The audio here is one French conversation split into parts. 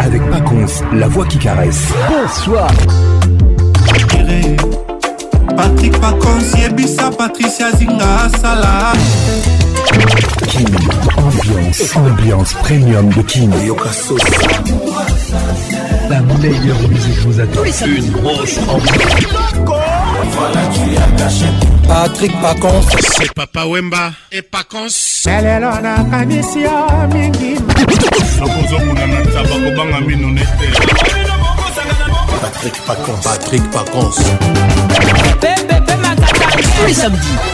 Avec Paconce, la voix qui caresse. Bonsoir. Patrick Pacons, Yebisa, Patricia Zinga, Salah. Kin, ambiance, ambiance premium de Kin. La meilleure musique vous attend. Une grosse ambiance. Voilà, tu as caché. Patrick Pacons. C'est Papa Wemba et Pacons. lelo nakanisi yo mingi nakozokuna na taba kobanga mino nete Patrick Pacons. Patrick Pacons. Tous les samedis, tous les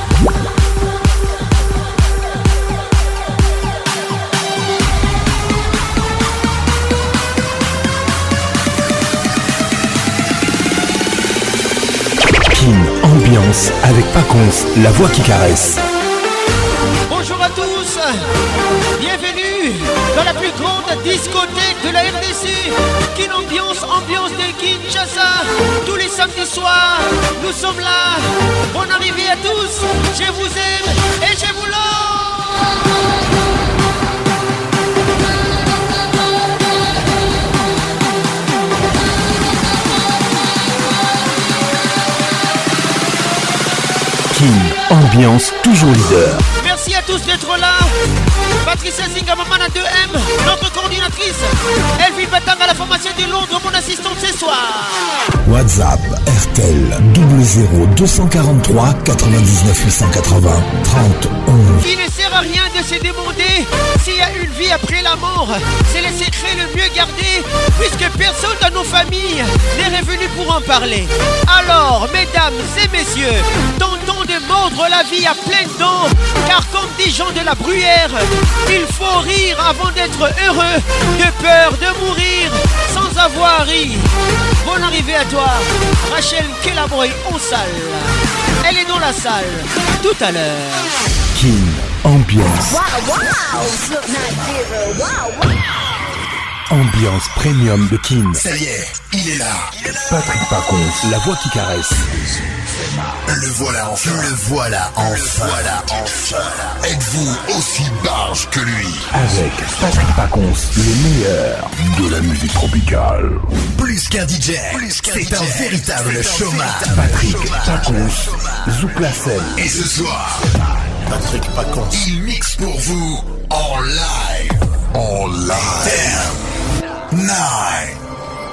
Avec Paconce, la voix qui caresse. Bonjour à tous, bienvenue dans la plus grande discothèque de la RDC, Kin Ambiance, ambiance de Kinshasa. Tous les samedis soirs, nous sommes là. Bonne arrivée à tous, je vous aime et je vous l'aime. Ambiance toujours leader. Merci à tous d'être là. Patricia Zinga, maman à 2M, notre coordinatrice. Elvin Batang à la formation de Londres, mon assistante ce soir. WhatsApp RTL 00 243 99 880 30 11. Rien de se demander s'il y a une vie après la mort. C'est le secret le mieux gardé, puisque personne dans nos familles n'est revenu pour en parler. Alors, mesdames et messieurs, tentons de mordre la vie à pleines dents, car comme dit Jean de la Bruyère, il faut rire avant d'être heureux, de peur de mourir sans avoir ri. Bonne arrivée à toi, Rachel Kelaboy en salle. Elle est dans la salle, tout à l'heure. Kin, ambiance. Ambiance premium de Kin. Ça y est, il est là. Patrick Pacons, la voix qui caresse. Le voilà enfin. Le voilà enfin. Le voilà enfin. Êtes-vous aussi barge que lui? Avec Patrick Pacons, le meilleur de la musique tropicale. Plus qu'un DJ, c'est un véritable showman. Patrick Pacons, Zouk la scène. Et ce soir, Patrick Pacons, il mixe pour vous en live. En live. 10, 9,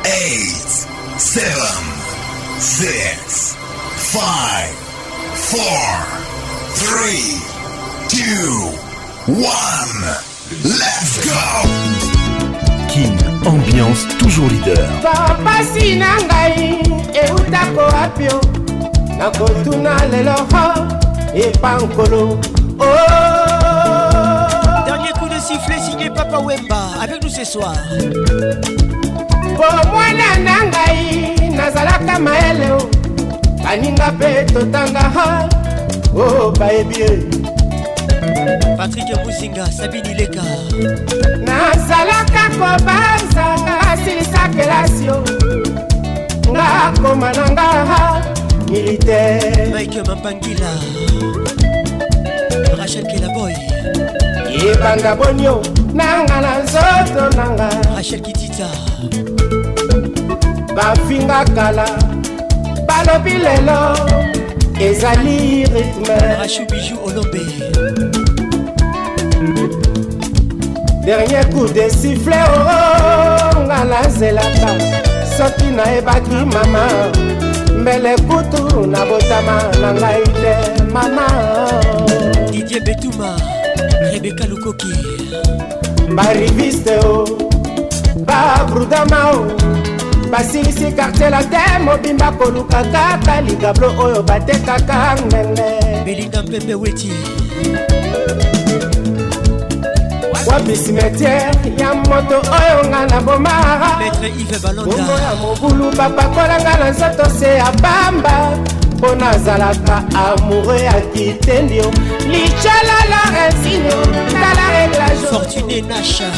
8, 7, 6, 5, 4, 3, 2, 1. Let's go! Kin, ambiance toujours leader. bapasi na ngai eutako apio nakotuna lelo epa nkolo Dernier coup de sifflet signé Papa Wemba. Avec nous ce soir. po mwana na ngai nazalaka mayele o baninga mpe totanga o bayebi e Patrick Muzinga, Sabine Leka. nazalaka kobanzaka asilisa kelasi o nga koma na nga militaire Mike Mampangila. Rachel Kelaboy. yebanda bonio nanga na nzoto nanga Rachel Kitita. bafinga kala balobi lelo ezali rythme Rachou Bijou Olombe. dernier coup de siffle o nga nazelaka soki nayebaki mama mbele kutu nabotama na ngai te mama Didier Betouma. Rebecca Lukoki. bariviste o babrudama o basilisi kartela te mobimba koluka kaka ligablo oyo batekaka ngenge Belinda Mpembe Weti. wapi cimetiere ya moto oyo nga na bomaabongo ya mobulu bapakolanga na nzoto se ya bamba mpo nazalaka amoure ya kitenio. Lichala larensinio tala e réglagefortune nasha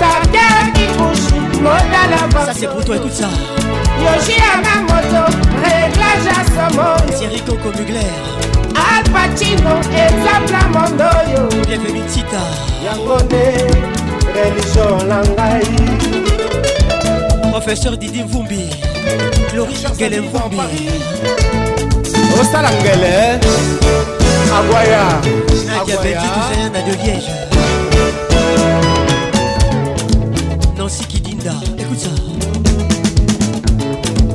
taker kikushi modala yoji yanga moto réglage ya somo thierry coco mugler. Al pacino exemple ya mondo oyo Bienvenue Tita. yango nde religio na ngai Professeur Didi Mvumbi. Glory Ngele Mvumbi. osala ngele agwaya Nadia Belgi Toussaint de Liège. Nancy Kidinda. Écoute ça.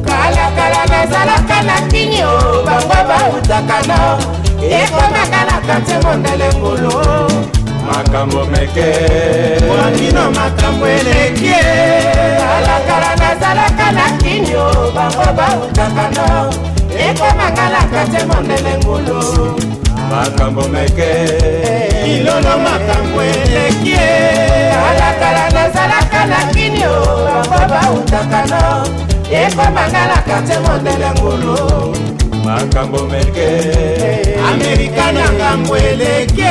kalakala nazalaka na kinio bango bautaka na ekomakalaka te mondele ngulu makambo meke. Wamino makambo eleki kalakala nazalaka na kinio bango bautaka na ekomakalaka te mondele ngulu makambo meke. Ilolo makambo eleki kalakala nazalaka na kinio bango bautaka na ekomangalaka te mondele ngulu makambo meke amerika na ngambo eleki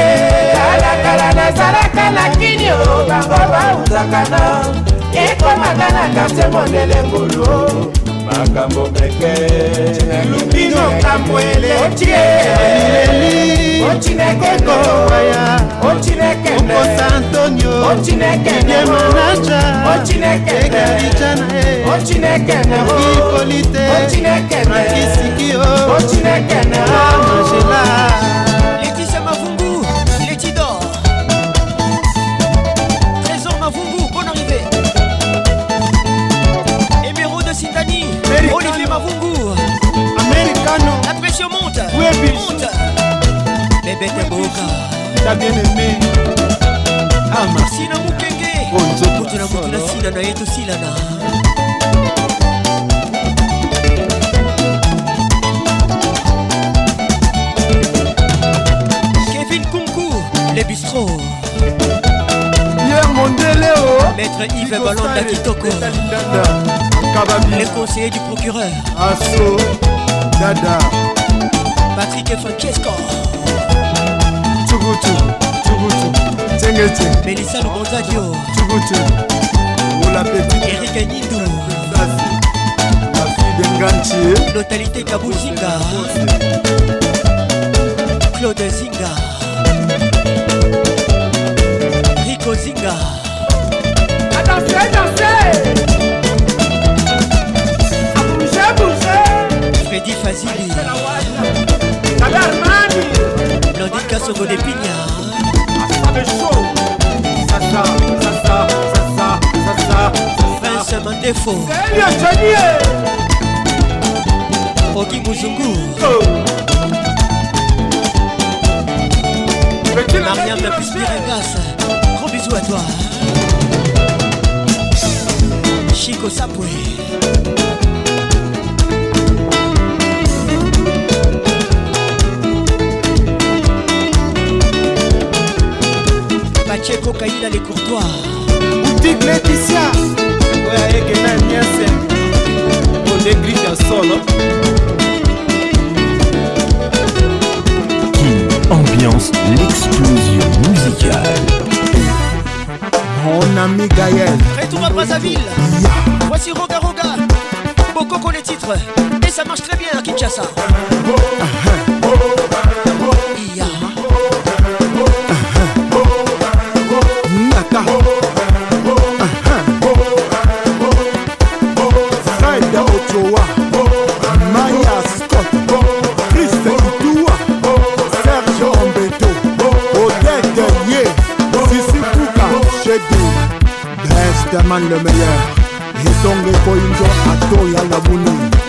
kalakala nazalaka na kinio bango bautaka na. Ekomangalaka te mondele ngulu makambo peke. Lubino kambo eletie eleli ochineke kowaya ochineke okosa antonio. Ochineke ye manaja. Ochineke ekalica na ye. Ochineke nakipolite ochinekenakisikio ochineke na mangela Bébé Teboka. ta bien-aimé Ama Sina Mukenge. Bonzo Mutuna mutuna sina na yetu silana. Kevin Kunku, les bistrots. Pierre Mondeleo Maître Yves Balonda Kitoko, les conseillers du procureur. Asso Dada Patrick Francesco, tubutu tubutu tengete melisa lugonzakio oh. tubutu molapeti erike nyindu la fille de ngantie notalité kabuzinga claude zinga. Rico zinga. Adanse adanse abouge bouge fredi fazili. Kadarmani Tabarmani Blondine Kassongo de Pigna, Asabe chaud Sasa, sasa, sasa, sasa Vince Mandefo, Ogi Muzungu, Mariam Pispirengas, gros bisous à toi. Chico Sapwe. Pacheco Kaila les courtois. Boutique Laetitia Oya ekena nyese Onde griffe ya solo Kin Ambiance, l'explosion musicale. Mon ami Gaël Retour à Brazzaville. Voici Roga Roga. Bokoko les titres. Et ça marche très bien à Kinshasa. Iya. Best man le meilleur. Etonge Koinjo Atoya Labuni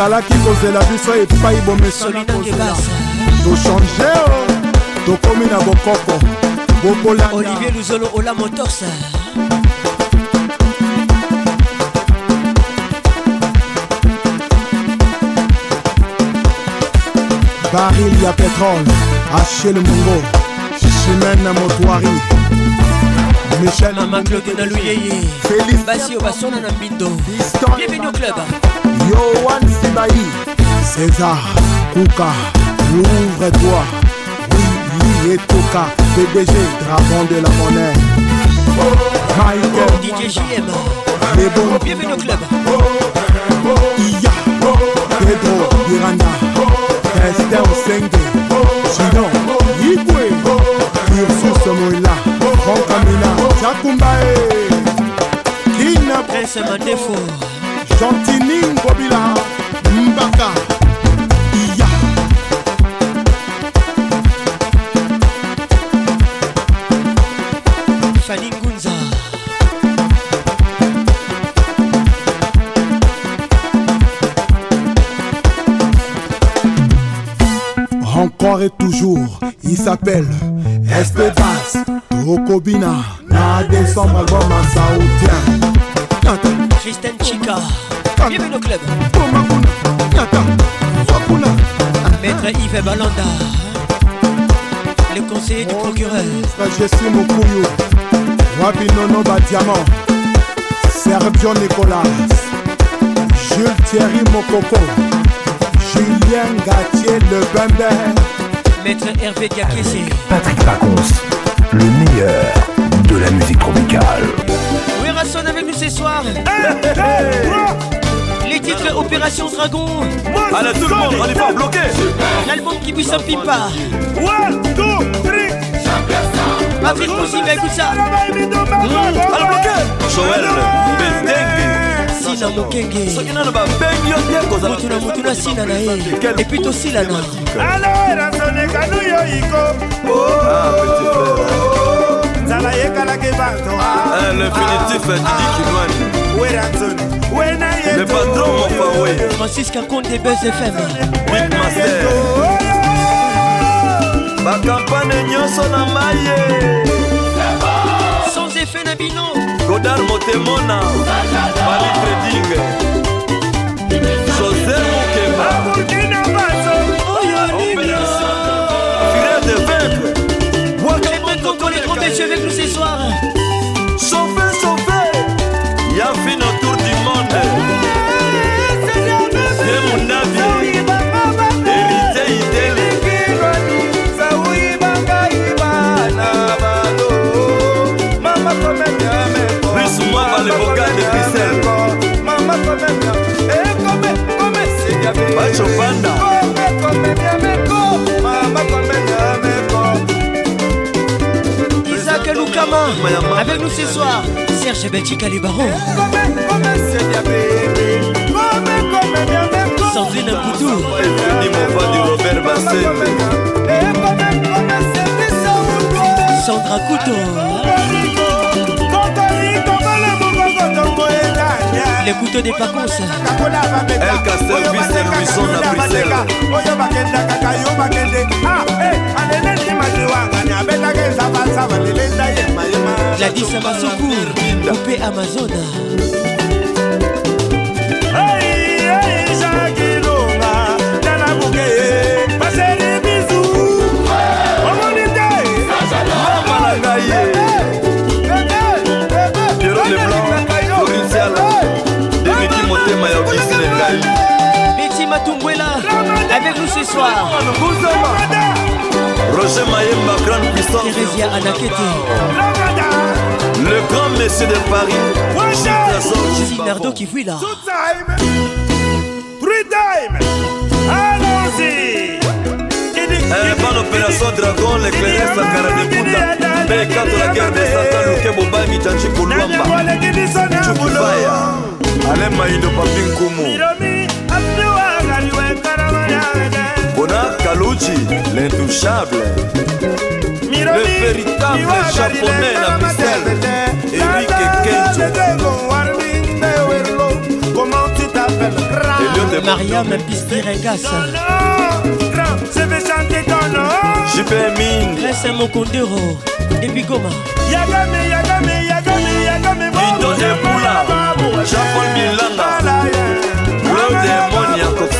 ozalaki kozela biso epai bomesana kozela tochange o tokomi na bokoko bokolanda Olivier Luzolo Ola Motors. baril ya petrole achel mongo chimene motoari michel Mama Claudine Louyeye. Félix Basi Obasona na Mbindo. Fiston Bienvenue au club. Yohan sibai césar kuka ouvre-toi oui etoka pdg dragon de la monnaie michael DJ JM. Bienvenue au club. iya pedro iranda esther senge sidon igwe ursus jakumbae kina Prince Mandefo. Gentini Balanda. Le conseiller du procureur. Je suis Mukuyu Wabi Nono Badiamant Sergio Nicolas Jules Thierry Mokoko Julien Gatier Le Bembe Maître Hervé Diakessé. Patrick Pacons, le meilleur de la musique tropicale. Ouera sonne avec nous ce soir. Les Opération Dragon. Allez tout le monde, on y va, bloqué L'album qui puisse un pipa. One, two, three. Patrick écoute ça. Allez bloqué Joël, Bendengue Sina Mokenge. soki nano babengi yo te sina na ye. Iko. Ah, nzala yekalaki bato Ah, Didi Kinwani weranzoni Le patron Mofawe Francis Kakonde des Buzz FM. Master. Bakampane nyonso na maye. Sans effet na bino. godar motemona. Mali trading josé de vaincre J'aimerais qu'on les grands messieurs avec nous ce soir. Isaac Lukama. Avec nous ce soir. Serge Belchica les barons. Sandrine Bassel Sandra Couto. les couteaux des vacances elka service elwison na bruxelles. Gladis amasokour coupé amazona hey, hey. Avec nous ce soir. Roger Mayemba, grande puissance. Thérésia Anakete. Le grand monsieur de Paris. Sinardo Kivuila. Two time, three time, allons-y. Bonne opération Dragon, l'éclaireur Sakara de Bouta Mais quand la guerre des Satan, Luke Bobangi, Janchi Kuluamba Chukufaya Ale Maïdo Papi Nkumu L'intouchable. Le véritable japonais, la Bruxelles. Eric Kencho. Comment tu t'appelles? Mariam Pistiregas. Je vais chanter ton nom. JP Mine. Laisse mon. Depuis Goma. Yagame, yagame, yagame, yagame. Ito Ebola. Jean-Paul Milanga. Bleu Démonia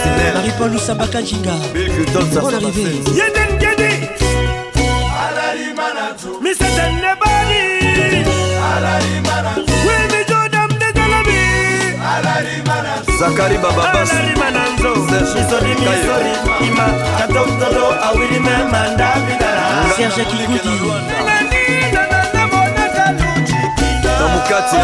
Sinel Marie-Paul Lusabaka Jinga Bill Clinton Bon arrivé. Yenden Gedi. Alali Manatou Miss Nebali Alali Manatou Oui, zakari bababasisodimisoima katokutolo awilime mandavidalaserge kikudi namukati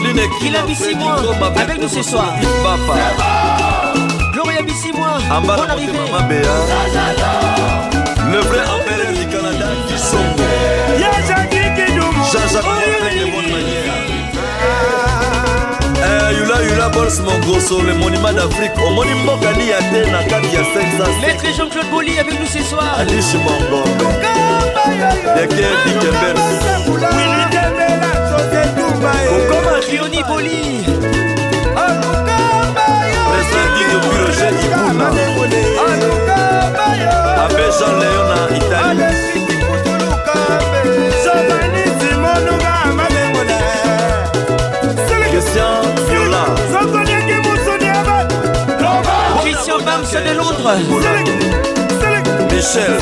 Claudine Il a mis six mois avec nous ce soir. Papa. Gloria Bissimois. Amba Bonne arrivée. Le vrai empereur du Canada. Yajaki Kidumu. Jean-Jacques les bonnes manières. Eh, Yula Yula Bols Mongoso, le monument d'Afrique. Omoni mboka li ya te na kati ya 500. Maître Jean-Claude Bolly avec nous ce soir. Alice Mongombe. Yeke Dikember. Dumbaye. Kokoma Rioni Bolly. Président Guido Roger Ibuna. Abbé Jean Léon na Italie. Christian Viola. Christian Bams de Londres. Michel.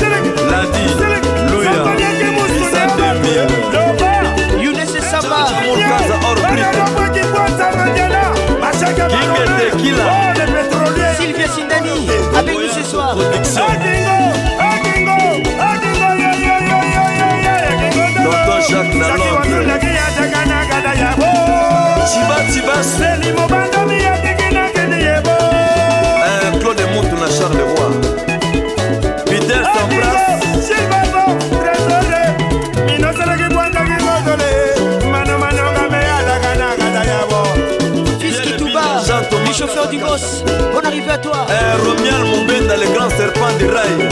Bonne arrivée à toi. Eh, Romial Mombenda, le grand serpent du rail.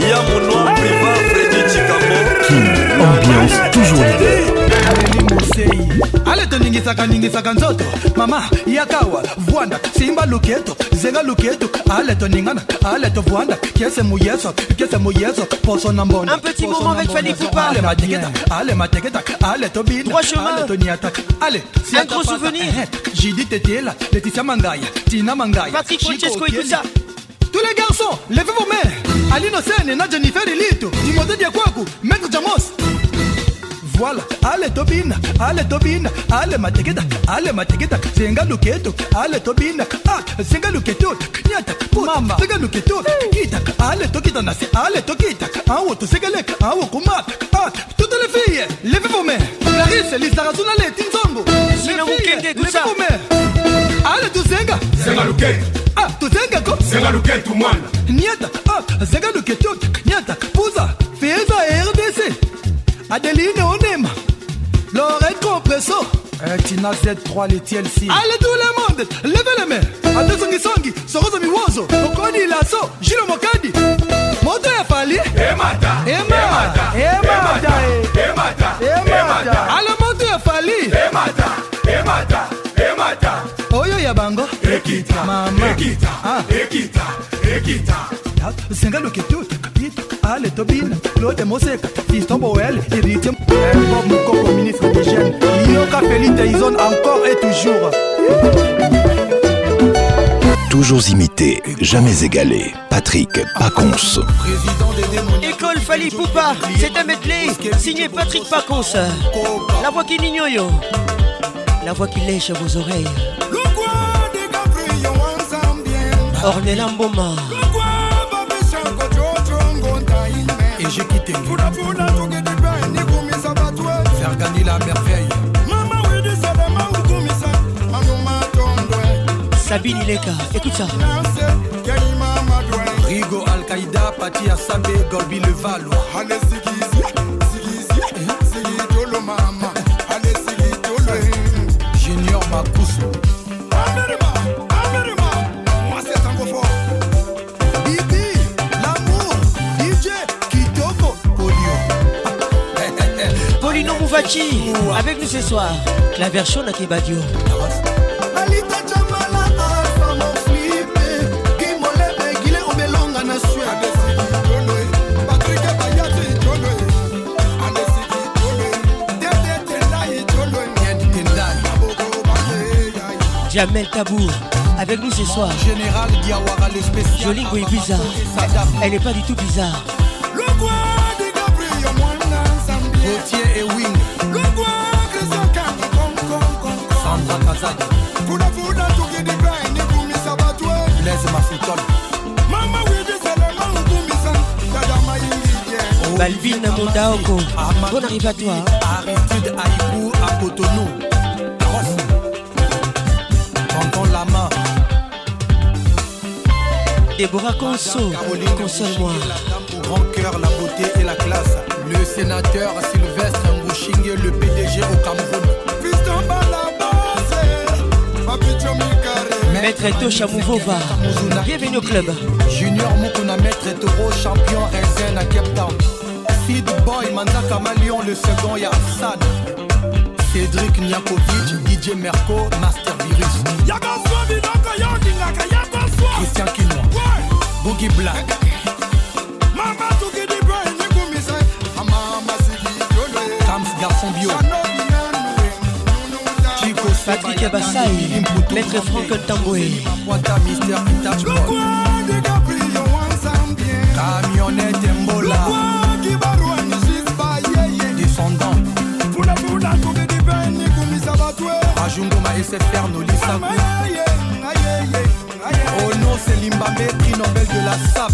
Yamounois Priva, Freddy Chicambo. Kin Ambiance toujours leader. Ale toningisaka ningisaka nzoto mama yakawa vwanda simba luketo zenga luketo ale toningana ale tovwanda kiese muyeso kiese muyeso poso na mbona Un petit moment avec. Fally Poupa. ale mateketa ale mateketa ale tobina Droit chemin. ale Un gros souvenir. jidi tetiela leticia mangaya tina mangaya Patrick Francesco écoute ça. Tous les garçons, levez vos mains. Alino Sene, na Jennifer Elito, Timothée Diakwaku, Maître Jamos. wala ale tobina ale tobina ale mateketa ale mateketa zenga luketo ale tobina a ah, zenga luketo nyata mama. Zenga luketo kita. Ale tokita nase ale tokita. Awo tosekeleka awo kumata a ah, toutes les filles levez vos mains. Clarisse lisarazuna leti nzongo ale tuzenga zenga luketo ah, tuzenga ko zenga luketo mwana nyata zenga luketo nyata. Adeline Onema, Lorette Compresso, euh, Tina Z3, les TLC. Allez tout le monde, levez les mains. Ande songi songi, sorozo miwozo, okoni laso, Gilo Mokadi. Moto ya fali. Emata, Emata, Emata, emata, Emata. Ale moto ya fali. emata, emata, emata. Oyo ya bango. Ekita, Mama. ekita, Ah. ekita, ekita. Zenga luketuta kapita ale tobina lode moseka fiston boel héritier bob mokoko ministre des jeunes yoka felite ison encore et toujours Toujours imité, jamais égalé. Patrick Pacons. École Fali Poupa. C'est un medley signé Patrick Pacons. La voix qui n'ignore. La voix qui lèche vos oreilles. Ornella Mboma. Et j'ai quitté faire gagner la merveille. Sabine Ileka. Écoute ça. rigo al-qaïda pati asambe gorbi le Avec nous ce soir. La version de tendai Jamel Tabour, avec nous ce soir. Général Diawara, le spécial. Bizarre. Elle n'est pas du tout bizarre. Batwe. Mama. Dada Balvin Mondaoko, bon arrive à toi. Aristide Aïkou à Cotonou. Ross. Tonton Lama. Déborah Conso, console-moi. Grand cœur, la beauté et la classe. Le sénateur Sylvestre Mbouchingue, le PDG au Cameroun. Maître Tosha Mouvova, bienvenue au club. Junior Mukuna, Maître Toro, champion Rezen à Cape Town. Sid Boy, Manzaka Malion, le second Yassan. Cédric Niakovic, DJ Merco, Master Virus. Christian Kinois, Boogie Black. Kams Garçon Bio. Patrick Abassaï, Maître Franck Tamboué. Camionnette Mbola. Descendant. Ajungoma SFR Nolisa. Oh non, c'est Nobel de la SAP.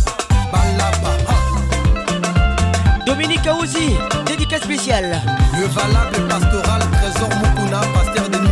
Dominique Aouzi, dédicace spéciale. Le valable pastoral Trésor Mukuna, pasteur de.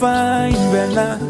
vai Bernard.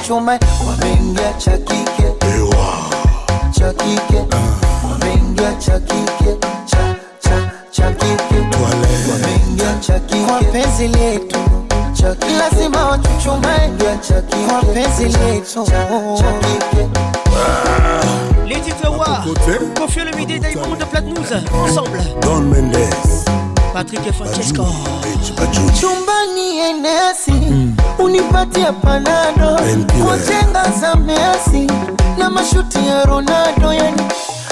Wachuchume wameingia cha kike Ewa, cha kike wameingia cha kike cha cha cha kike Toilette. wameingia cha kike kwa penzi letu. Cha kike lazima wachuchume. Cha kike kwa penzi letu. cha kike Les titres Wa. Confie le midi de Platnouze. Ensemble. Don Mendes, Patrick et Francesco. Chumbani enesi unipatie panado Painkiller. kujenga za Messi na mashuti ya Ronaldo yani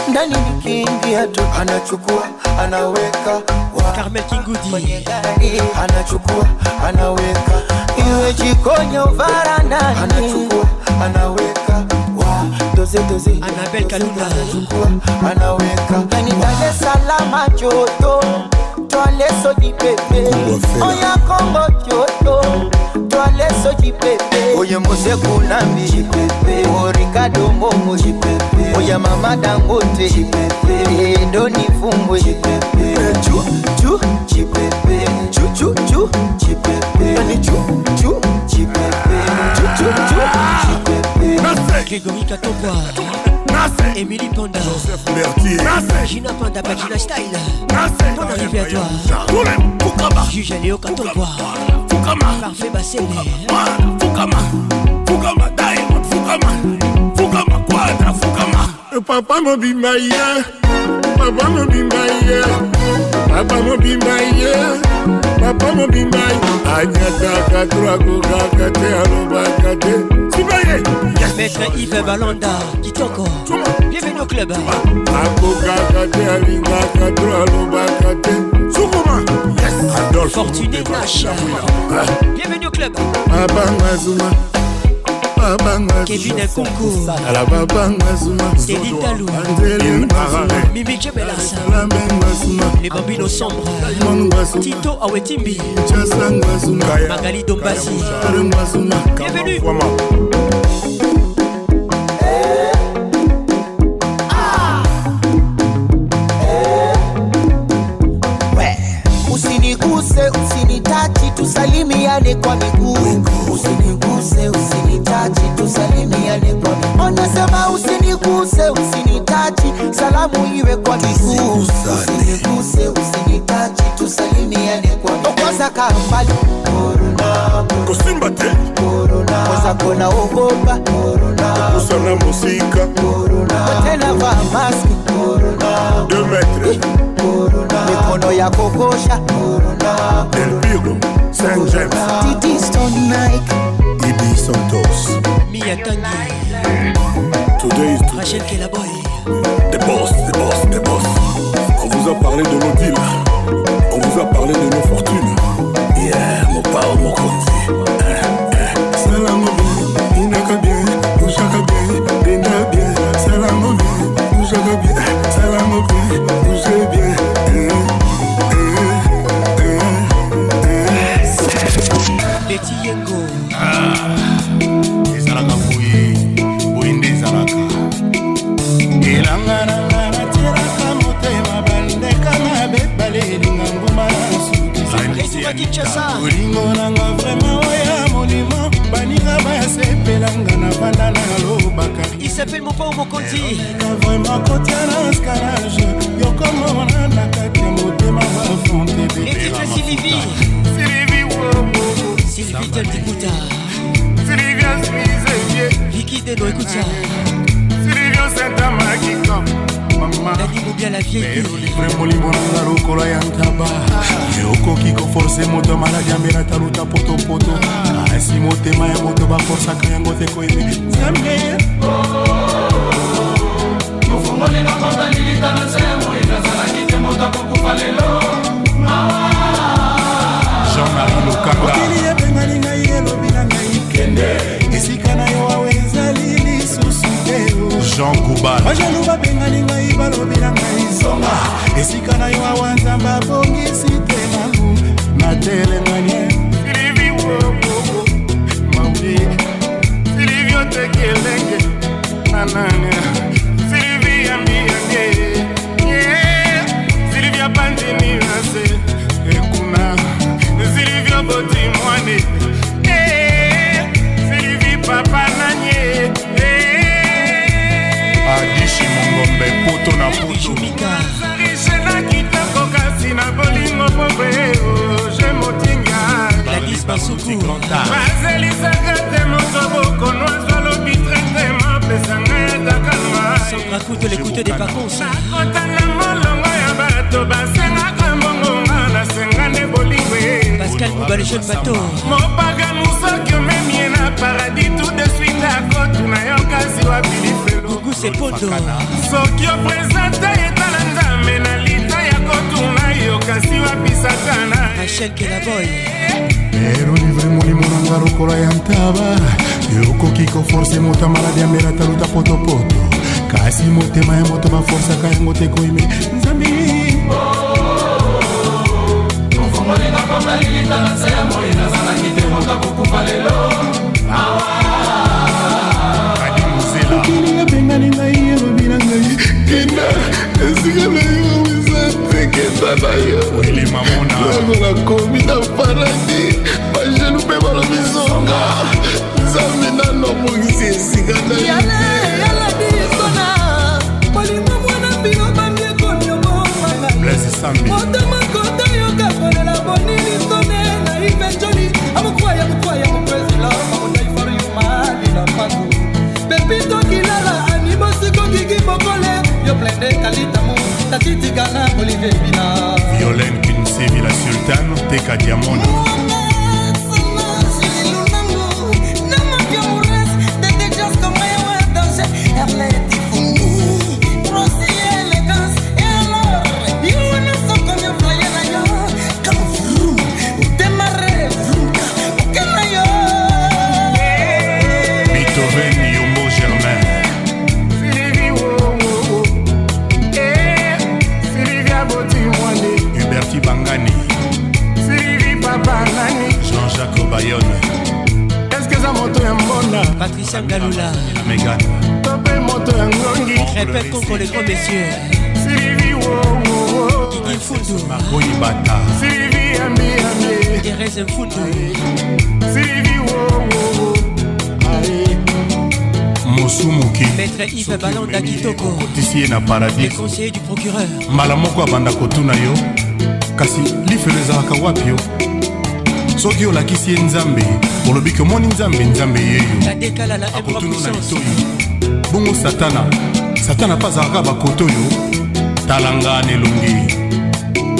ndani nikiingia tu anachukua anaweka wa Carmel Kingudi. anachukua anaweka iwe jikoni au varandani anachukua anaweka doze doze Annabelle Kalunda. anachukua anaweka yani Dar es Salaam joto twale Jọlé sójì pépé. Oya kọ́ngọ̀ tí ó tó. Jọlé sójì pépé. Oye Moseku Nnamdi jì pépé. Orí Kado Momo jì pépé. Oye Mama Dangote jì pépé. Èdò ní Fúnbo jì pépé. Ju ju jì pépé. Ju ju ju jì pépé. Ẹni ju ju jì pépé. Ju ju ju jì pépé. Kìgòmí ka tó bọ̀. Katongwa. Émilie Panda. Mertier, Gina Panda, Bagina Style. Bonne arrivée à toi. Fukama, Juge Léo Katongwa. Fukama, Parfait Bassene. Fukama, Fukama, Diamond, Fukama, Fukama, Quadra, Fukama. Papa mobimba ye Papa mobimba ye Papa mobimba ye Papa mobimba ye anyataka twakokaka te alobaka te Maître Yves Balanda. Kitoko. Bienvenue au club. Fortuné. Bienvenue au club. Kevin Nkunku. ala Talou. Mimi zuma Les bambinos sombres. Tito Awetimbi. Magali Dombasi. Bienvenue. Tusalimiane kwa miguu. Usiniguse usinitachi tusalimiane kwa miguu. Unasema usiniguse usinitachi salamu iwe kwa miguu. Usiniguse usinitachi tusalimiane kwa miguu. Kaa mbali te. Kona ogopa kusana mosika tena vaa maski. Metre mikono ya kokosha del piro saint james. Titi Stone Nike ibi santos. Mia Tangi today is Rachel Kelaboy the boss the boss the boss. On vous a parlé de nos deals. On vous a parlé de nos fortunes. Yeah mopao mokonzi salango kichesa olingo nanga vraimen oya molimo baninga bayasepelanga na banda nalobaka. Isepel mopa mokonzi vraimen kotia na skalage yokomona na kati ya motema bafontebeetitre silivi silivi wobo silivi teltikuta silivi asizeie likideno ekuta silivi osentamaki kampo mamaadingo bia la vieillelivre molimo nanga lokola ya ntaba. Ye okoki koforce moto ya maladi ambera taluta potopoto kasi ah, motema ya moto baforsaka yango te koyebi nzambe. Ofungoli na kotalilita na se moyini azalaki te moto akokufa lelo. Jean-marie lokanga okili epengali ngai elobi na ngai. Kende. jean gubal bajalo babengani ngai balobi na ngai songa esika na yo awa nzambe abongisi te malu natelengani liviwooo mabi silivio tekelenge nanani silivia miyange silivia bandini na se ekuna silivio botimwane silivi papa ngombe putu na putuarisenaki tako kasi na bolingo pope oje oh, motingabazelisaka te moto bokonwazwa lobitrete mapesanga yatakalmakotanga molongo ya bato basengaka mbongonga nasenga nde bolingo. Pascal mobalejeune bato mopaga mosoki na paradis tout de suite akotu na yo kasi wapilifelokana soki opresenta etala nzambe na lita ya kotuna yo kasi wapisaka naero livre molimo nanga lokola ya ntaba. Yokoki koforce moto amaladi ambela taluta potopoto kasi motema ya moto baforsaka yango te koyime nzambe ofongolinga kobalilita na se ya moi nazalaki te moka kokufa lelo. Mokili ebengani ngai elobi na ngai. Kenda esika na yo eza tekenda na yo. Elemamonango nakomi na paradi bajelu mpe balobi zonga nzambe nano bongisi esika na motomakota koteka diamond. Kalula Répète contre les grands messieurs Didier Foudou Thérèse Foudou mosumuki. Maître yves ballon dakitoko okotisi ye na paradis. Conseiller du procureur. Mbala moko abanda kotuna yo. Kasi lifelo ezalaka wapi yo? soki olakisi ye nzambe olobi ke omoni nzambe nzambe yeyo akotuna na mitoyo bongo satana satana mpe azalaka bakoto oyo talanga na elongi.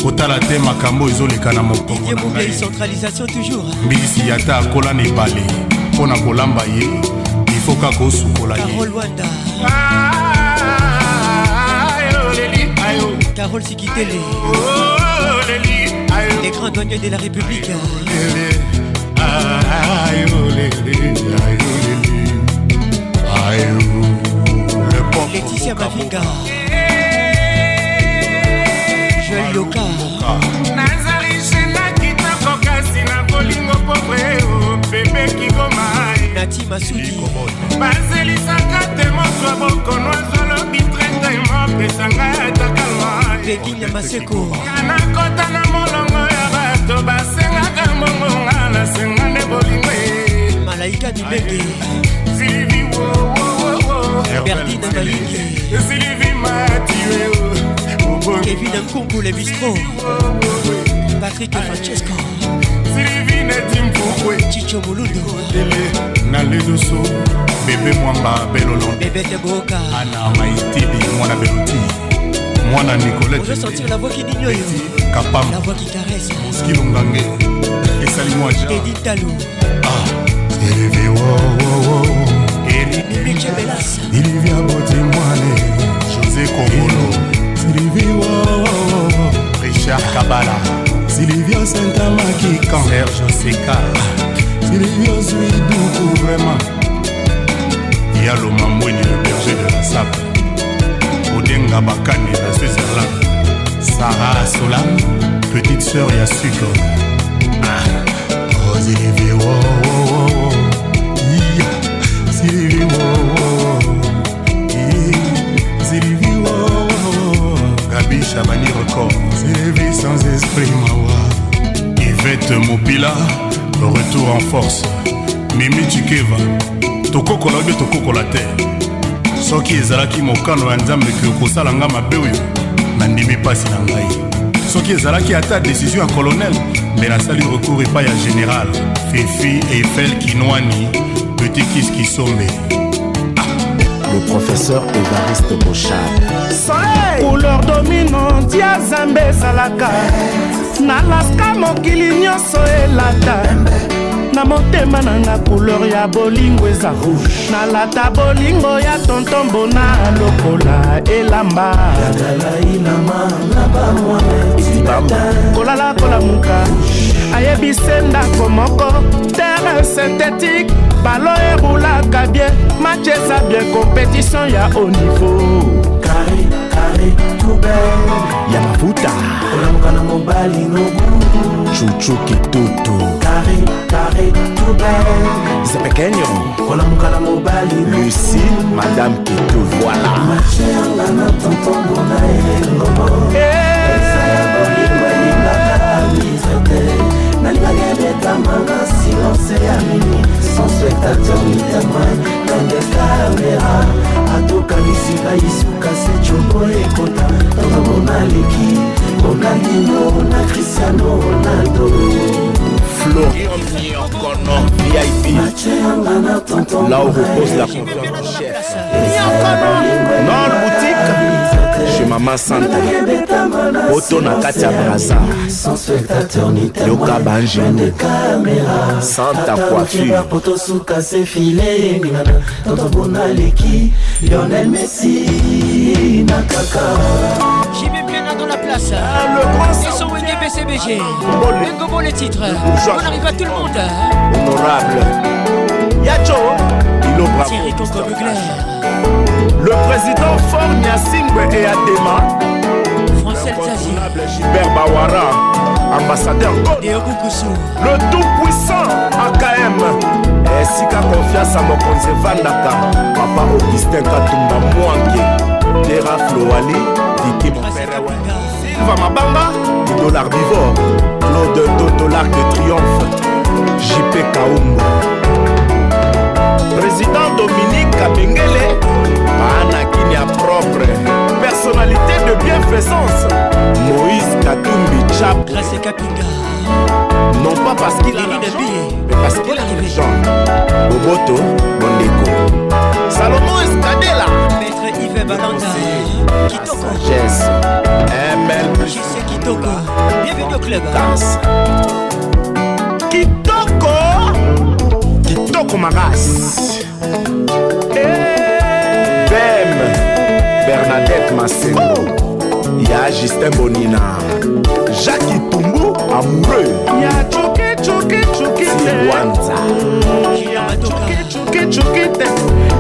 Kotala te makambo ezoleka na mokongombisi yata akola na ebale mpo na kolamba ye. Ifoka kosukola ye. Carole Sikitele. Oh, oh, oh, Les grands douaniers de la République. Laetitia Mavinga Joël Yoka nazalisela kitoko kasi na bolingo povre bebe kigoma Nati Masudi bazelisaka te moswa bokono azolobi trete mopesanga atakalwa Peginya Maseko. Nakota na molongo ya bato basengaka mbongonga nasenga nde bolingo e. Malaika Mibenge Sylvie, wo, wo, wo, wo. Berdine Malingi Sylvie Mathieu. Kevin Nkungu le bistrot. Patrick Francesco. Sylvie neti mpukwe Chicho Mulundo. Na ledoso bebe mwamba belolo Bébé Teboka. Ana maitidi mwana beloti. Mwana nicolete kaka pammoskino ngange esali mwa jaeditalo elivi ilivia botimwane josé kongolo silivi oh, oh, oh. richard kabala. Silivio sentamakikan serge seka silivio zuiduku vraiment. Yaloma mweni le berger de la sape. Odenga bakani na switzerland Sarah Solam Petite sœur Yasuko ah. Oh wo, wo, wo, wo. Yeah. Wo, wo, wo. Yeah. Sylvie wo, wo, wo. Gabi Chabani record Sylvie sans esprit mawa Yvette Mopila retour en force Mimi Chikeva tokokola oyo tokokola te soki ezalaki mokano ya nzambe ke okosala nga mabe oyo nandimi mpasi na ngai. Soki ezalaki ata desizio ya kolonel nde nasali recours epai ya général fefi eiffel kinwani petit kis kisombe. Le professeur Évariste Bochard. couleur dominante ya zambe ezalaka nalaska mokili nyonso elata na motema na nga couleur ya bolingo eza rouge. Nalata bolingo ya tontombona lokola elamba. Kolala kolamuka ayebise ndako moko. Terre synthétique balo erulaka bien. Match eza bien compétition ya haut niveau babe tube ya mafuta. Olamuka na mobali nobuku chuchu kitutu kare kare tube zepekenyo olamuka na mobali lusi madame kitu voilà. Machelanga na tontongo na elongo eh, hey. Nalingaki ebetamanga silence ya mini sans spectateur dans des caméra atokanisi baisuka se cobo ekota tontombo naleki ronaldino na cristiano ronaldo. Là où repose la confiance du chef. Non boutique chez mama sante poto na kati ya braza yoka bangeni santa coiffure J'y vais bien dans la place. Ah, le grand son Wendy BCBG. Bingo pour les titres. On arrive à tout le monde. Honorable. Yacho. Thierry Coco Mugler. Le président Fort Nyasingwe et Adema. Zazie. Gilbert Bawara Ambassadeur Bukusu. Le tout-puissant AKM esika confiance à mokonzi evandaka papa augustin katumba mwange tera floali diki moperewe silva mabanga dollar bivor claude do dollar de triomphe jp kaumbo président dominique kabengele baanakini ya propre personnalité de bienfaisance. Moïse katumbi chap. Grâce kapinga. Non pas parce qu'il a l'argent mais parce qu'il a l'argent. boboto bondeko salomon escadela. Maître yves balanda kitoko. Sagesse. Ml kitoko. Bienvenue au club. Gas. Makasi bem bernadette masengo ya justin bonina. Jacques tumbu amoureux. Ya cukicukicukiwanza cukicuki te.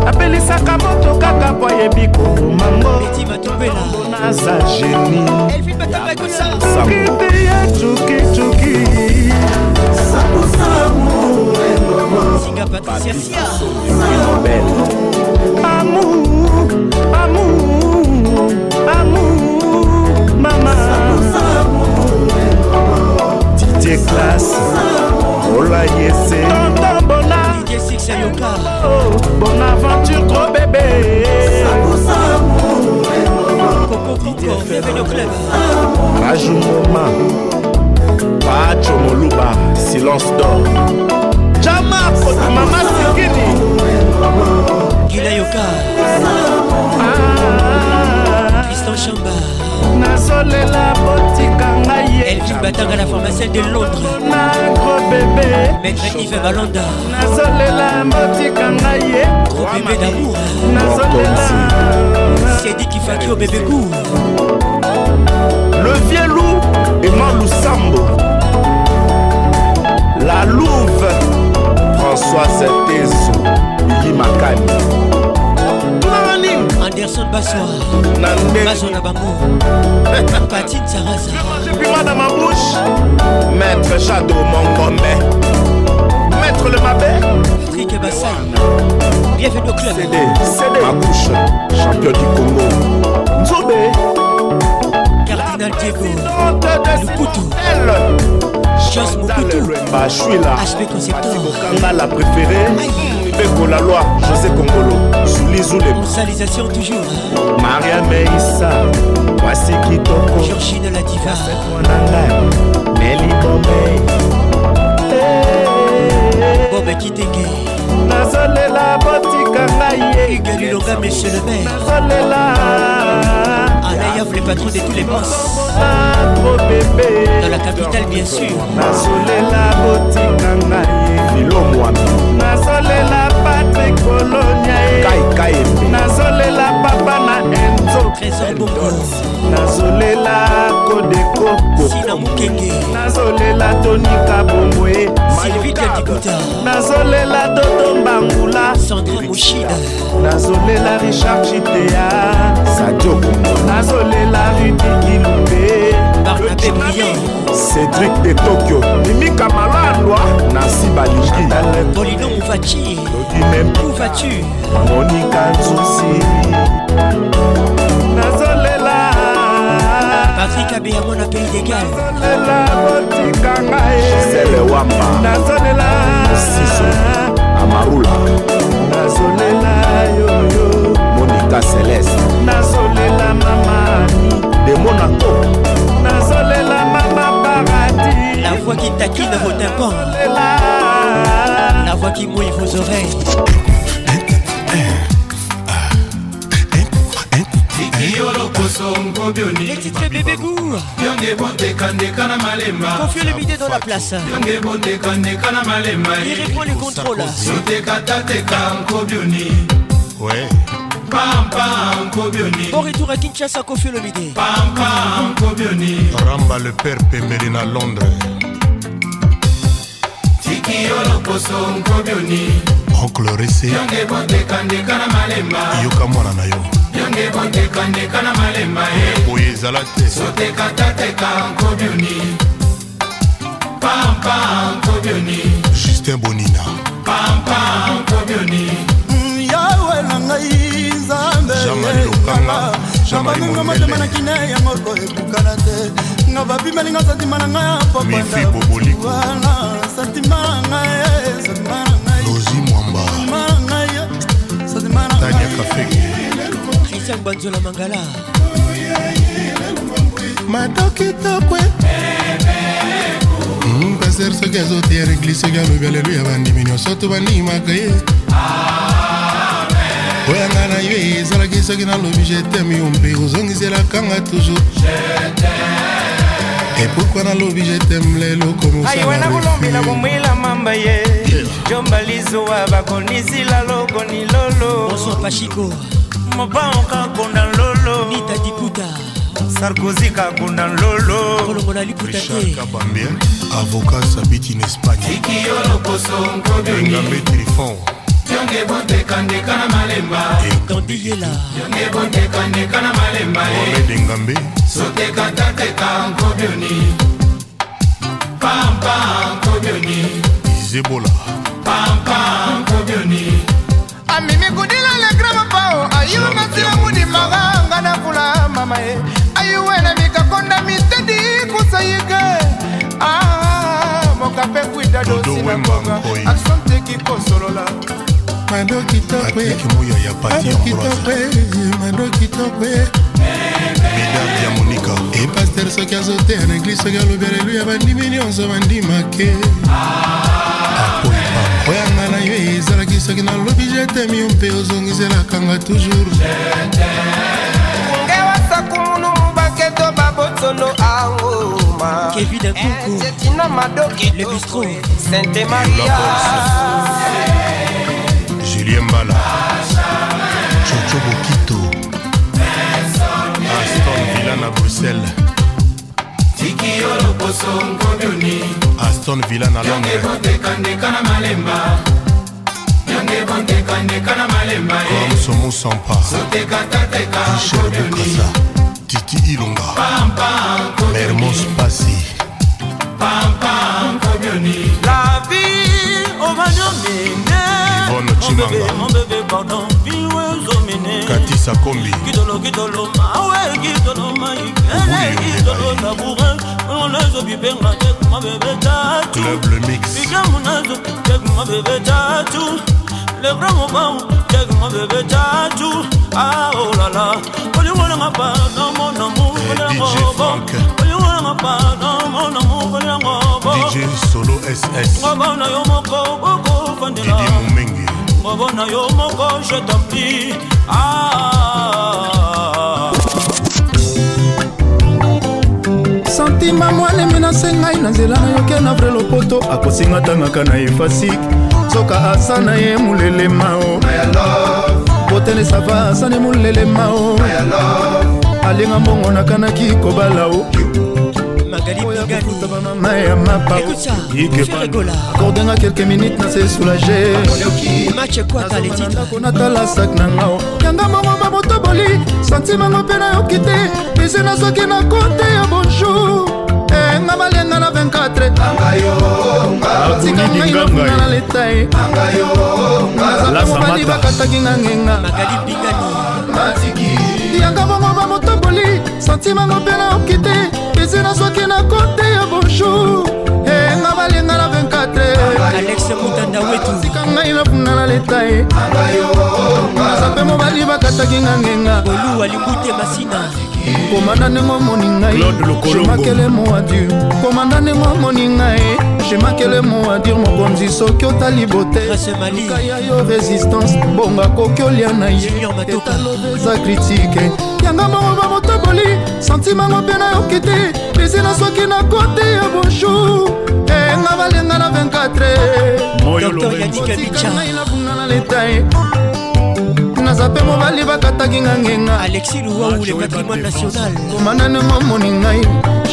Apelisaka moto kaka po ayebi komango naza geni kiti ya cukicuki amour amour amour mama didier classe ola yese tonton bona didier six yoka bon aventure gros bébé coco coco au club raju moma silence d'or jamako na mama sikini. Gila yoka. Ah. Tristan chamba. Nazolela botika ngai elvin batanga na pharmacien de londres. Nako bebe maître ive balonda. Nazolela botika ngai ye. Gro bebe damour. Nazolela. Sedikifaki o bebe gour le vieux loup et moi lousambo la louve. françoise tezo bili makani. Anderson basoir baso na bango. Patine sarazapima na mabouche maître jado mongombe. Maître le mabé. Patrick basai bienvenue au club. Cd cd mabouche champion du congo. Nzobe. Cardinal diego. Lukutu jos mokutu hp conceptor la préférée mbeko la loi josé kongolo zulizule consalisation toujours. Maria meisa mwasi kitoko georgine la diva mwanangai neli bomei bob kitenge nazolela botika ngai ye hugue lilonga monsieur le maire. Nazolela yave le patron de tous les boss. Dans la capitale bien sûr likolo niae nazolela papa na enzo. Nazolela kodekoponamokenge nazolela tonika bomoe nazolela dodo mbangula. Nazolela richard chitea. Nazolela rudi kilumbe barnabe briand cédrik de tokyo. Mimika malalwa nansi balingi. Lodimem où vas-tu monika nzusi nazolela. Patrik abeyamo na pays d'égal nazolela botika ngai. Gisele wamba. Nazolela. Siso amarula. Nazolela yoyo. Monika celeste. Nazolela mamani de la voix qui taquine vos tympans la voix qui mouille vos oreilles. Les titres bébé goût confie le midi dans la place. Il reprend le contrôle. Ouais. Bon retour à Kinshasa confie le midi Ramba le père Pembele na Londres. Oncle Ressé. yoka mwana na yo. Boye ezala te. Justin bonina ngai nzambe nabaninga Mondele. motema na kine yango koyebukana te. Nga bapimelinga santima na ngai popwana santima na ngai santima na ngai. Santima na ngai kafeke. Christian banzola mangala. Madokitokwe paster soki azoteya eglise soki alobi aleluya bandimi nyonso to bandimaka ye oyanga na yo ezalaki soki nalobi jeteme yo mpe ozongiselakanga toujours. Epokua nalobi jeteme lelo aiwe nakulombela komwila mamba ye. Jombalizuwa bakonisila lokoni lolo. Pashiko mopao kakunda lolo. Nita diputa. Sarkozy kakunda lolo. Kolongola liputa te. Avocat sabiti in espagne. Engambe trifon yonge bondekandeka na malemba. Etandi yela yonge bondekandeka na malemba eh. omedingambe sotekatateka nkobioni pampa nkobioni izebola. Pampa nkobioni amimikudila legrama pao ayilonasila mudimaka nga nakula mama eh. ye ayuwene mikakonda mitedi kusayike ah, mokape kwida dosi na mboka asanteki kosolola ya pati madokitokwe madokitokwe medard ya monika epaster soki azoteya na eglise soki alobi aleluya bandimi nyonso bandimake oyanga na yo ezalaki soki nalobi jetemi yo mpe ozongiselakanga toujours. Babotsolo angoma kevin tina madoki le bistro sente maria didier mbala. Coco bokito. Aston villa na bruxelles. Tikiyo loposo nkoduni aston villa na londres. bontekandeka na malemba. Yange bontekandeka na malemba eh. somu sampa sotekatateka nkoduni titi ilunga hermos pasi pampa nkobioni la vie ovanyome chimangakatisa kombi. Club le mix. Le grand moment tek ma bébé tatu. Ah oh la la oli wala nga pa no mo no mu eh, wala ngo bo oli wala nga pa no mo no mu wala ngo bo DJ Solo SS ngo bo na yo moko boko fandela. Didi Mumingi robo na yo moko je templi santima moanemi nase ngai na nzela nayokia na vrai lopoto akosinga tangaka na efasike soka asa na ye molelema o botene sava asa ne molelema o alinga mbongo nakanaki kobala o akordenga quelques minutes na se soulage natala sak na ngao. Yanga mbongo bamotoboli santimango mpe nayoki te esi nazoki na kote ya bonjour. Nga balenga na 24 tika ngai nafuna na letae naza mobali bakataki nga ngenga. Yanga bongo bamotoboli santimango mpe nayoki te esi nazwaki na kote ya bonjour balinga balinga na 24esika ngai nafunda na leta ye aza mpe mobali bakataki nga ngenga komanda ndenge omoni ngai. Shemakele moadur komanda ndenge omoni ngai. Shemakele moadur mokonzi. Soki otali boteluka ya yo resistance bongo akoki olia na ye. Etalobeza kritike yanga bongo bamotoboli santimango mpe nayoki te pesi na soki na kote ya bonjour. Enga balenga na 24 ngai nafunda na letae. Naza mpe mobali bakataki nga ngenga alexis luwau le patrimoine national. Komanda ndenge omoni ngai.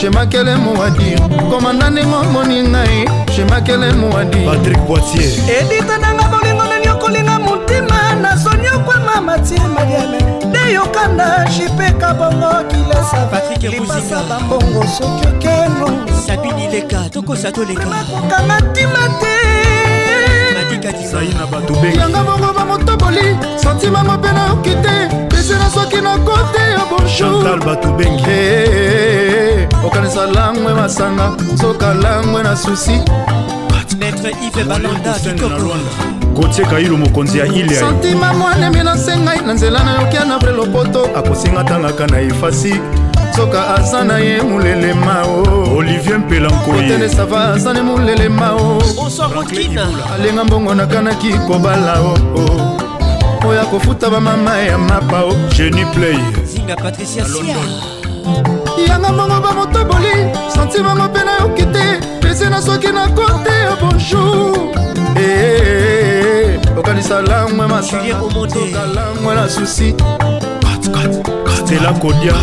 Chemakele mowadir komanda ndenge omoni ngai. Chemakele mowadir patrik poitier. Edita nanga bolingo nani okolinga motima nasoni okwama matie mariame yokanda jipeka bongo kilesalimbasa bambongo soki okeno sabini leka tokosa toleka. Makokanga ntima te yanga bongo bamotoboli santimango mpe nayoki te pesi nasoki na kote ya bonjour. Okanisa langwe masanga soka langwe na susi maître ive balanda kitoko gotie kailo mokonzi ya ile santima mwanemi na se ngai na nzela nayokia na vre lopoto. Akosinga ntangaka na efasi soka aza na ye molelema o olivier mpelankoyetelesa va aza ne molelema o alenga mbongo nakanaki kobala o oyo akofuta bamama ya mapa o geni play. Zinga patricia sia. Yanga mbongo bamotoboli santi bango mpe nayoki te pesi na soki na kote ya bonjour. Okanisa langwe masalangwe na susi. Stela kodia.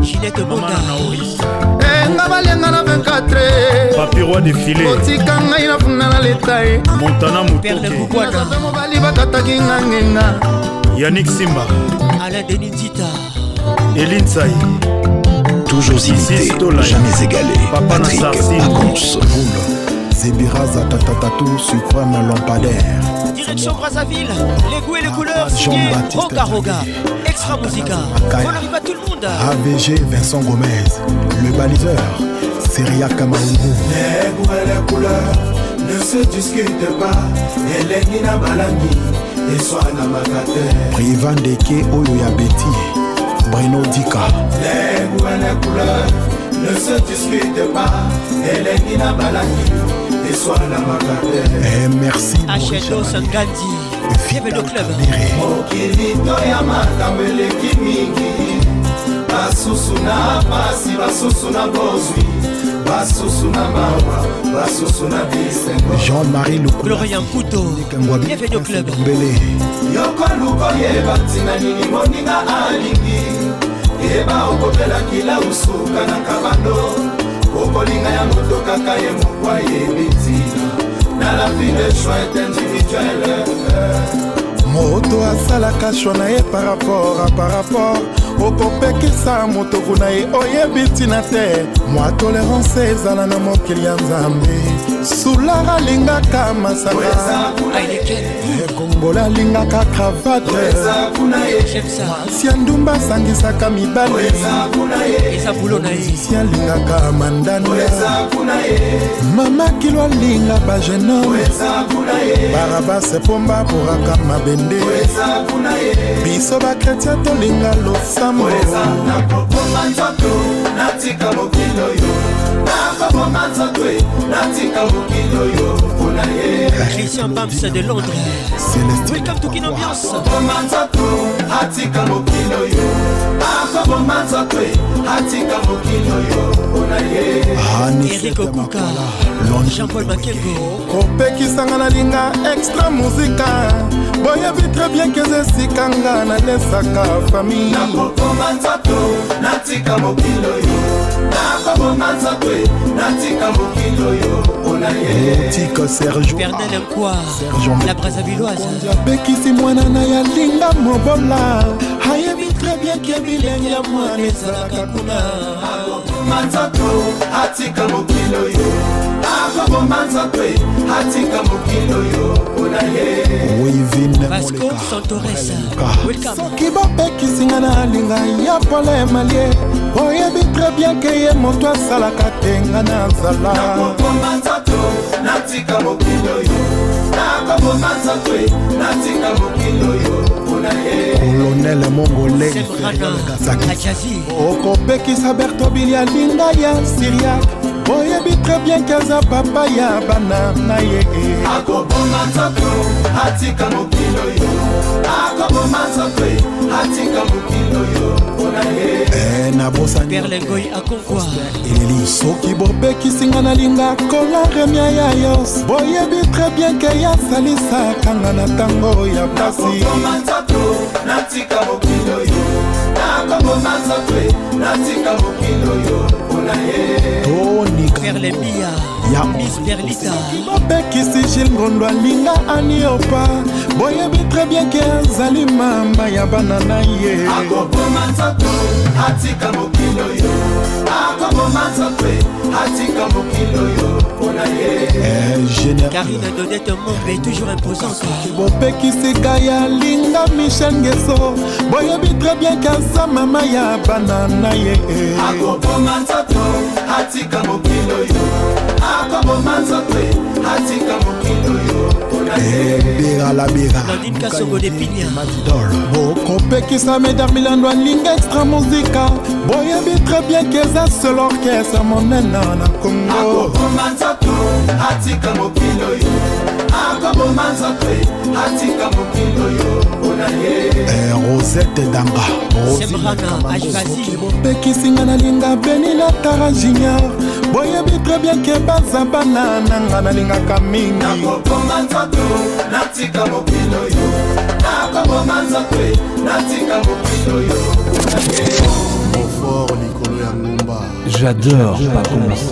Ginete bonda. nga balenga na 24 papiroi defile otika ngai na leta ye. Montana motoke. Mobali bakataki nga ngenga yanik simba nzita elinsai toujours imité jamais égalé papa Patrick Pacons Zebiraza Tatatatu Suprême Lampadaire Direction Brazzaville, les goûts et les couleurs signé Roga Roga Extra Musica On arrive à tout le monde AVG Vincent Gomez Le baliseur Seria Kamaungu Les goûts et les couleurs ne se discutent pas elengi na balangi eswana makate Privan Deke Oyo ya Betty Bruno Dika. Les goûts et les couleurs ne se discutent pas elengi na balangi eswana makate eh, merci Acheto Sangandi Bienvenue au club. Mokili toya makambo eleki mingi basusu na pasi basusu na bozwi basusu na mawa basusu na bisengo. Jean-Marie Florian Couto Bienvenue au club. Mbele. Yokoluka oyeba ntina nini moninga alingi. Yeba okopela kila usuka na kabando. Okolinga ya moto kaka ye moko ayebi ntina. Na la vie de chouette individuelle. Moto asalaka shwa na ye par rapport a par rapport okopekisa motoku na ye oyebi ntina te. Mwa tolerance ezala na mokili ya nzambe. Sular alingaka masaka kongola alingaka cravate. Mwasi ya ndumba asangisaka mibale. Si alingaka mandanda. Mama kilo alinga bagenome barabase pomba boraka mabende. Biso bakretien tolinga losambo nakoboma nzoto natika mokili oyo. Nakoboma nzoto natika mokili oyo. Mpona ye. Christian Bams de Londres. Welcome to Kin Ambiance. Nakoboma nzoto atika mokili oyo nakoboma nzoto atika mokili oyo mpona ye. Jean-Paul Makengo kopekisanga nalinga extra muzika. Boyebi très bien keza esikanga nalesaka famille. Nakoboma nzoto natika mokili oyo nakoboma nzoto natika mokili oyo botika sergobernel nkoir la brasavilloise abekisi mwana na yalinga mobola. Ayebi très bien ke bilenge ya mwana ezalaka kuna akoboma nzoto atika mokili oyo akoboma nzoto atika mokili oyo mpona ye. Vasco Santores Welcome. Soki bapekisinga na linga ya pole malie oyebi très bien ke ye moto asalaka te nga nazala nakoboma nzoto natika mokili oyo nakoboma nzoto natika mokili oyo kolonel mongolengasaki okopekisa bertobilia linga ya siriak oyebi très bien keza papa ya bana na ye. Akoboma nzoto atika mokili oyo akoboma nzoto atika mokili oyo mpona ye. Na bosani Berlengoy Akonkwa eleli soki bopekisinga nalinga kola remia ya yos. Boyebi très bien ke yasalisakanga na ntango ya pasi natika mokili oyo nakoboma nzoto natika mokili oyo mpona ye. Perlembia Miss Perlita. Bopekisi gil ngondo alinga aniopa boyebi très bien ke azali mama ya bana na ye. Akoboma nzoto atika mokili oyo akoboma nzoto atika mokili oyo mpona ye Karine Dodette Mombe toujours imposante. Bopekisika ya linga michel ngeso. Boyebi très bien ke aza mama ya bana na ye akoboma nzoto atika mokili oyo akoboma nzoto atika mokili oyo bera la beramadidol bokopekisa medar milando alinga extra muzika boyebi très bien keza seul orchestre monena na congo. Atika mokili oyo akoboma nzoto atika mokili oyo rosette danga bopekisinga nalinga beni na tara junior. Boyebi très bien ke baza bana nanga nalingaka mingi nakoboma nzoto natika mokili oyo nakoboma nzoto natika mpona ye mofort likolo ya ngomba j'adore Pacons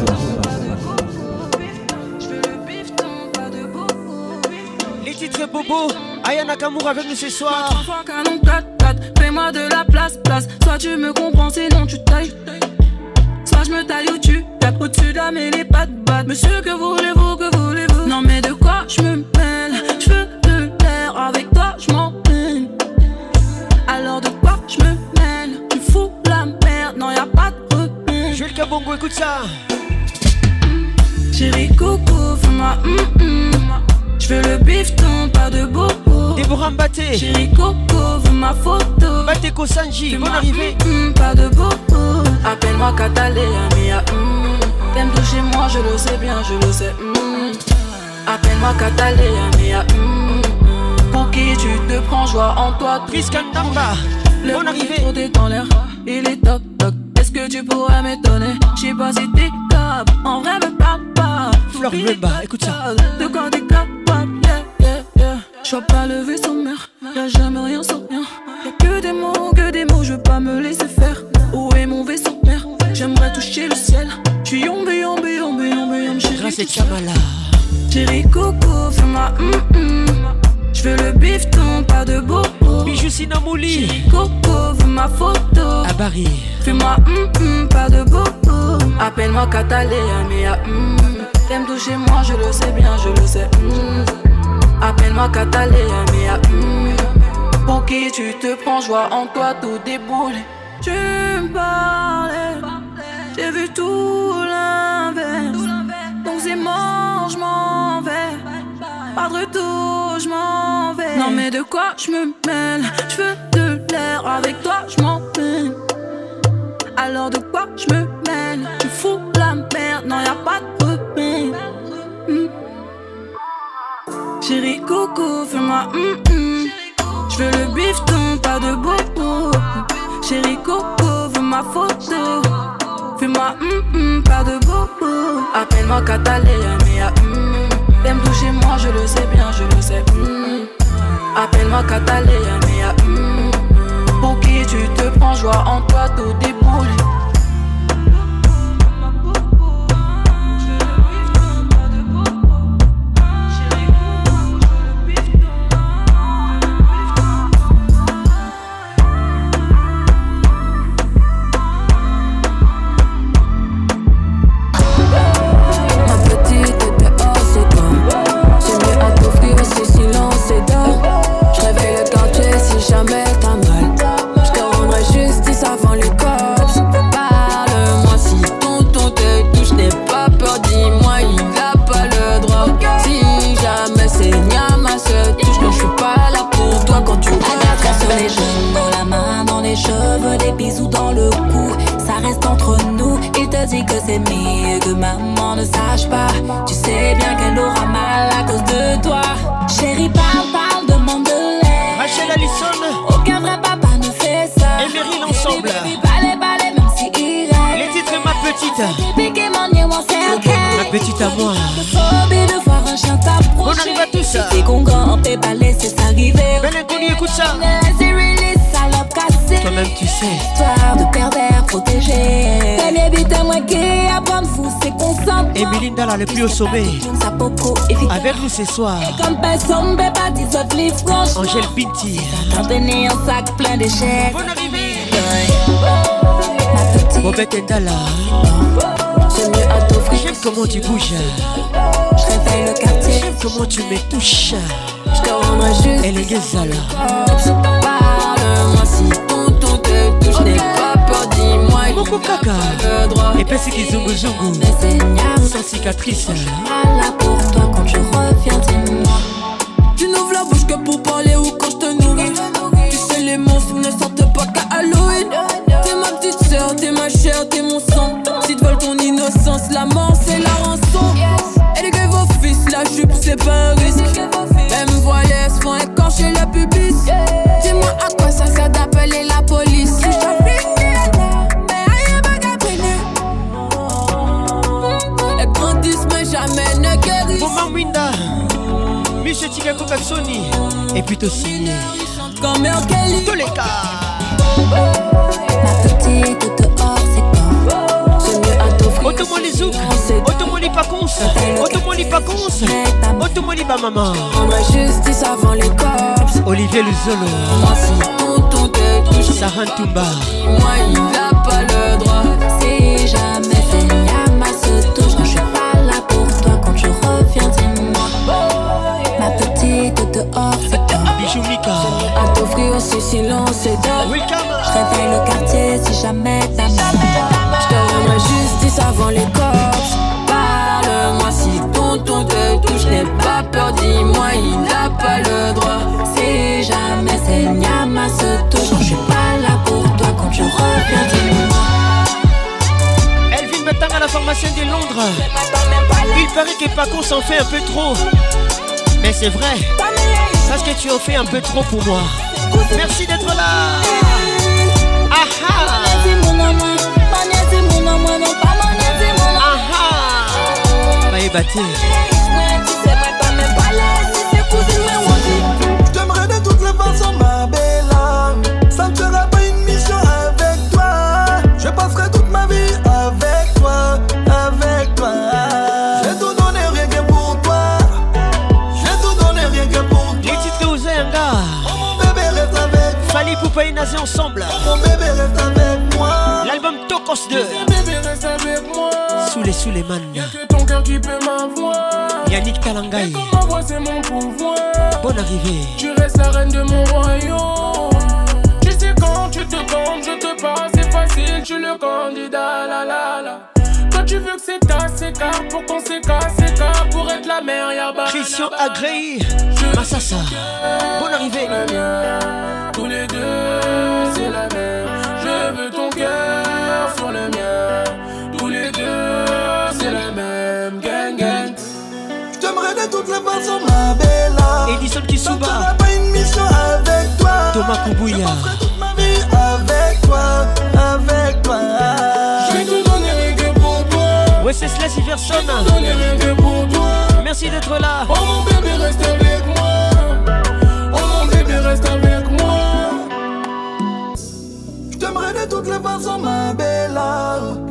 Bobo, Aya Nakamura avec nous ce soir. Trois fois canon 4-4, fais-moi de la place, place. Soit tu me comprends, sinon tu tailles. Soit je me taille ou tu tapes au-dessus de la mêlée, pas de batte. Monsieur, que voulez-vous, que voulez-vous? Non, mais de quoi je me mêle? Je veux de l'air, avec toi je m'en mêle. Alors de quoi je me mêle? Tu fous la merde, non, y a pas de repère. Jules Kabongo, écoute ça. Chérie, coucou, fais-moi hum hum. Je veux le bifton, pas de bobo. Déborah Mbaté. Chérie Coco, veux ma photo. Baté Kosanji, bonne arrivée. Mm, pas de bobo. Appelle-moi Cataléa, Mia. Mm. T'aimes toucher moi, je le sais bien, je le sais. Mm. Appelle-moi Cataléa, Mia. Mm. Pour qui tu te prends, joie en toi. Triskandamba, bonne arrivée. dans l'air, il est top, top. Est-ce que tu pourrais m'étonner? Je sais pas si t'es top. En vrai, me parle pas. Fleur Rumba, écoute ça. De quoi t'es capable? Je vois pas lever sans mère, y'a jamais rien sans rien. Y'a que des mots, que des mots, je veux pas me laisser faire. Où est mon vaisseau mère J'aimerais toucher le ciel. J'suis yombe, yombe, yombe, yombe, yombe, chérie. Grâce à Chamala. Chérie Coco, fais-moi hum hum. J'veux le bifton, pas de bobo. Bijou Sinamouli. Chérie Coco, veux ma photo. À Paris. Fais-moi hum hum, pas de bobo. Appelle-moi Cataléa, mais hum. T'aimes toucher moi, je le sais bien, je le sais. Hum. Appelle-moi Cataléa, mais mm, Pour qui tu te prends, joie en toi, tout déboule. Tu me parlais, j'ai vu tout l'inverse. Donc c'est mort, je m'en vais. Pas de retour, je m'en vais. Non, mais de quoi je me mêle? Je veux de l'air, avec toi, je m'en. Alors de quoi je me mêle? Tu fous la merde, non, y a pas de Chérie Coco, fais-moi hum hum. Je veux le bifton, pas de bobo. Chérie Coco, veux ma photo. Fais-moi hum hum, pas de bobo. Appelle-moi Cataléa, mais hum. T'aimes toucher moi, je le sais bien, je le sais. Hum. Appelle-moi Cataléa, mais hum. Pour qui tu te prends, joie en toi, tout déboule. Cheveux, des bisous dans le cou. Ça reste entre nous. Il te dit que c'est mieux que maman ne sache pas. Tu sais bien qu'elle aura mal à cause de toi. Chérie, parle, parle, demande de l'air. Rachel Allison. Aucun vrai papa ne fait ça. Et Meryl ensemble. Balai, balai, même si il Les titres, ma petite. Piqué mon nez, mon cercle. Ma petite à moi. Phobie de voir un chien t'approcher. On arrive à tout ça. T'es con quand t'es balai, c'est arrivé. Belle inconnue, écoute ça. Toi-même tu sais. Histoire de pervers protégé Premier but à moi qui apprend de fou c'est consent Et Melinda là le plus au sommet. Avec nous ce soir. Et comme personne peut pas dire les franches Angèle Pinty T'as donné un sac plein chair Bonne arrivée. Bobette Ndala. J'ai mieux à t'offrir J'aime comment tu bouges. Je réveille le quartier. J'aime comment tu me touches. Je te rendrai juste Elle est Gezala moko kaka epesi kizunguzungu sans cicatrice toi quand je reviens tu n'ouvres la bouche que pour parler ou quand je te nourris. Tu sais les monstres ne sortent pas qu'à Halloween. T'es ma petite sœur t'es ma chère t'es mon sang. Si te volent ton innocence la mort c'est la rançon. Élevez vos fils la jupe c'est pas un risque. Même voilée se font écorcher la pubis. Dis-moi à quoi ça sert d'appeler la police. Michel Tigako Katsoni, et. Comme Kelly. Tous les cas. Ma petite dehors, c'est quand C'est mieux à t'offrir. Automoi les zouk, automoi les pacons, automoi les pacons, automoi les maman. On ma justice avant les cops. Olivier Luzolo, Sarah Toumba, moi, il a pas le droit. Si jamais dehors Bijou Mika, À t'offrir ce silence d'or. Je réveille le quartier si jamais ta maman Je te rendrai justice avant les cops. Parle-moi si tonton te touche, n'aie pas peur, dis-moi, il a pas le droit. Si jamais c'est Nyama se touche je suis pas là pour toi Quand tu reviens dis-moi Elvin Batang à la pharmacienne de Londres. Il paraît que Paco s'en fait un peu trop. Mais c'est vrai, parce que tu en fais un peu trop pour moi. Merci d'être là. Ah ah. Ah ah. Bah Poupa et Nazé ensemble. Mon bébé reste avec moi L'album Tokos 2. Bébé reste avec moi. Sous les sous les man. Y'a que ton cœur qui peut m'avoir. Yannick Talangaï. Ma voix c'est mon pouvoir. Bonne arrivée. Tu restes la reine de mon royaume. Tu sais quand tu te comptes, je te parle, c'est facile, tu le candidat, la la la. C'est ta car pour qu'on s'écarte, s'écarte pour être la mère, y'a pas. Christian Agrey. Massassa. Bonne arrivée. Le mien, tous les deux, c'est la même. Je veux ton cœur sur le mien. Tous les deux, c'est la même. Gang, gang. J'aimerais de toutes les façons ma belle Edison Kisuba. sera pas une mission avec toi Thomas Koubouya. Je passerai toute ma vie avec toi Avec toi Ouais, c'est Slash Iverson. Donner rien que pour toi. Merci d'être là. Oh mon bébé reste avec moi. Oh mon bébé reste avec moi. J'aimerais de toutes les façons ma belle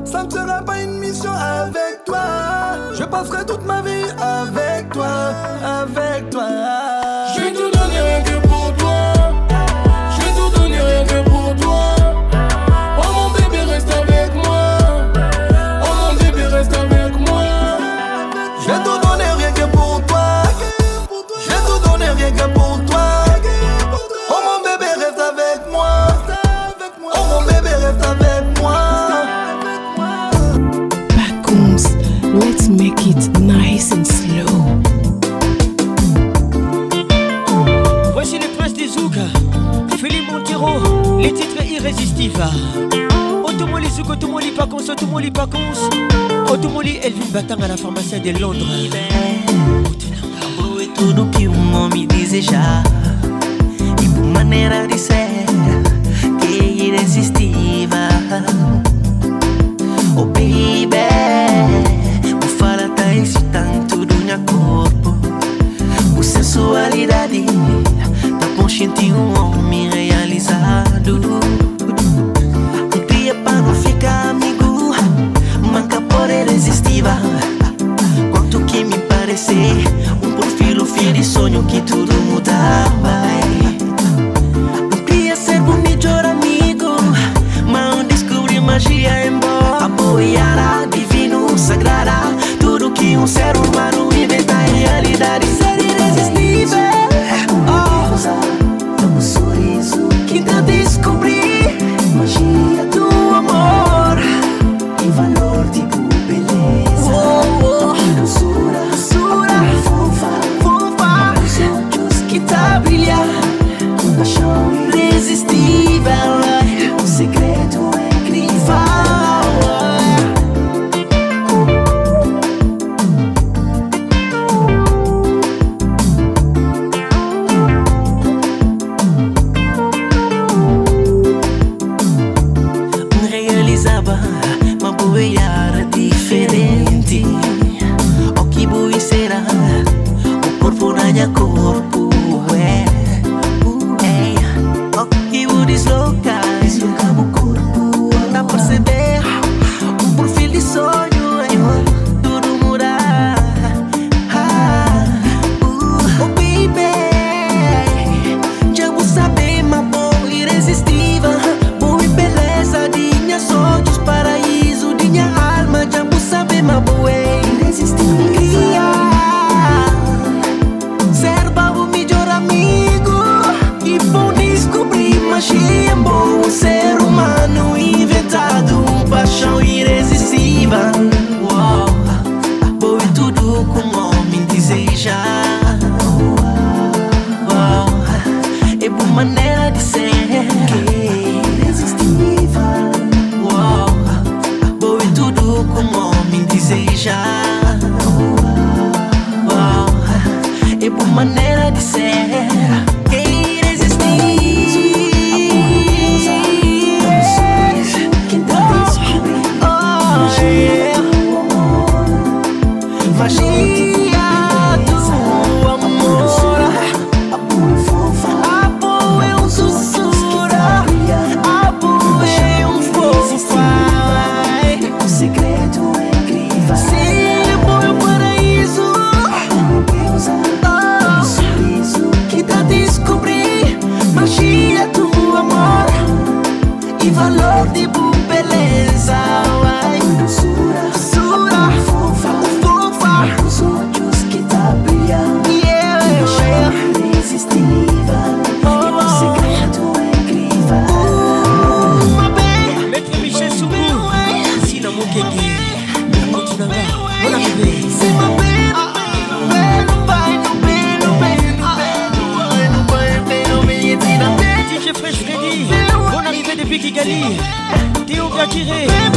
Ça ne sera pas une mission avec toi Je passerai toute ma vie avec toi Avec toi Les titres irrésistibles. Automoli Zouk, Automoli Pacons, Automoli Pacons. Automoli Elvin Batang à la pharmacienne de Londres. Tudo que um homem desejar E por maneira de ser Que é irresistível Oh baby. O fala tá excitando do meu corpo O sensualidade Tá consciente um homem realizado Um dia para não ficar amigo Manca por irresistível Quanto que me parecer Um perfil filho de sonho que tudo mudava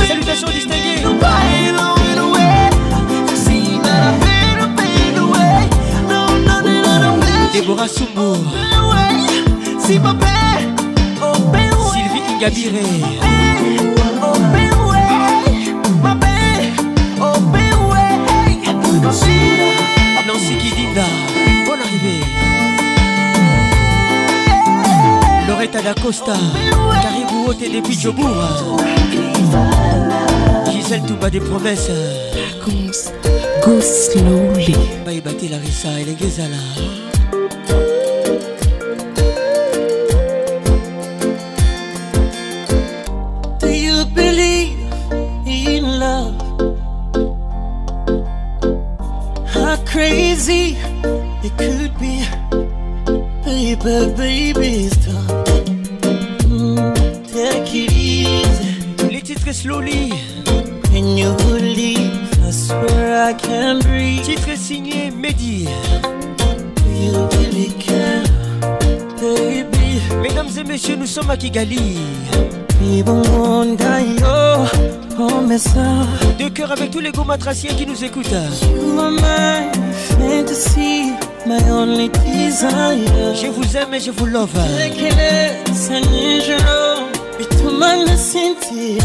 Salutations distinguées. Déborah Soumou. Sylvie Ingabiré. Loretta Dacosta Caribou Hôte depuis Jobourg Gisèle Touba des promesses Go slowly Baïbaté Larissa Elengezala kutoka Kigali Bibongonda yo oh messa De cœur avec tous les gomatraciens qui nous écoutent. You are my fantasy My only desire Je vous aime et je vous love. Lekele sanye jelo Bituma na sinti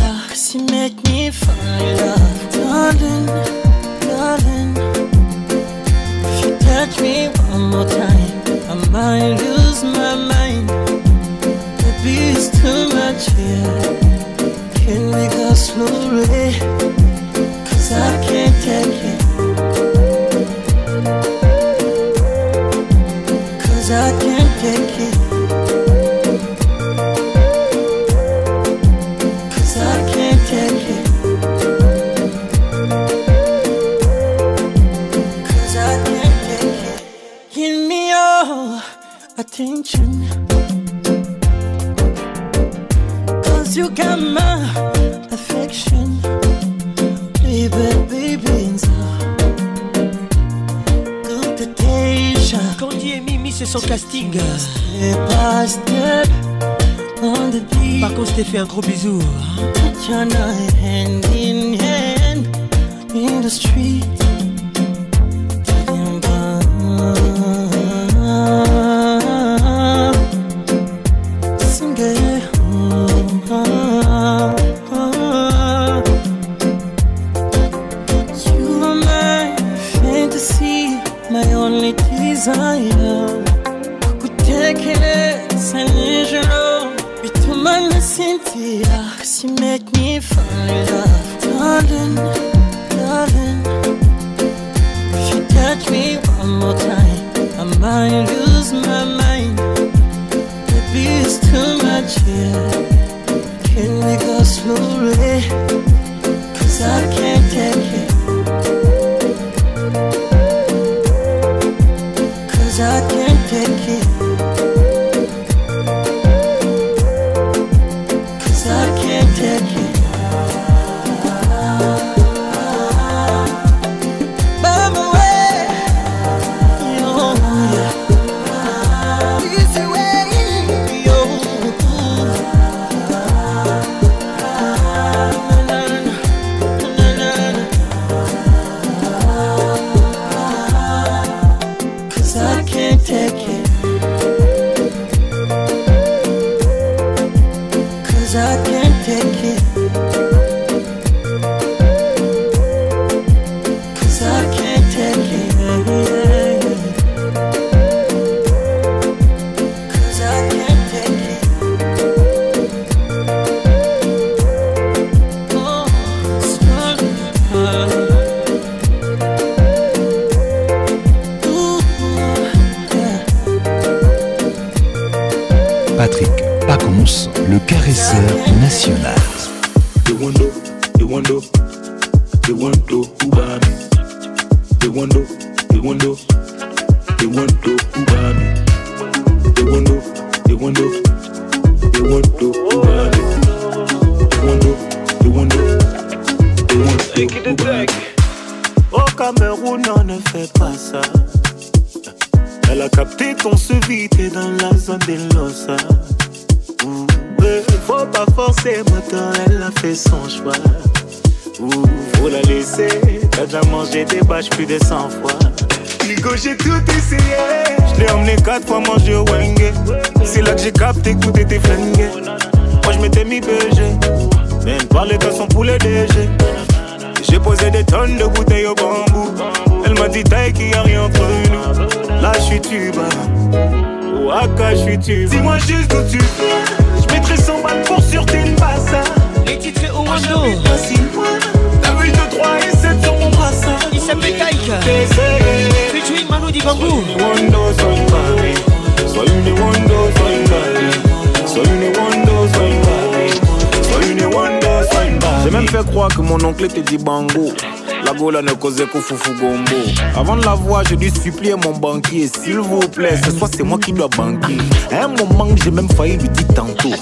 Avant de la voir, je dû supplier mon banquier. S'il vous plaît, ce soir c'est moi qui dois banquer. À un moment, j'ai même failli lui dire tantôt.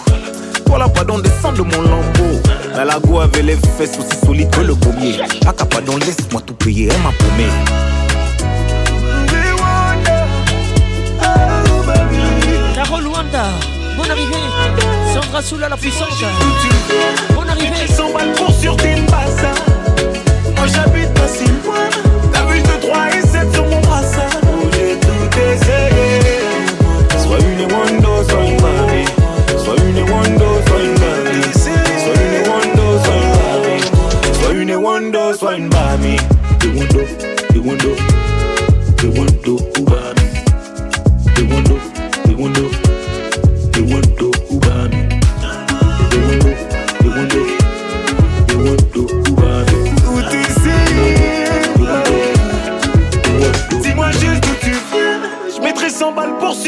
Voilà, pardon, descends de mon lambeau. La lago avait les fesses aussi solides que le pommier. Aka, pardon, laisse-moi tout payer, elle m'a paumé. Carole Wanda, bonne arrivée. Sandra Soula la puissante. Arrivée. 100 balles pour sur Timbasa. Moi j'habite pas si loin. T'as vu de 3 et 7 sur mon brassard. Où j'ai tout essayé. Soit une Wando, soit une Barbie. Soit une Wando, soit une Barbie. Soit une Wando, soit une Barbie. Soit une Wando, soit une Barbie. The Wando, the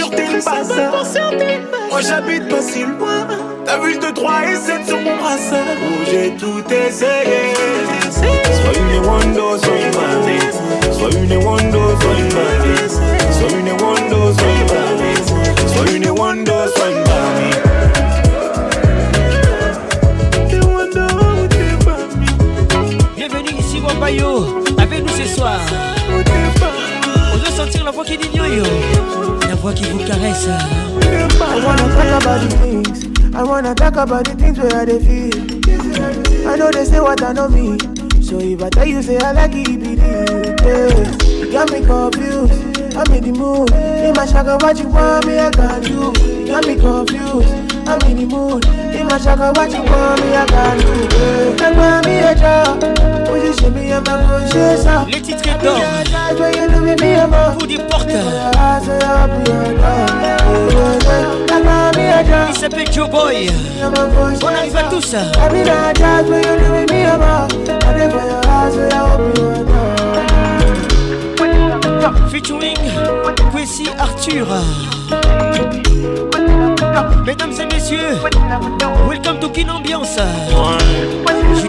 tes. Moi j'habite pas si loin. T'as vu de 3 et 7 sur mon brassard. Où j'ai tout essayé. Soit une Wando, soit une Barbie. Soit une Wando, soit une Barbie. Soit une Wando, soit une Barbie. Soit une Wando, soit une Barbie. Bienvenue ici Wambayo Avec nous ce soir On veut sentir la voix qui dit yo voix qui vous caresse I wanna talk about the things. I wanna talk about the things where I dey feel. I know they say what I know me. So if I tell you say I like it, it. Be real yeah. You got me confused. I'm in the mood. In my shaka what you want me I can do You. Got me confused. I'm in the mood. In my shaka what you want me I can do yeah. Make me a job. Position me in my conscience Les titres d'or. Pour des portes Il s'appelle Joe Boy. On arrive à tous. Featuring Quincy Arthur. Mesdames et messieurs Welcome to Kin Ambiance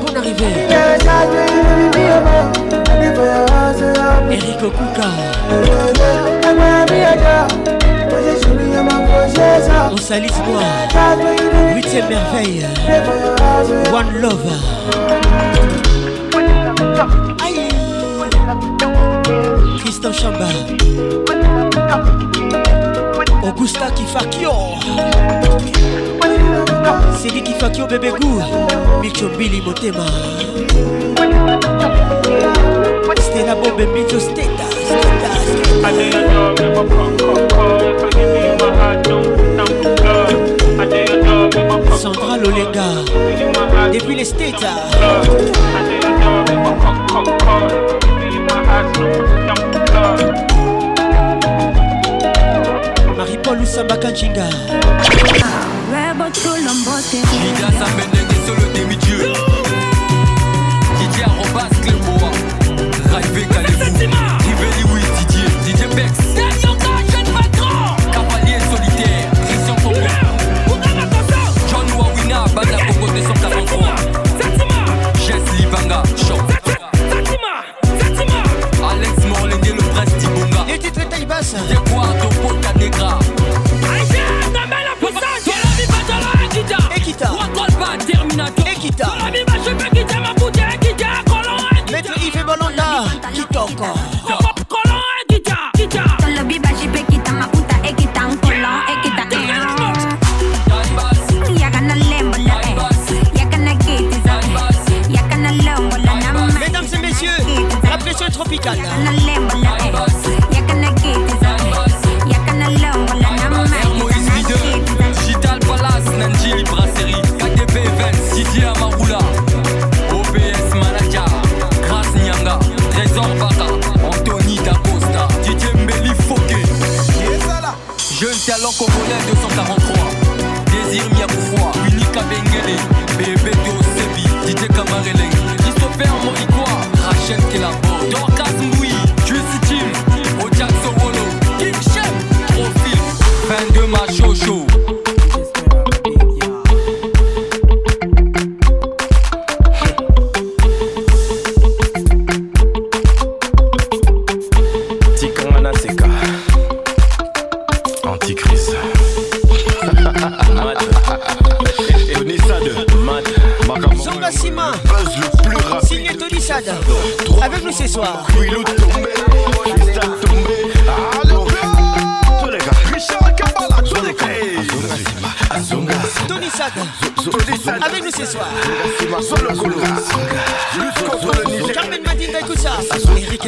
Bonne arrivée. Eric Okuka. On salue toi. Huitième merveille. One Love. Aïe. Christophe Chamba. Augusta Kifakio Sigi Kifakio bébé goût Micho Billy Motema. Stella Bombe Micho Steta Steta Steta. Sandra Depuis les States lusambakanjinga soir. Tony Sada avec nous ce soir. Ça. Eric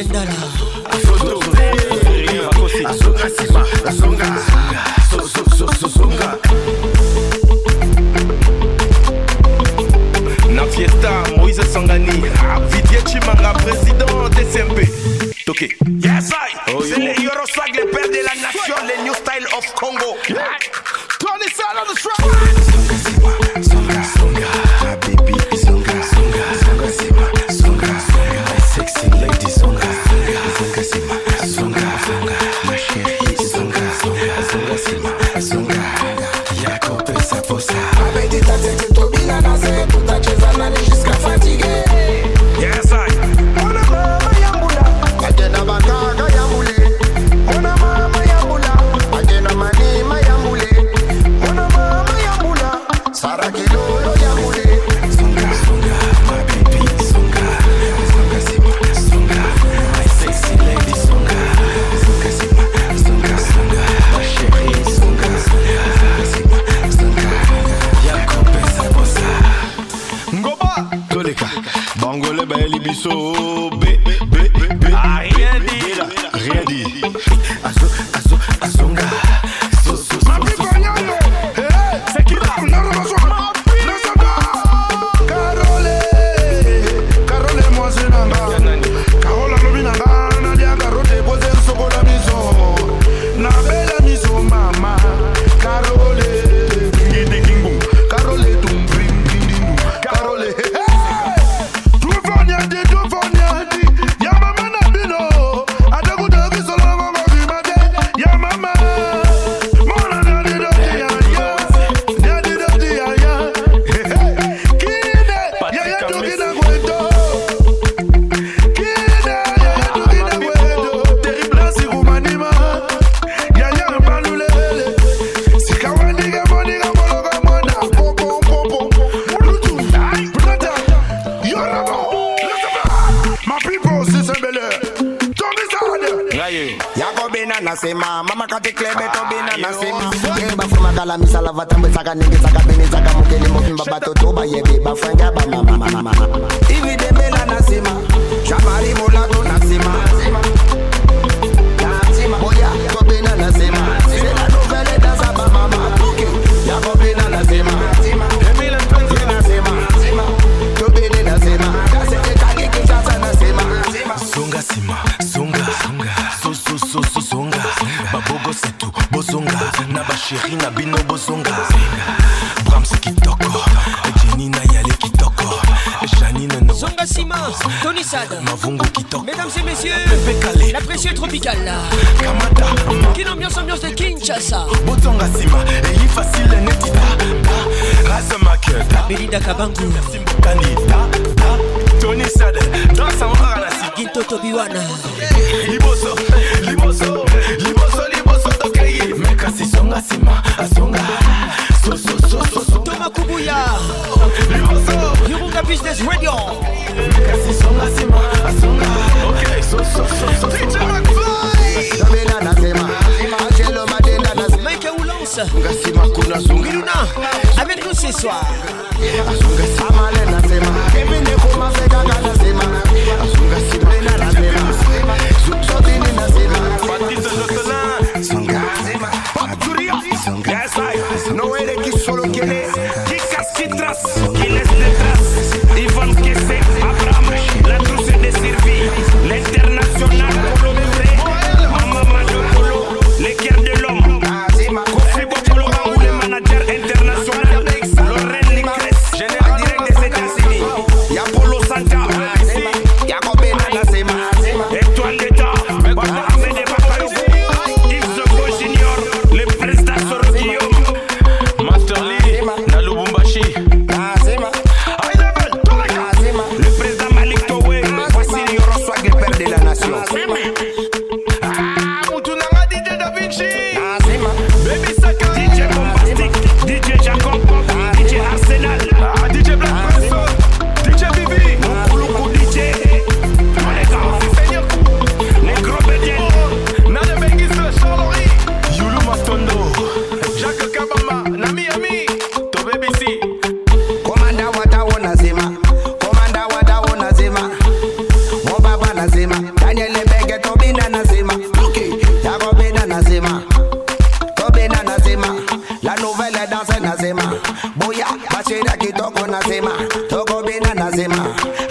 tokobina nasema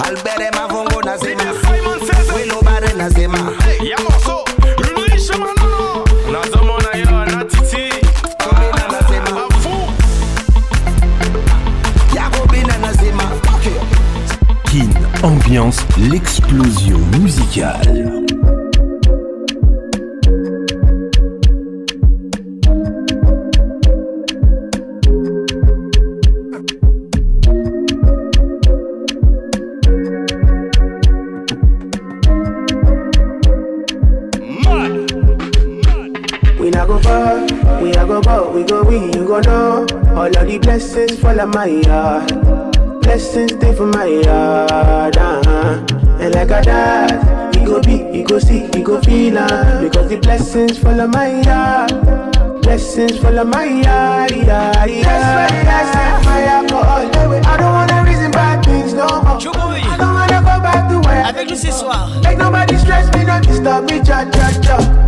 albere mafungo nasema wilobare nasema Ya morceau. Ulrich Manolo. Nazomona yo na Titi. tobina nasema yakobina nasema okay. Kin ambiance l'explosion musicale. My yard. Blessings stay for my yard. Uh-huh. And like a dad, he go be, he go see, he go feel uh, Because the blessings fall on my yard. Blessings fall on my yard. Yeah, yeah. That's why I set my alcohol. I don't wanna reason bad things no more. I don't wanna go back to where Avec nous ce soir. Make nobody stress me, don't disturb me, cha cha cha.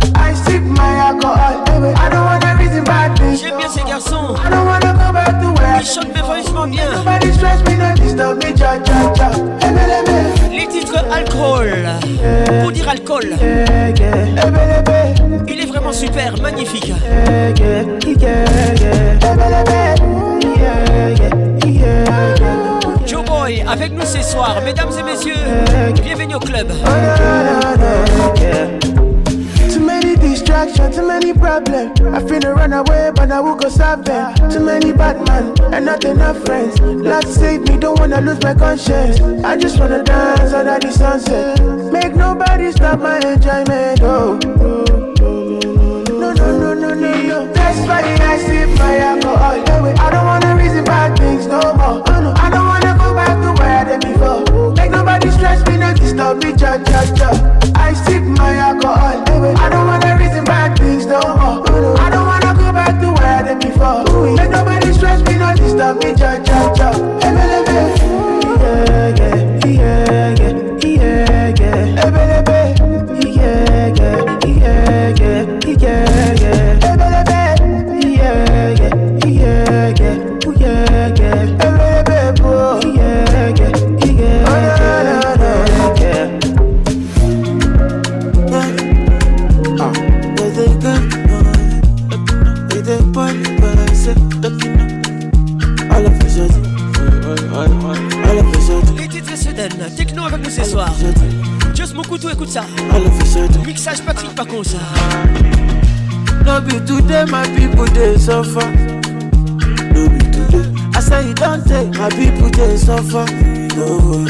Bien. Nobody stress me, disturb me. Les titres alcool. Pour dire alcool. Il est vraiment super, magnifique. Joe Boy avec nous ce soir, mesdames et messieurs. Bienvenue au club. Many too many problems. I finna run away, but I will go solve them. Too many bad men and not enough friends. Lord save me, don't wanna lose my conscience. I just wanna dance under the sunset. Make nobody stop my enjoyment. Oh. No, no, no, no, no, no. That's why I sip my alcohol. I don't wanna reason bad things no more. Oh, I don't wanna go back to where I did before. Make nobody stress me, not disturb me, cha cha cha. I sip my alcohol. I Les no more. I don't wanna go back to where I did before. Make nobody stress me, no disturb me, cha cha judge, judge. Écoute ça. Mixage Patrick Pacons. No be today my people dey suffer. No be today. I say e don take my people dey suffer. No,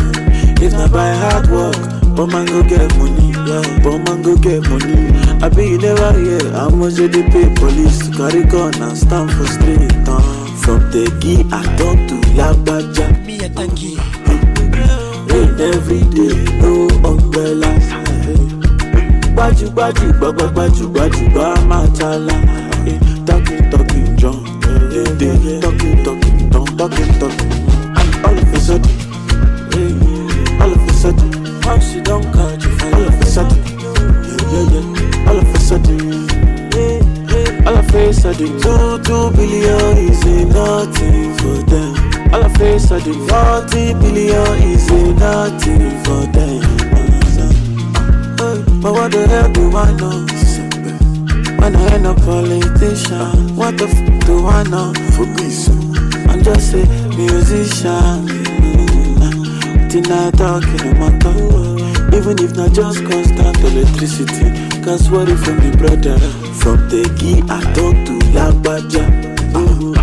if na by hard work, poor man go get money. Yeah, poor man go get money. I be you never hear how much they pay police carry gun and stand for street. Uh. From Tegi I talk to Lagbaja. Me a tangi. Rain every day, no umbrella gbajúgbajù gbọgbọgbajúgbajùgbà máa eh, ta la tọ́kì eh, eh, tọ́kì jọ dédé tọ́kì tọ́kì tán tọ́kì tọ́kì all of a sudden all of a sudden once you don catch you fall all of a sudden yeah, yeah. all of a sudden. All I face I did two, two billion is a nothing for them. All I face I did forty billion is a nothing for them. But what the hell do I know? When I ain't a politician, what the f do I know? I'm just a musician. Till I talk in my tongue. Even if not just constant electricity. Cause what if from the brother? From Tegi, I talk to Lagbaja. Ooh,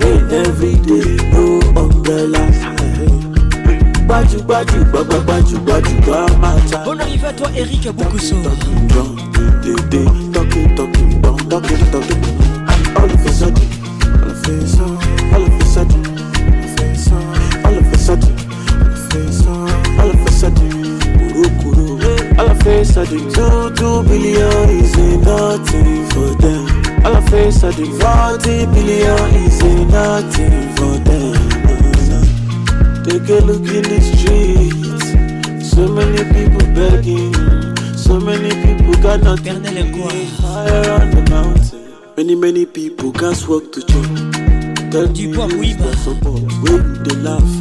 Rain every day, no umbrella. Bonne arrivée à toi, Eric. All of a sudden, two two billion is nothing for them. All of a sudden, forty billion is nothing for them. Take a look in the streets. So many people begging. So many people got nothing. Fire on the mountain. Many, many people can't walk to church. Tell me who's the support? Where they laugh?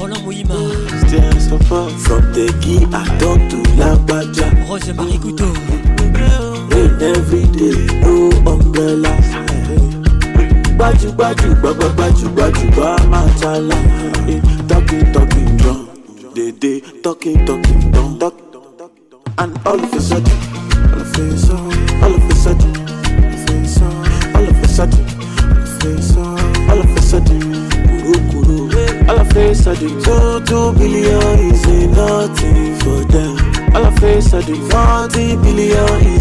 Roland Mouima. Still support. From the key, I talk to Lagbaja. Rose Marie Couteau. Rain every day, no umbrella. Gbaju gbaju gbagba gbaju gbaju gba matala. Eh, Talking talking drum, they talking talking drum, talk. And all of a sudden, all of a sudden, all of a sudden, all of a sudden, all of a sudden, kuru kuru. All of a sudden, two two billion is nothing for them. All of a sudden, forty billion is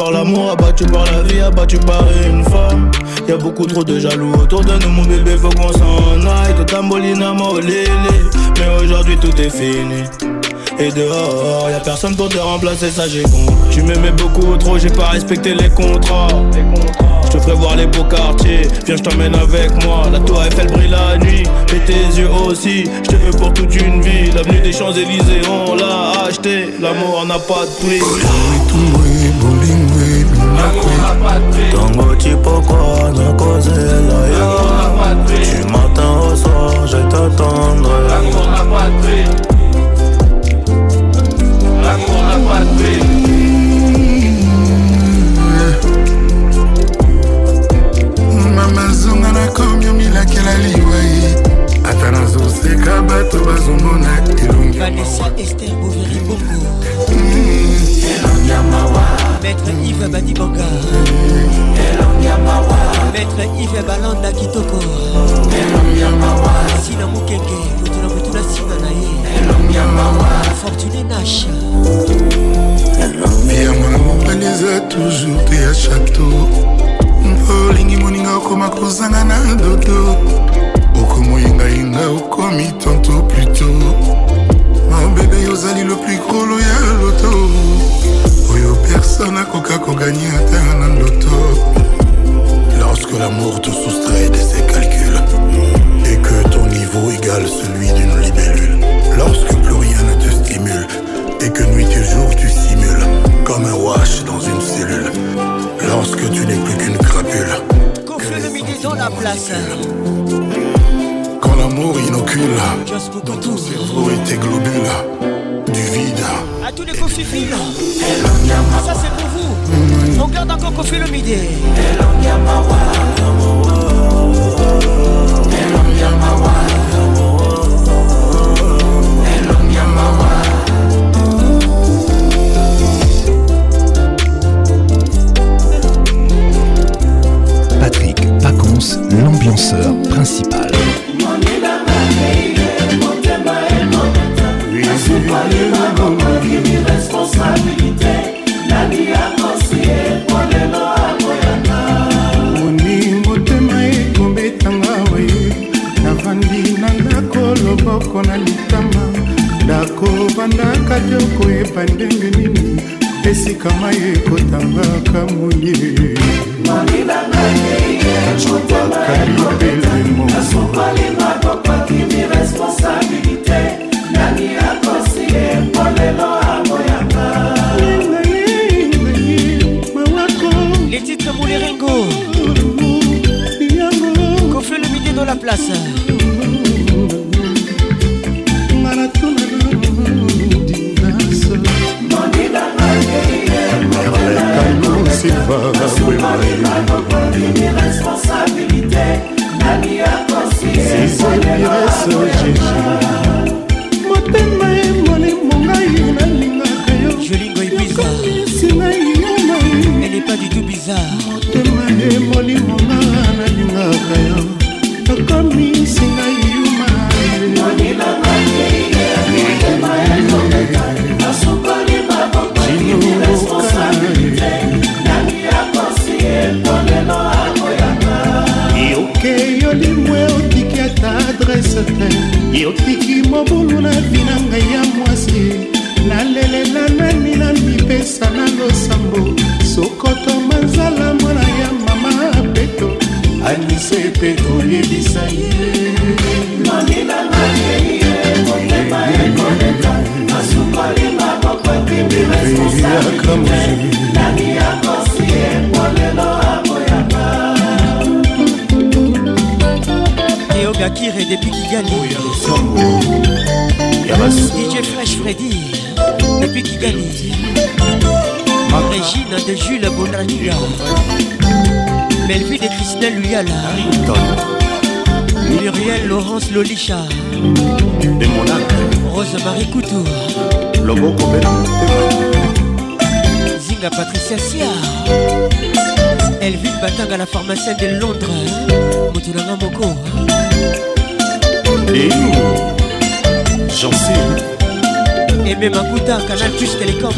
par l'amour, abattu par la vie, abattu par une femme. Y'a beaucoup trop de jaloux autour de nous, mon bébé, faut qu'on s'en aille. Tout tambolina, molélé. Mais aujourd'hui tout est fini. Et dehors, y'a personne pour te remplacer, ça j'ai con. Tu m'aimais beaucoup trop, j'ai pas respecté les contrats. Je te ferai voir les beaux quartiers, viens je t'emmène avec moi La tour Eiffel brille la nuit, et tes yeux aussi Je te veux pour toute une vie, l'avenue des Champs-Élysées on l'a acheté L'amour n'a pas de prix Tango tu pourquoi nous causer là Du matin au soir je t'attendrai L'amour la patrie L'amour la patrie mazonga nakomi omilakela liwai ata nazoseka bato bazomona elongi maître yves badibanga maître yves balanda kitoko. Sina mokenge moto na motu na nsima na ye fortune nash yama mobali eza toujours te ya chateau. Mpo olingi moninga okoma kozanga na dodo. Okomoyingayenga okomi tanto pluto mabebe ozali le plus grolo ya loto. Oyo personne akoka koganye ata na loto. Lorsque l'amour te soustrait de ses calculs et que ton niveau égale celui d'une libellule. Lorsque plus rien ne te stimule et que nuit et jour tu simules comme un wash dans une cellule. Lorsque tu n'es plus qu'une crapule Confie le midi dans la place l'amour inocule. Dans ton cerveau et tes globules. Du vide. À tous les ça c'est pour vous. On garde encore Kofi le midi depuis Kigali Régine de Jules Bonaniga Melville de Christelle Luyala Muriel Laurence Lolicha. De monac. Rose-Marie Coutou motema Zinga Patricia Sia. Elvin Batanga la pharmacienne de Londres. Moutoulanga Moko eyu jansi Aimé Makuta Canal Plus Télécom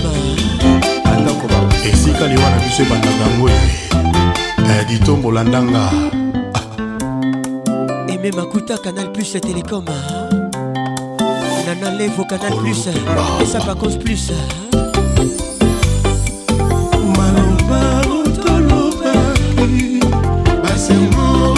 atako ba esika liwa na biso ebandaka yango e ditombola ndanga. Aimé Makuta Canal Plus Télécom Nana Levo Canal Plus par cause plus maloba otolobaki basermo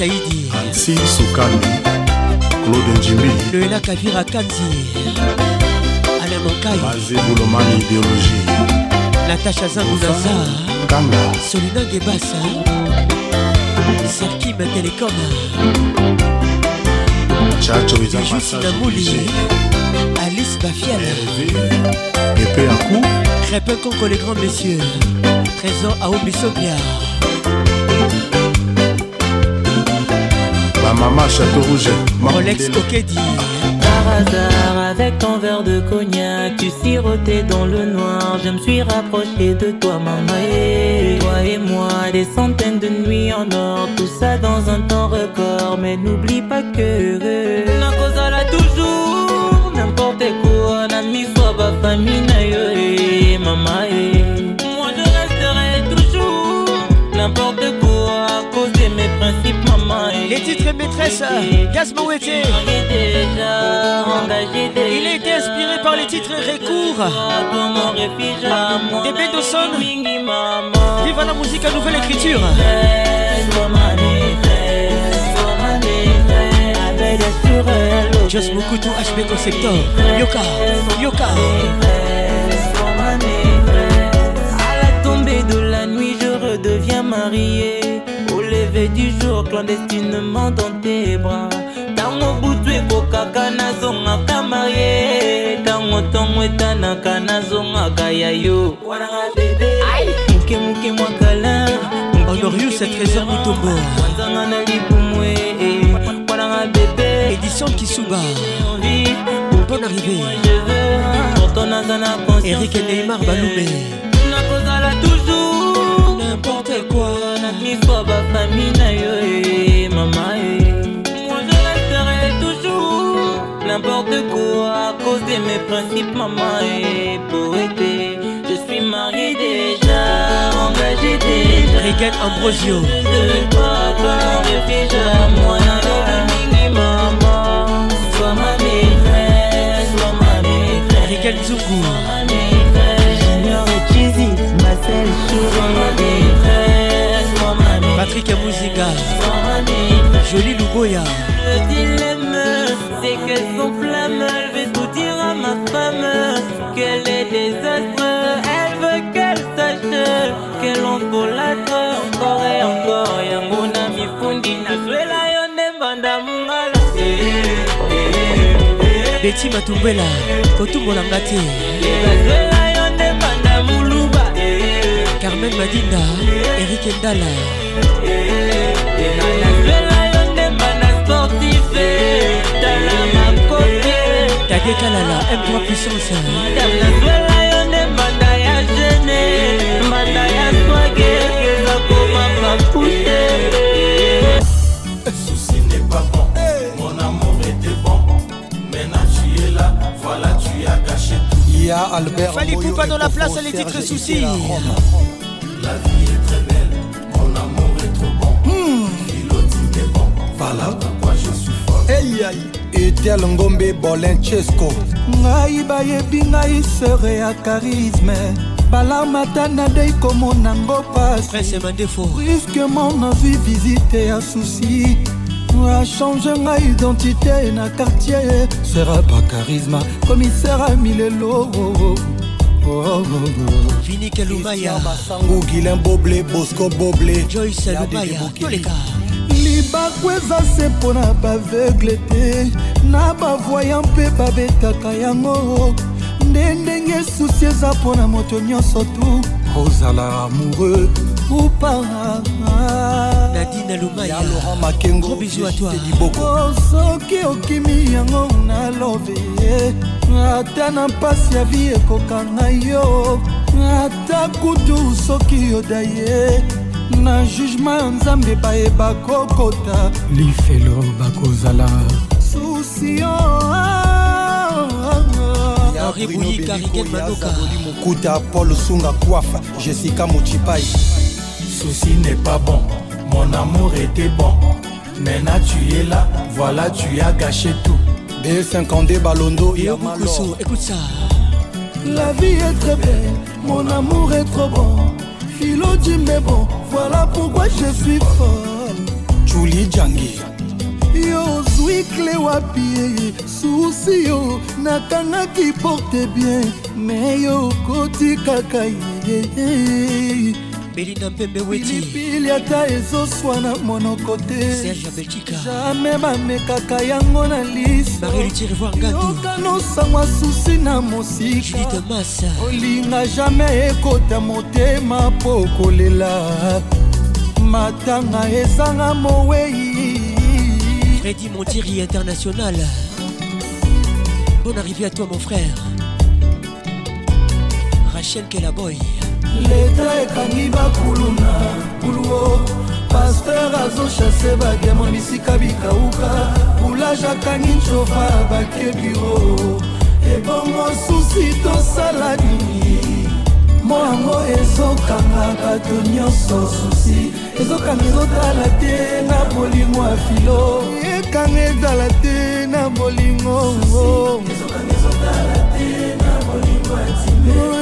saidi ansi sukami claude njimbi. Loela kavira kanzi ana mokai baze bulomani idéologie. Natasha zangunaza kanga solina gebasa. Serkima telecom chacho eza jusinamuli alice bafiala epe aku crépin conco les grands messieurs. Trésor aobisobia bamama château rouge rolex okedi Par hasard, avec ton verre de cognac, tu sirotais dans le noir. Je me suis rapproché de toi, maman. Et toi et moi, des centaines de nuits en or, tout ça dans un temps record. Mais n'oublie pas que la cause a toujours n'importe quoi. N'ami soit ma famille, maîtresses Gaz Mawete il a été inspiré par les titres Recours des Bendoson Viva la musique à nouvelle écriture. Just Mukutu HB Conceptor. Yoka Yoka. À la tombée de la nuit, je redeviens marié. Lever du jour, clandestinement dans tes bras. Tango butu ekokaka nazongaka marie ntango ntongo etanaka nazongaka ya yo moke moke mwakala Honorius Trésor Mutombo wanzanga na libumwe wananga bebe édition Kisuba bonne arrivée pourtant naza na conscience Eric Neymar Baloumé principes maman et poète je suis marié déjà engagé déjà. Regan Ambrosio. De papa refuge à moi maman sois ma maîtresse sois ma maîtresse. Junior et Cheesy, Marcel Chiré, Patrick Amuzinga Jolie Luboya Le dilemme, c'est. Elle veut tout dire à ma femme qu'elle est désastreuse. Elle veut qu'elle sache qu'elle en folâtre encore et encore. Yango na mifundi na swela yonde mbanda mungala. Betty Matumbela kotumbolanga te Nazwela yonde mbanda muluba. Carmen Madinda Eric Ndala de Kalala, pas Il y Albert. Dans la place, les titres soucis. La vie est très belle, mon amour est trop bon. Bon, voilà pourquoi je suis fort. Etel ngombe bolenchesco ngai bayebi ngai sere ya charisme. Balarmata nadei komona ngo pasbrusquement nazwi visite ya susi achange ngai identité na quartier. Sera pa charisme commissaire a milelo Vini Kalumaya. Basango Guilain Boblé Bosco Boblé. Joyce Lumaya Toleka libako eza se mpo na baveugle te. Na bavoyan mpe babetaka yango. Nde ndenge susi eza mpo na moto nyonso tu. Ozala amoureux. Upa nadine lumaya laurent makengo bisou à toi. Oh, soki okimi yango na love ye ata na mpasi ya vi ekokanga yo. Ata kutu soki yoda ye na jugema ya nzambe bayeba kokota. Lifelo bakozala. Susio henri bouyi kariken manoka mokuta paul sunga coiffe jessica mochipai Souci n'est pas bon, mon amour était bon. Maintenant tu es là, voilà tu as gâché tout. B52 Balondo Yamalor Écoute ça. La vie est très belle, mon amour est trop bon. Philo dit mais bon, voilà pourquoi je suis folle. Julie Djangi. Yo zwi kle wapi susi yo nakangaki porte bien. Me yo koti kaka ye belinda mpembe pilipili ata ezoswana monoko te. Serge beltika jamai bamekaka yango na lisiyokanosango susi na mosika. Olinga jamai ekota motema mpo kolela. Matanga ezanga mowei. Freddy Montiri international. Bonne arrivée à toi mon frère. Rachel Kelaboy leta ekangi bakulu na kuluo paster azoshase bademo bisika bikauka. Boulage akangi ncova bake biro. Ebongo susi tosala nini? Mo yango ezokanga bato nyonso susi. Ezokanga ezotala te na bolingo ya filo. Ekanga ezala te na bolingo ezokanga ezotala te na bolingo ya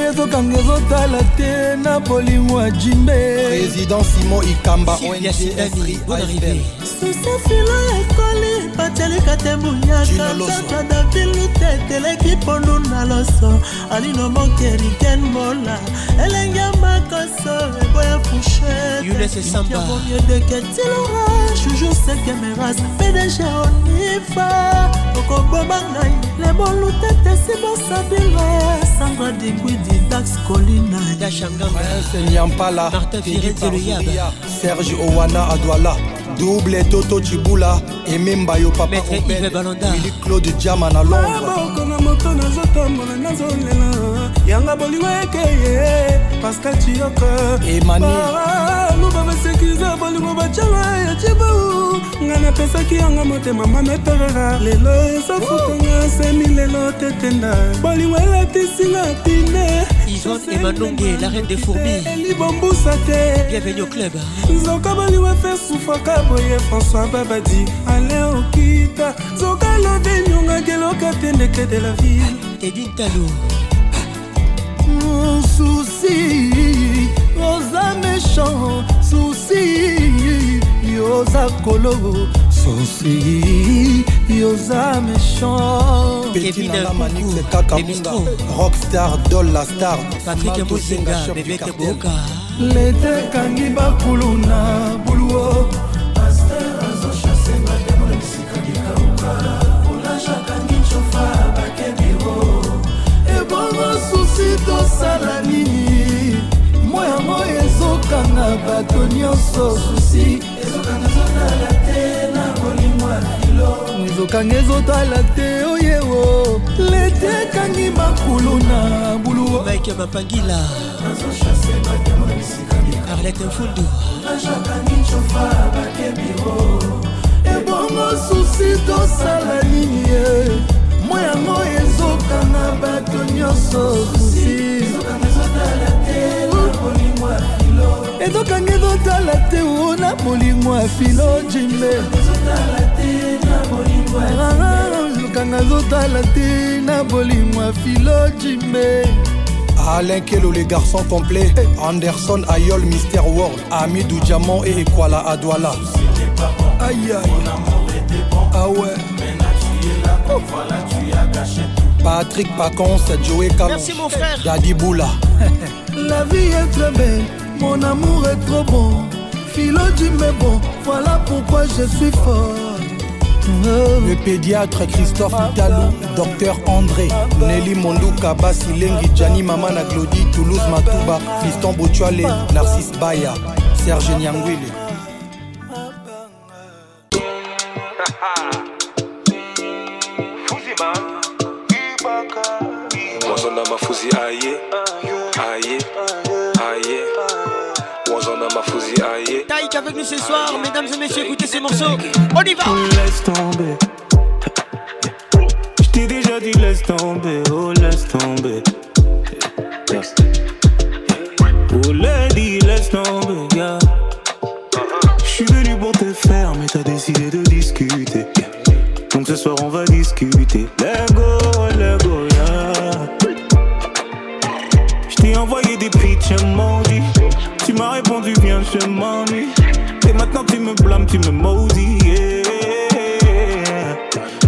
ezokanga ezotala te na bolingo ya jimbe. Président simon ikamba ongfri sosafilo ekoli batialika te buyaka tata davilu te teleki pondu na loso. Alino mokeriken mola elenge makoso eboya fusheyamomiedeketiloa toujours sekemeras pdg onifa okoboma ngai lebolu tete sibosabilo sandra digwidi dax colina nyampala serge owana adwala double toto cibula ememba yo papa wili claude jama na londres. Maboko na moto nazotambola nazolela. Yanga bolingo ekeye pascal ciyoko emaniluba basekiza bolingo bacanga ya cibu nga napesaki yanga motema mameperera lelo ezafutanga semi lelo tetenda. Bolingo elatisinga pine Yvonne Emanongue, la reine des fourmis. elibombusa te. Bienvenue au club. nzoka bolingo efe sufaka boye françois babadi ale okita nzoka lobe nyongaki eloka te ndeke de la ville edin talo susi oza méchant susi yoza kolo fosi yoza méchantmanix kakamunga rockstar dol la star patrik mosinga bebekeboka lete ekangi bakulu na buluo ebongosusi tosala nini? Moyango ezokanga bato nyonso susi. Ezokanga zotala ezokanga ezotala te oyewo lete ekangi makulu na buluo. Mike mapangila. Arlete mfundu ebongo susi tosala nini ye? Mwa yango ezokanga bato nyonso kusi. Ezokanga ezotala te ona bolingo ya filo jimbe ezokanga ezotala te na bolingo ya Alain Kelo, les garçons complets. Anderson, Ayol, Mister World. Amidou Diamant et Ekwala Adwala. Aïe aïe. Ah ouais. Patrick Pacons, Joey Cam. Merci mon frère. Daddy Boula. La vie est très belle, mon amour est trop bon. Philo mais bon, voilà pourquoi je suis fort. Le pédiatre Christophe Italou, docteur André, Nelly Monduka, Basilengi, Gianni Mamana Glody, Toulouse Matouba, Fiston Botuale, Narcisse Baya, Serge Nyangwile. Wazona mafuzi aye, aye, aye. Aye. Taïk avec nous ce soir, mesdames et messieurs, écoutez ces morceaux. On y va. Laisse tomber. Je t'ai déjà dit laisse tomber, oh laisse tomber. Oh lady, laisse tomber, yeah. Je suis venu pour te faire, mais t'as décidé de discuter. Donc ce soir on va discuter. Let go, répondu bien, je m'ennuie. Et maintenant tu me blâmes, tu me maudis. yeah.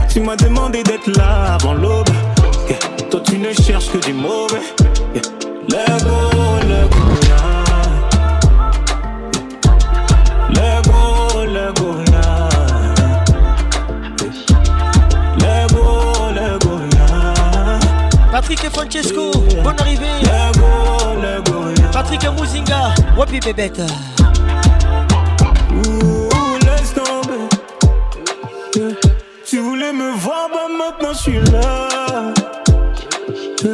Tu m'as demandé d'être là avant l'aube. Yeah. Toi tu ne cherches que du mauvais. Yeah. Let go, let go, yeah. Let go, let go, yeah. Let go, let go, yeah. Patrick et Francesco, bonne arrivée. Patrick Mouzinga, Wapi Bébête? Ouh, laisse tomber. Yeah. Tu voulais me voir, bah maintenant je suis là. Yeah.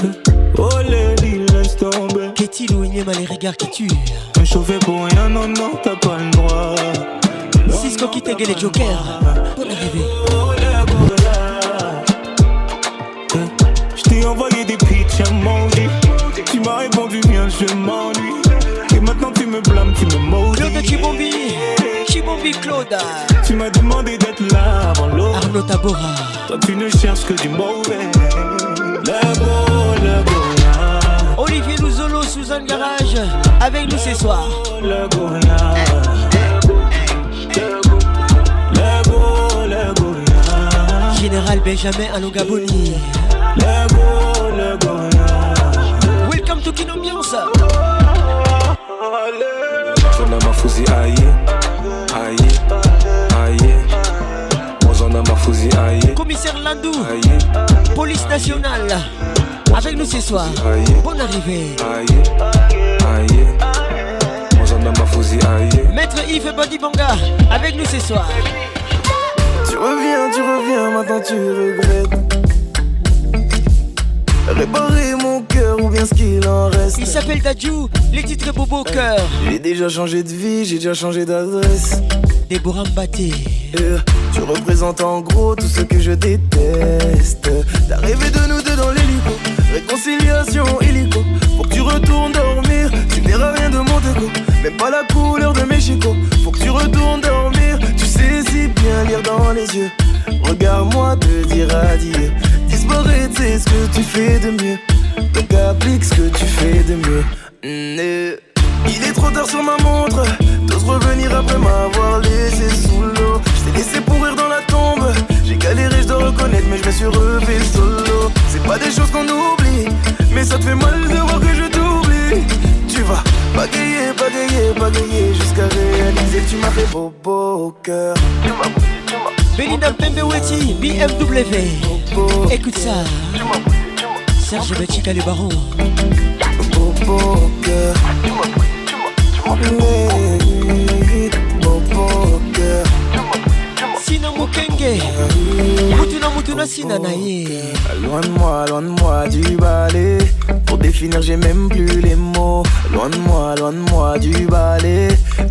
Yeah. Oh lady, laisse tomber. Qu'est-il ou Inyema les regards qui tuent? Me chauffer pour rien, non, non, t'as pas le droit. Cisco qui t'aiguait les jokers. Bonne arrivée. Oh, let go, là. Yeah. Je t'ai envoyé des pitchs emojis. Tu m'as répondu je m'ennuie. Et maintenant tu me blâmes, tu me maudis. Claude Chibombi, Chibombi Claude. Tu m'as demandé d'être là avant l'eau. Arnaud Tabora. Toi tu ne cherches que du mauvais. Go, let go, yeah. Olivier Louzolo, Suzanne Garage, avec nous ce soir. Go, yeah. Général Benjamin Alongaboni. Yeah. Welcome to Kin Ambiance. Wazona mafuzi aye, aye, aye. Wazona mafuzi aye, Commissaire Landou, aye, police nationale. Avec nous ce soir. Bonne arrivée. aye, aye. Wazona mafuzi aye. Maître Yves Badibanga, avec nous ce soir. Tu reviens, tu reviens, maintenant tu regrettes. Réparer ou bien ce qu'il en reste. Il s'appelle Dadju, les titres Bobo cœur. J'ai déjà changé de vie, j'ai déjà changé d'adresse. Déborah Mbaté. Euh, tu représentes en gros tout ce que je déteste. T'as rêvé de nous deux dans l'hélico. Réconciliation illico. Faut que tu retournes dormir. Tu verras rien de mon déco. Même pas la couleur de mes chicots. Faut que tu retournes dormir. Tu sais si bien lire dans les yeux. Regarde-moi te dire adieu. Disparaître, c'est ce que tu fais de mieux. Ce que tu fais de mieux. Mm, euh. Il est trop tard sur ma montre. T'oses revenir après m'avoir laissé sous l'eau. Je t'ai laissé pourrir dans la tombe. J'ai galéré, je dois reconnaître, mais je me suis relevé solo. C'est pas des choses qu'on oublie, mais ça te fait mal de voir que je t'oublie. Tu vas bagayer, bagayer, bagayer jusqu'à réaliser que tu m'as fait bobo au cœur. Belinda Pembeweti, BMW. Écoute ça. Serge Bachika le baron. cœur. Cœur. Sina. Mutuna Mutuna Sina. Loin de moi, loin de moi du balai. Pour définir, j'ai même plus les mots. Loin de moi, loin de moi du balai.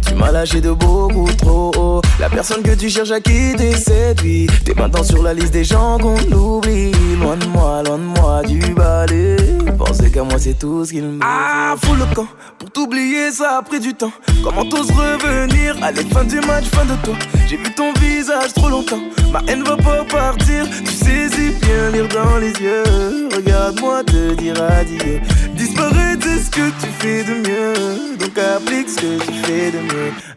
Tu m'as lâché de beaucoup trop haut. Personne que tu cherches à quitter séduit. T'es maintenant sur la liste des gens qu'on oublie. Loin de moi, loin de moi, du balai. Pensez qu'à moi, c'est tout ce qu'il me. Ah, fous le camp. Pour t'oublier, ça a pris du temps. Comment t'oses revenir Allez, fin du match, fin de toi? J'ai vu ton visage trop longtemps. Ma haine va pas partir. Tu saisis bien lire dans les yeux. Regarde-moi te dire adieu. Disparaître, c'est ce que tu fais de mieux. Donc applique ce que tu fais de mieux.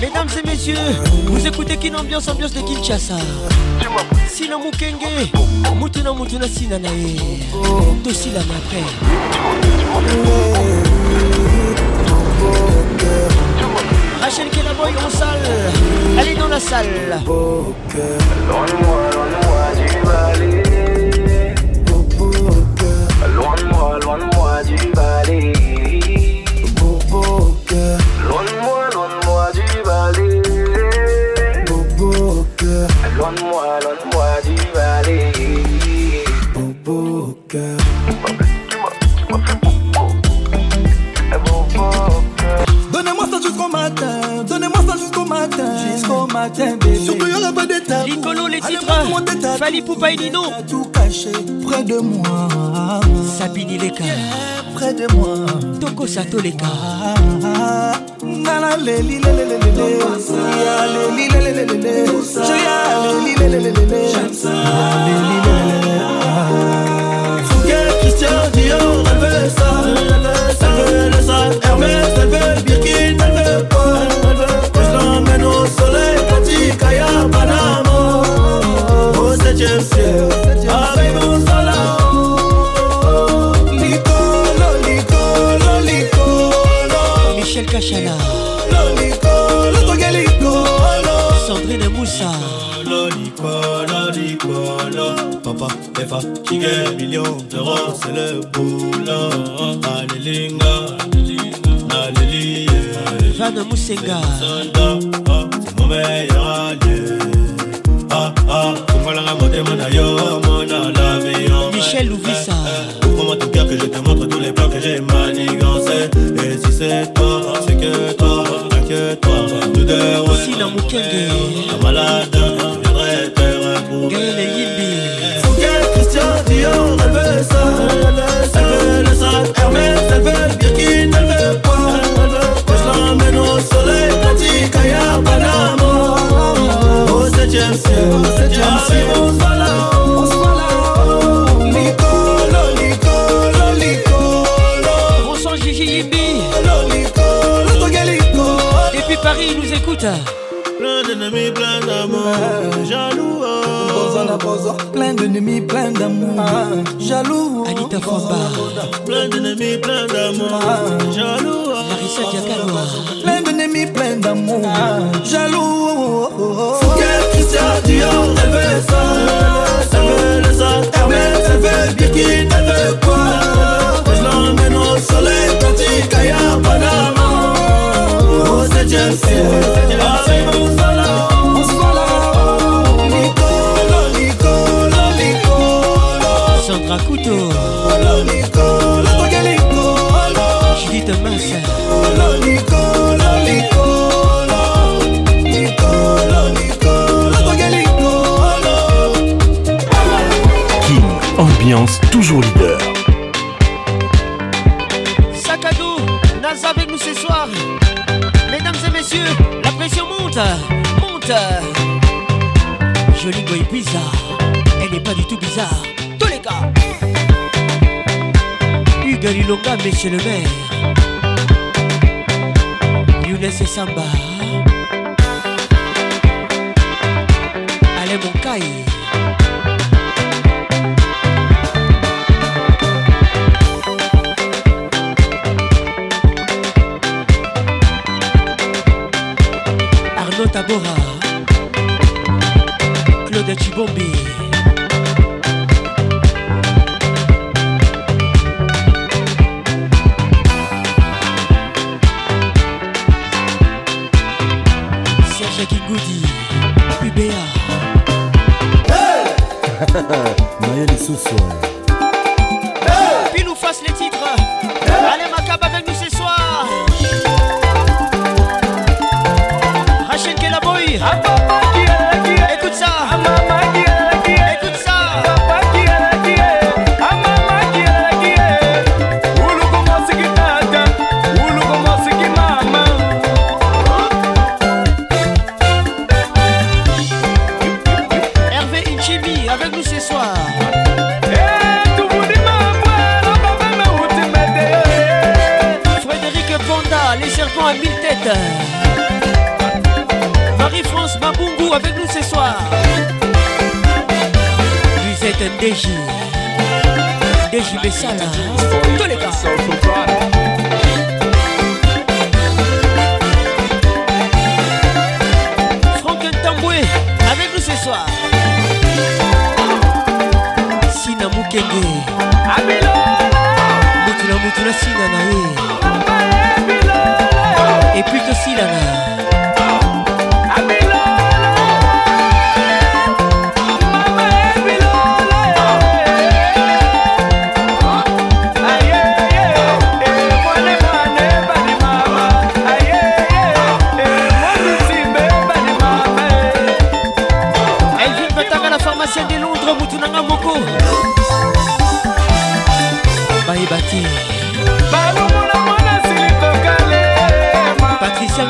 Mesdames et messieurs, vous écoutez Kin Ambiance, ambiance de Kinshasa. Sina Mukenge, Mutuna Mutuna Sina Nae, Tosila Napre. Rachel Kellaboy en salle, elle est dans la salle. Loin de moi, loin de moi du balai. Loin de moi, Loin de moi, loin de moi du balai. Bobo cœur. Donnez-moi ça jusqu'au matin, matin, bébé. Surtout pas d'état. Les titres. Fali Poupa et Nino. Tout caché près de moi. Sabini Leka. Près de moi. Toko Sato Leka. Nana le li le le le le le. Ya le li le le le le le. Je ya le li le le le le le. J'aime ça. Fouquet, Christian Dior, elle veut ça. Elle veut le Hermès, elle veut Birkin, elle veut septième ciel, avec mon salon. Licolo, licolo, licolo. Michel licolo. Sandrine Moussa. Licolo, licolo. Papa est fatigué, millions d'euros, c'est le boulot. Alléluia. Van Moussenga. C'est mon meilleur allié. Ah ah, comprends-la motema na yo, mona l'avion. Michel Louvissa. Ouvre-moi ton cœur que je te montre tous les plans que j'ai manigancés. Et si c'est toi, c'est que toi, inquiète-toi. Nous deux, ouais. Sina Mukenge. Un malade, je viendrai te retrouver. Gaël Yimbi. Fouquet, Christian Dior, elle veut ça. Elle veut le sac Hermès, elle veut le Birkin, elle veut quoi? Elle veut que je l'emmène au soleil, Panama. Au septième ciel, Paris, nous écoute. Plein d'ennemis, plein d'amour, jaloux. Plein d'ennemis, plein d'amour, jaloux. Anita Famba. Plein d'ennemis, plein d'amour, jaloux. Marissa Diakaloa. Plein d'ennemis, plein d'amour, jaloux. Fouquet, Christian Dior, elle veut ça. Elle veut le sac Hermès, elle veut Birkin, elle veut quoi? Je l'emmène au soleil, Pati, Kaya, Panama. Au septième ciel, avec mon salon. Nicolo. Judith Massa. King, ambiance toujours leader. Sac à dos, Nasa avec nous ce soir. Mesdames et messieurs, la pression monte, monte. Jolie Goy bizarre, elle n'est pas du tout bizarre. Lilonga, monsieur le maire. Younes et Samba. Allez mon caille. Arnaud Tabora. Claude Chibombi. soir. Frédéric Panda, les serpents à mille têtes. Marie-France Mabungu avec nous ce soir. Vous êtes un DJ. DJ Bessala. Tous les gars. avec nous ce soir. mokenge. Mutu na mutu nasina na ye. Epui tosilana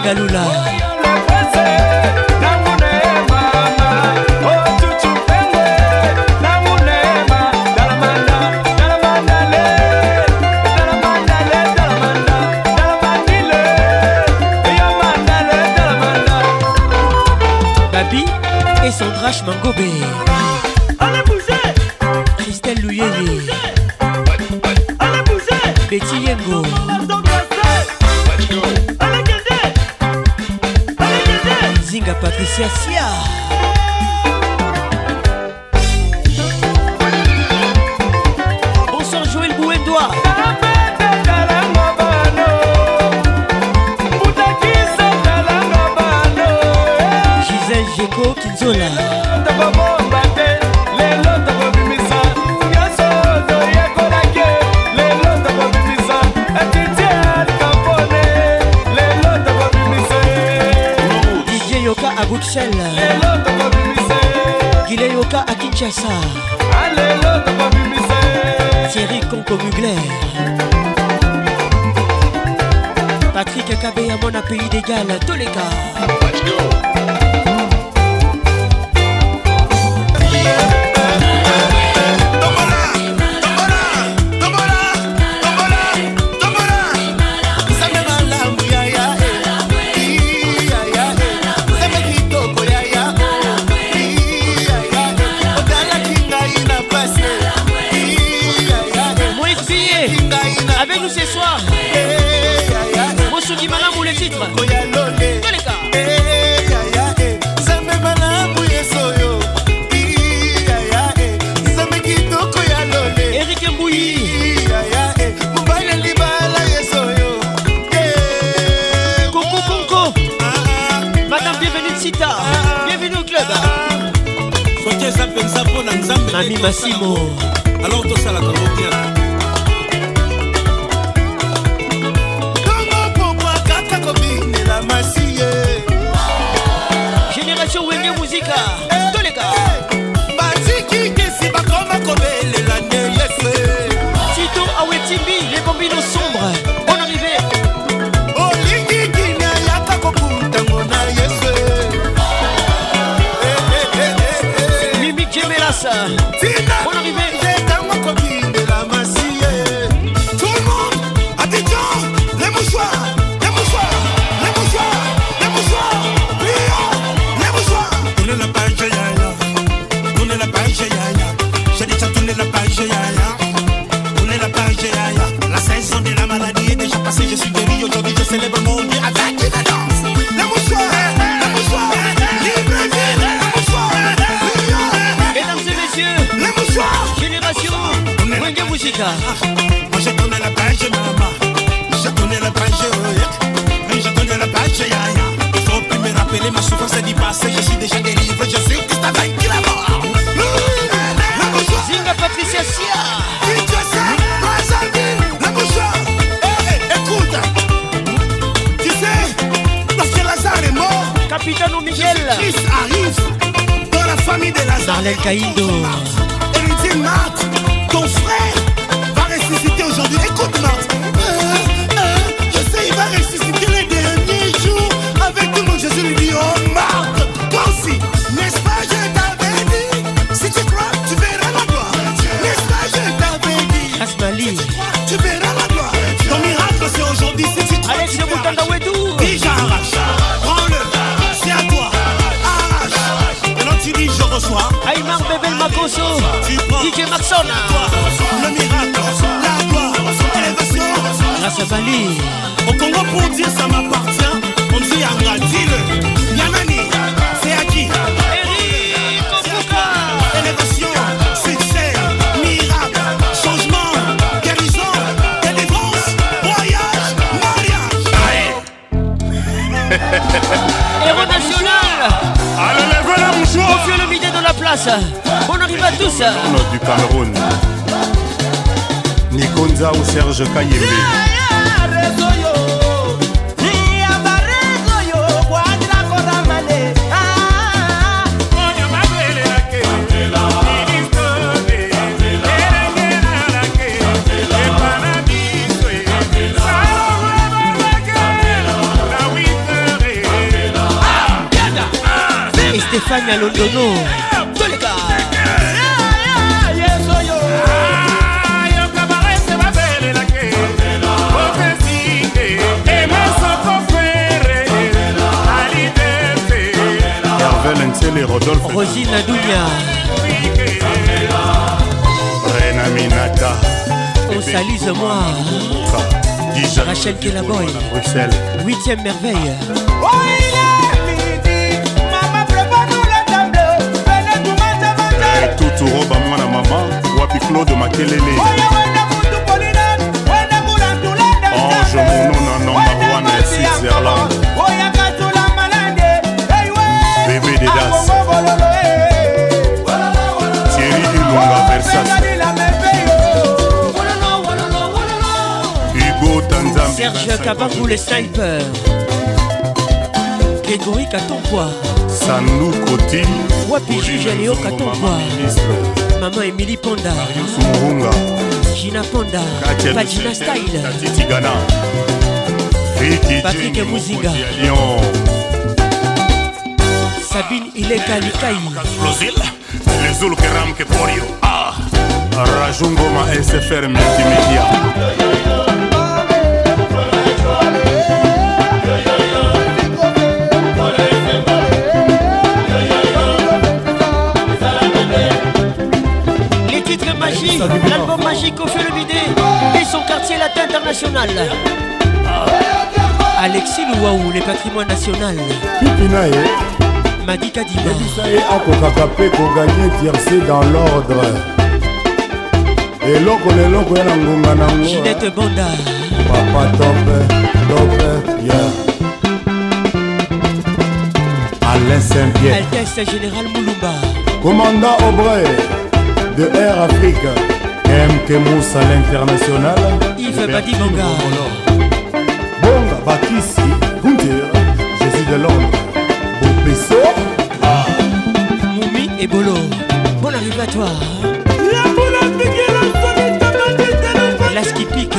Galula. Claude Mugler Patrick Kabé à mon pays d'égal, tous les gars. Place. On arrive à tous. Du Cameroun. Nikonza ou Serge Kayembe. Stéphane à Et Rodolphe. Rosine Dounia. Rena Minata. On salise moi. Dija. Rachel Kelaboy. Bruxelles. Huitième merveille. Roba wapi claude makelele ange switzerland Dedas Thierry Ilunga Versas Hugo Tanzam Serge Kabangou les snipers Grégory Katonkwa Sanou Koti Wapi Jujaleo Katonkwa Maman Emily Ponda. Marius Murunga. Gina Ponda. Padina Style. Tati Tigana. Patrick Muzinga Lyon. Sabine Ileka Likai. Les Zulu Keram Keporio. Ah, Rajungoma SFR Multimédia. Les titres magiques. L'album magique au fait le bidé. Et son quartier latin international. Alexis Louaou, les patrimoines national. pipi na ye Madi Kadima. yebisa ye akokaka mpe koganye tierce dans l'ordre. Eloko leloko ya na ngonga nango Ginette Bonda. papa tope tope ya. Alain saint-pierre. Altesse Général Moulumba. commandant aubrey de air afrique. Mk moussa l'international. Yves Badibanga. bonga bakisi gunter. Jésus de londres beso ah. mumi ebolo bon arrivé à toi. La boule à piquer la folie la skipique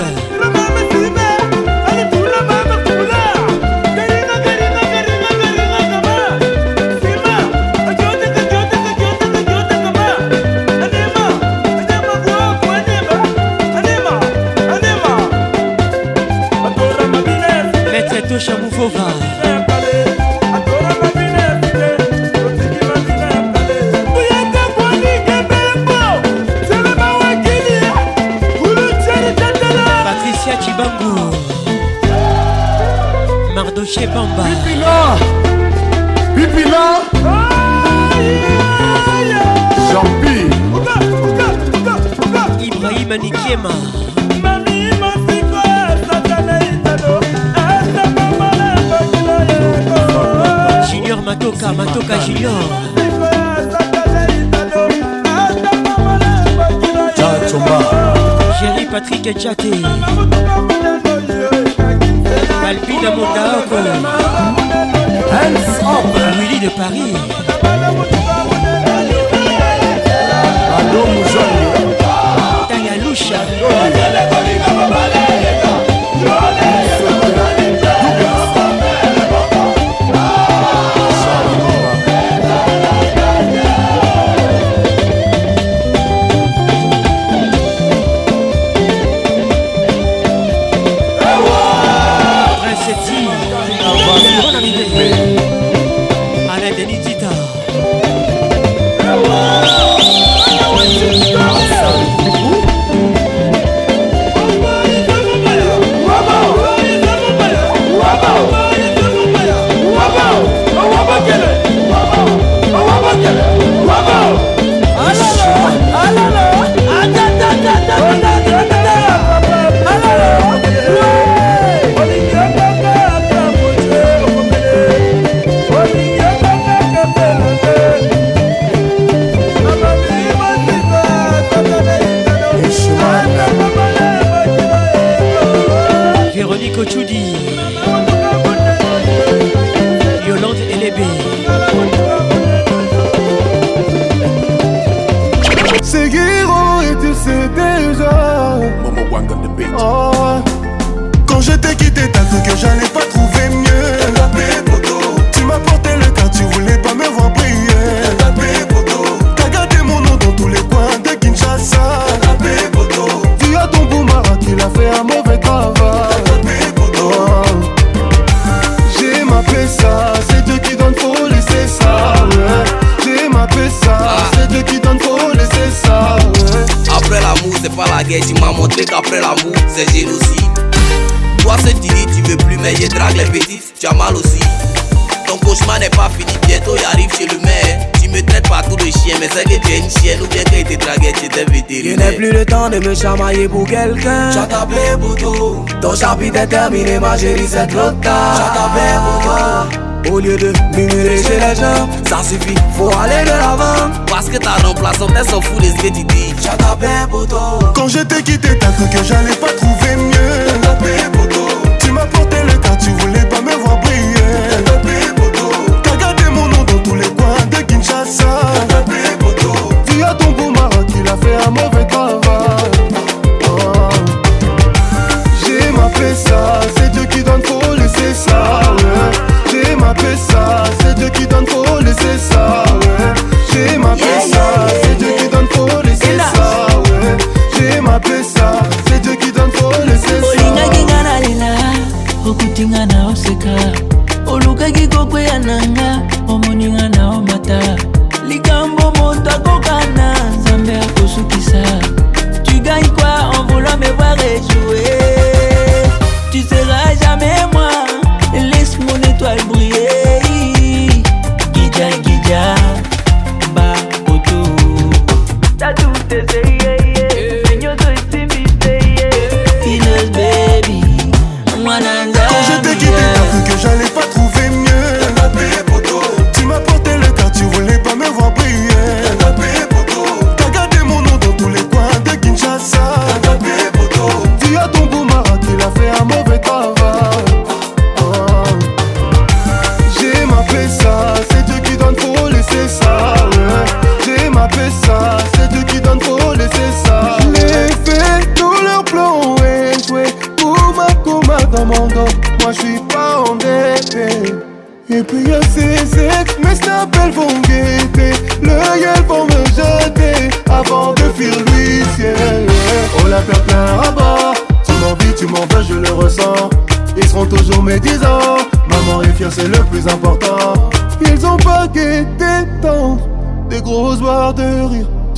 Mardoché Bamba. pipina pipina jampi Ibrahim. Junior Matoka, Matoka Junior. Jerry Patrick Tchate. Alpine Mondaoko Hans Hop Willy de Paris. Ado Mouzondo Tangalusha tu m'as montré qu'après l'amour, c'est gélosie. Toi, c'est tu dis, tu veux plus, mais je drague les bêtises, tu as mal aussi. Ton cauchemar n'est pas fini, bientôt il arrive chez le maire. Tu me traites partout de chien, mais c'est que tu es une chienne ou bien que tu dragué tes vétérinaires. Je n'ai plus le temps de me chamailler pour quelqu'un. J'attapais pour tout. Ton chapitre est terminé, ma chérie, c'est trop tard. J'attapais pour toi. Au lieu de murmurer chez les gens, ça suffit, faut aller de l'avant. Parce que ta remplaçante, elle s'en fout de ce que tu dis. J'attendais pour toi. Quand je t'ai quitté, t'as cru que j'allais pas trouver mieux. Tu m'as porté le cas, tu voulais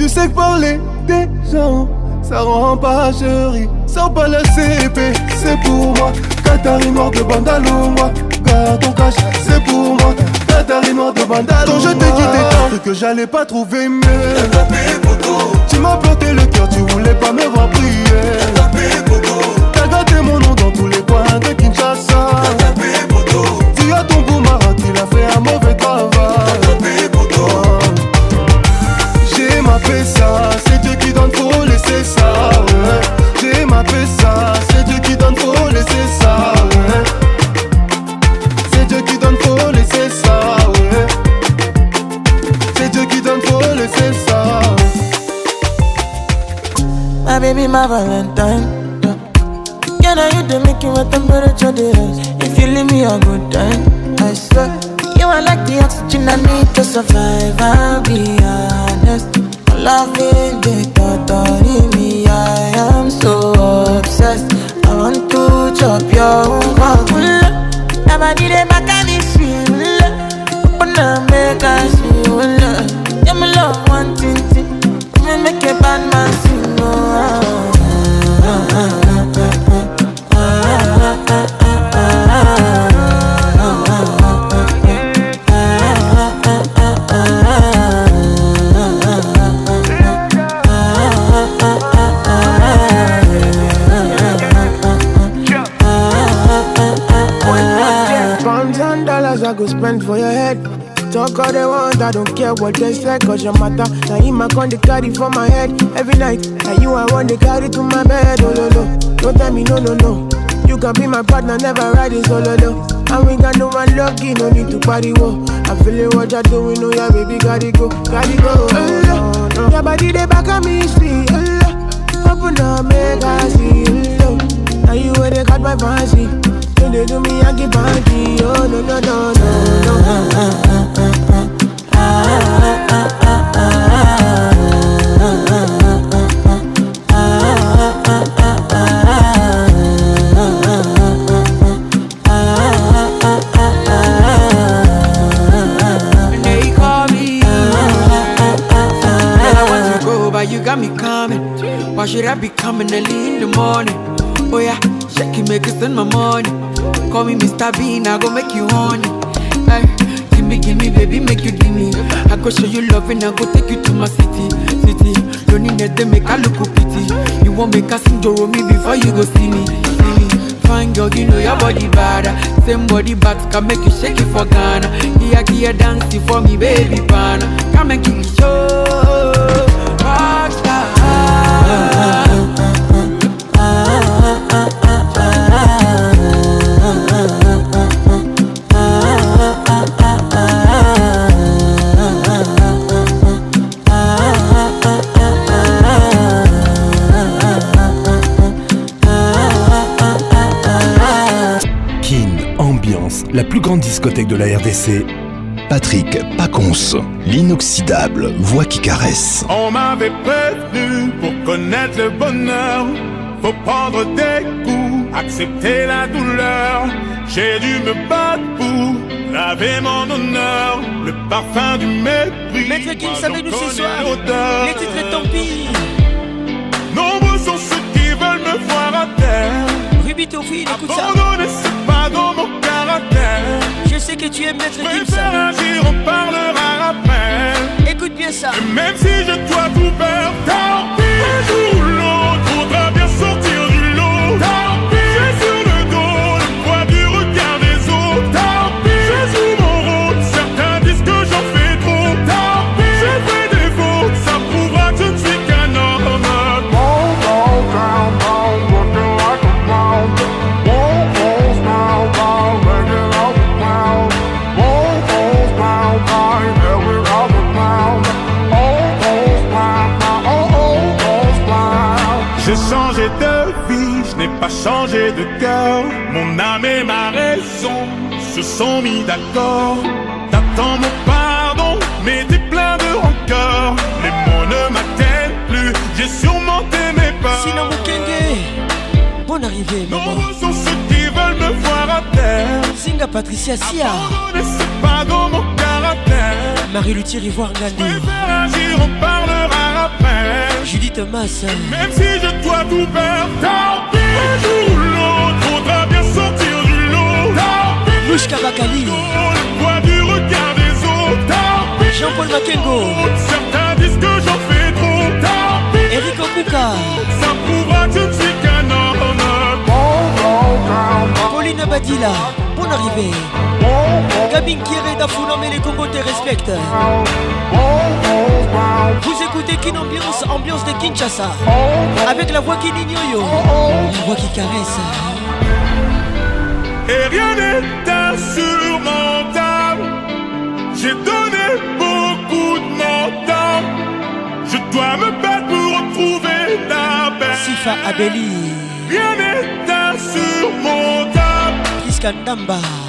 Tu sais parler des gens, ça rend en pagerie. Sans pas la CP, c'est pour moi. Katarinoir de Bandalo, moi. Garde ton cash, c'est pour moi. Katarinoir de Bandalo. Quand je t'ai quitté, t'as que j'allais pas trouver mieux. Tu m'as planté le cœur, tu voulais pas me voir. Same body but can make you shake it for Ghana. Here, here, dancing for me, baby, pana. Come and give me show. Plus grande discothèque de la RDC. Patrick Paconce, l'inoxydable voix qui caresse. On m'avait prévenu pour connaître le bonheur. Faut prendre des coups, accepter la douleur. J'ai dû me battre pour laver mon honneur. Le parfum du mépris. Maître Gims avec nous ce soir. l'odeur. Les titres tant pis. Nombreux sont ceux qui veulent me voir à terre. Ruby Tofi, écoute ça. Je sais que tu aimes Maître Gims. Préfère agir, on parlera après. Écoute bien ça. Et même si je dois tout perdre, changé de cœur. Mon âme et ma raison se sont mis d'accord. T'attends mon pardon, mais t'es plein de rancœur. Les mots ne m'atteignent plus, j'ai surmonté mes peurs. Sinon Mukenge, bonne arrivée, maman. Nombreux sont ceux qui veulent me voir à terre. Singa Patricia Sia. C'est pas dans mon caractère. Marie Luthier Ivoire Ngandou. Préfère agir, on parlera après. Judith Thomas. Même si je dois tout perdre, tant pis. L'autre, faudra bien sortir du lot. Louche Kabakali. Du regard des autres. Jean-Paul Makengo. Certains disent que j'en fais trop. Eric Okuka. Ça prouvera que je ne suis qu'un homme. Pauline Badila. Bonne arrivée. Gabin Kieré mais les Congo te respectent. Vous écoutez Kin Ambiance, ambiance de Kinshasa. Avec la voix qui n'ignore. La voix qui caresse. Et rien n'est insurmontable. J'ai donné beaucoup de temps. Je dois me battre pour retrouver la paix. Sifa Abeli. Rien n'est insurmontable. Iskandamba.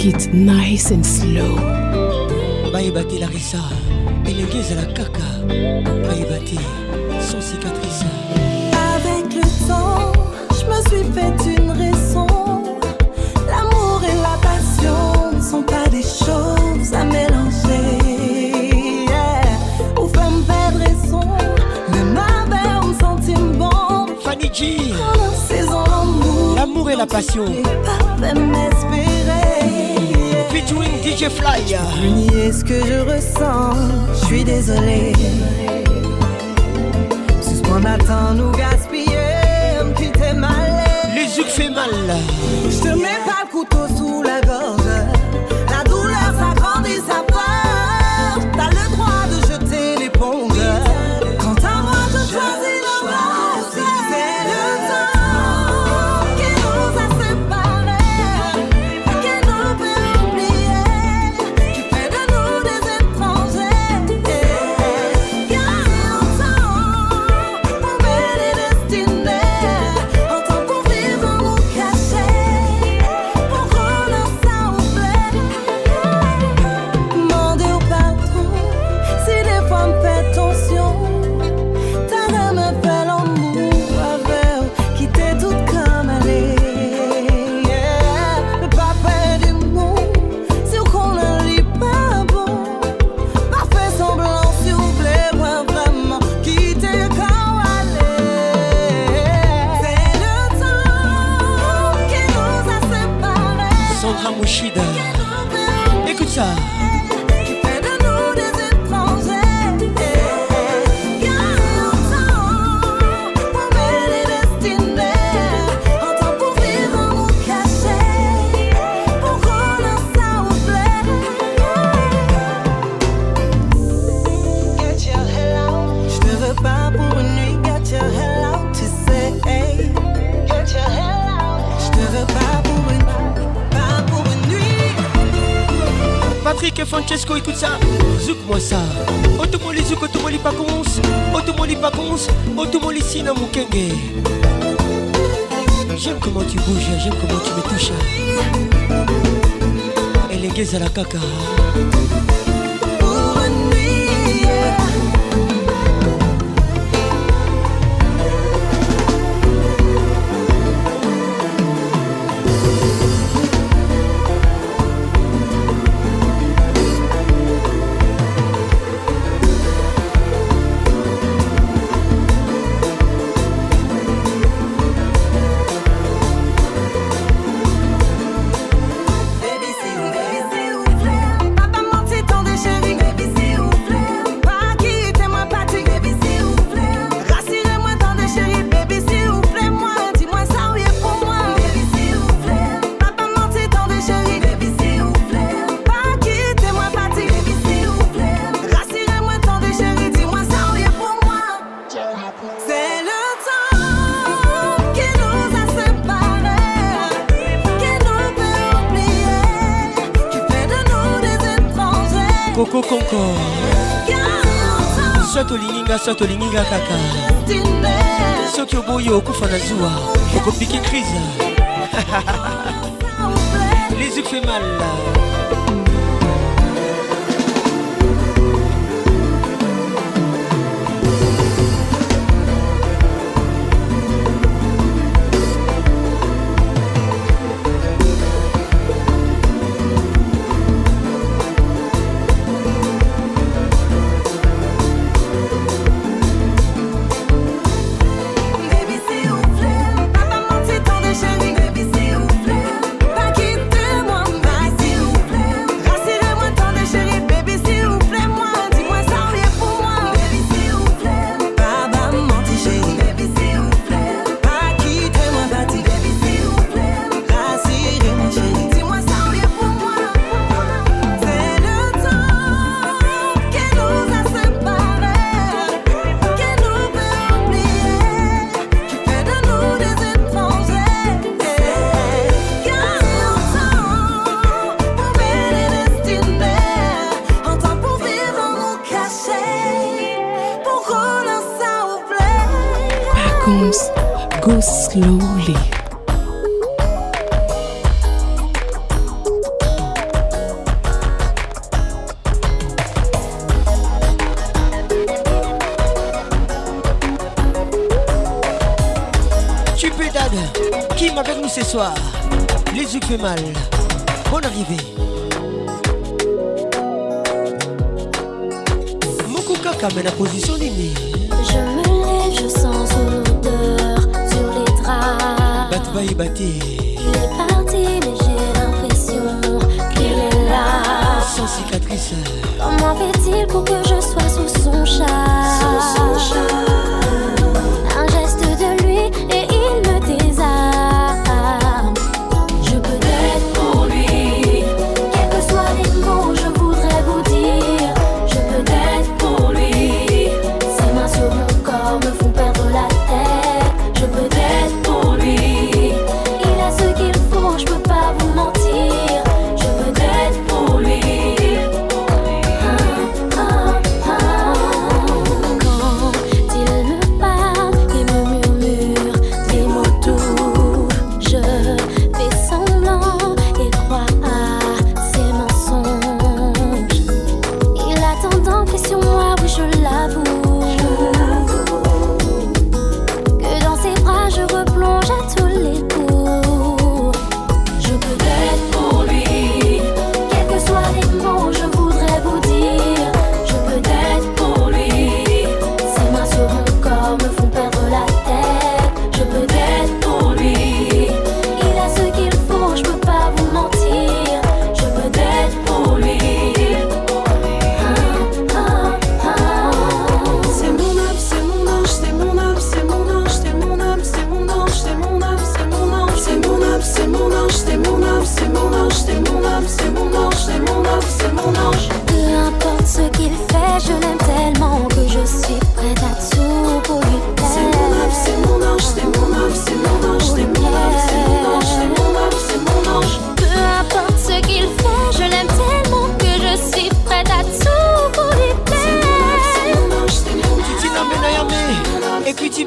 take it nice and slow. Bayebakelarisa elenge ezala kaka bayeba te sans cicatrice. Avec le temps je me suis fait une raison. L'amour et la passion ne sont pas des choses à mélanger. Yeah. ou faire me perdre raison même avec un sentiment Fanny G. L'amour et la passion. Parfait, Featuring DJ Fly. Nier ce que je ressens, je suis désolé. Ce qu'on attend nous gaspiller, me quitter mal. Les yeux fait mal. Je te mets pas le couteau sous la gorge. Mouchida. Écoute ça. réponse otomolisi na mokenge j'aime comment tu bouges j'aime comment tu me touches. Elenge ezala kaka biso tolinginga kaka. Soki oboyi okufa na zuwa okopiki crise les yeux fait mal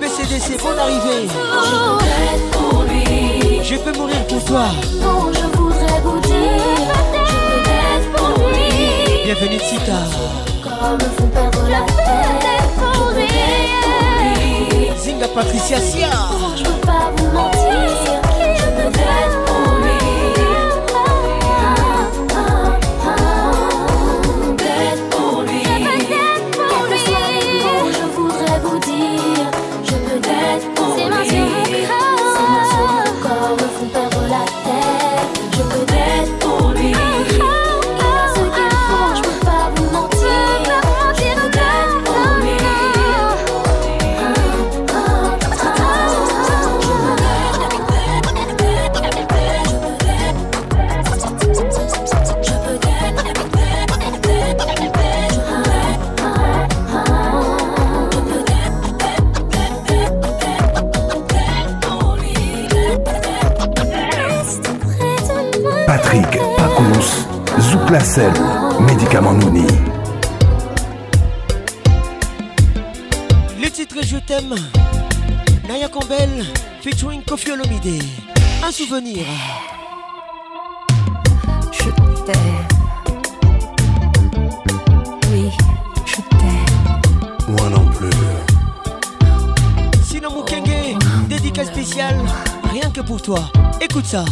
BCDC, bonne arrivée. Je peux mourir pour toi. Je voudrais Bienvenue Comme. Zinga Patricia Sia. Je. sel, médicament nouni. Le titre Je t'aime, Naya Campbell, featuring Kofi Olomide. Un souvenir. Je t'aime. Oui, je t'aime. Moi non plus. Sinon, Mukenge, dédicace spéciale, rien que pour toi. Écoute ça.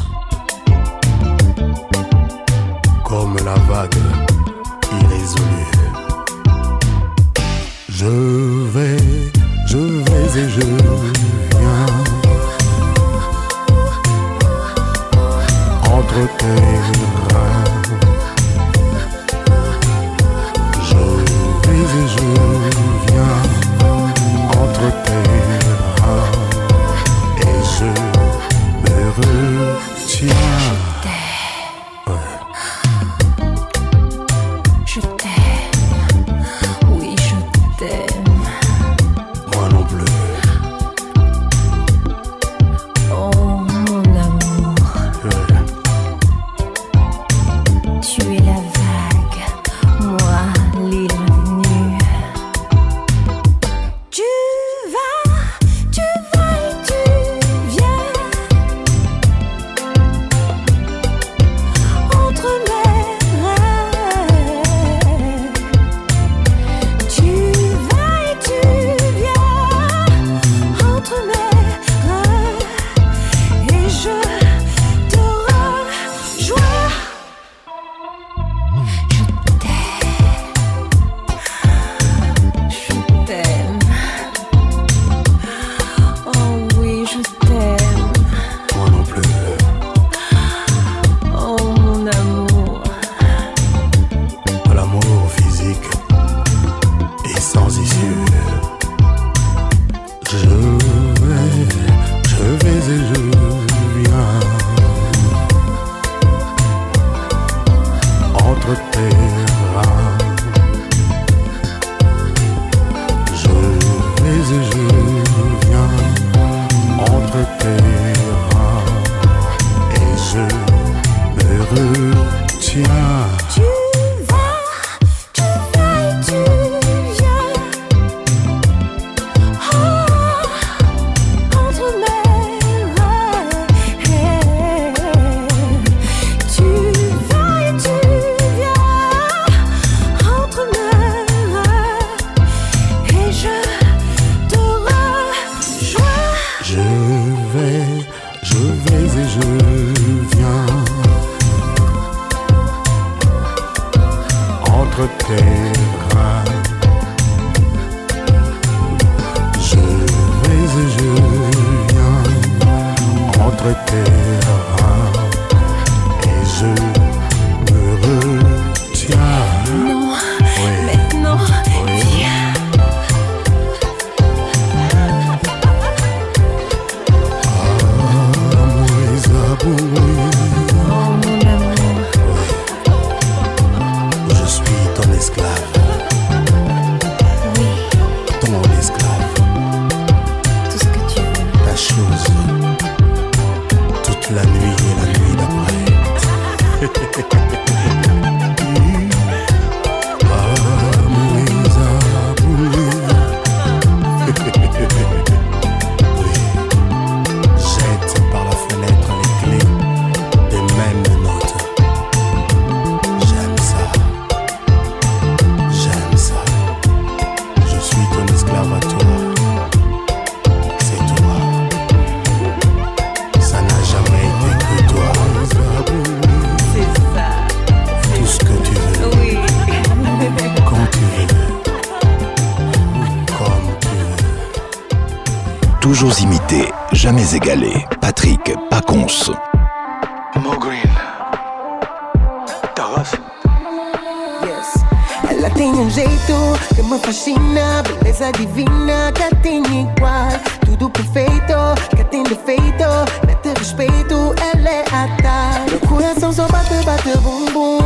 Jeito que me fascina, beleza divina que tem igual. Tudo perfeito, que tem defeito, mete respeito, ela é a tal. Meu coração só bate, bate, bum, bum.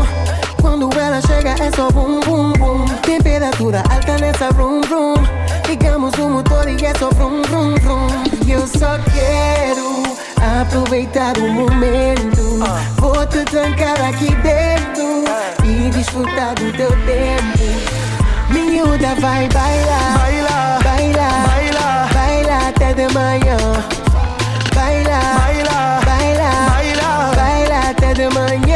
Quando ela chega é só bum, bum, bum. Temperatura alta nessa room, room. Ligamos o motor e é só vrum, vrum, vrum. E eu só quero aproveitar o momento. Vou te trancar aqui dentro e desfrutar do teu tempo. Me you the vibe, baila, baila, baila, baila, baila, te de mayo. Baila, baila, baila, baila, te de mañana.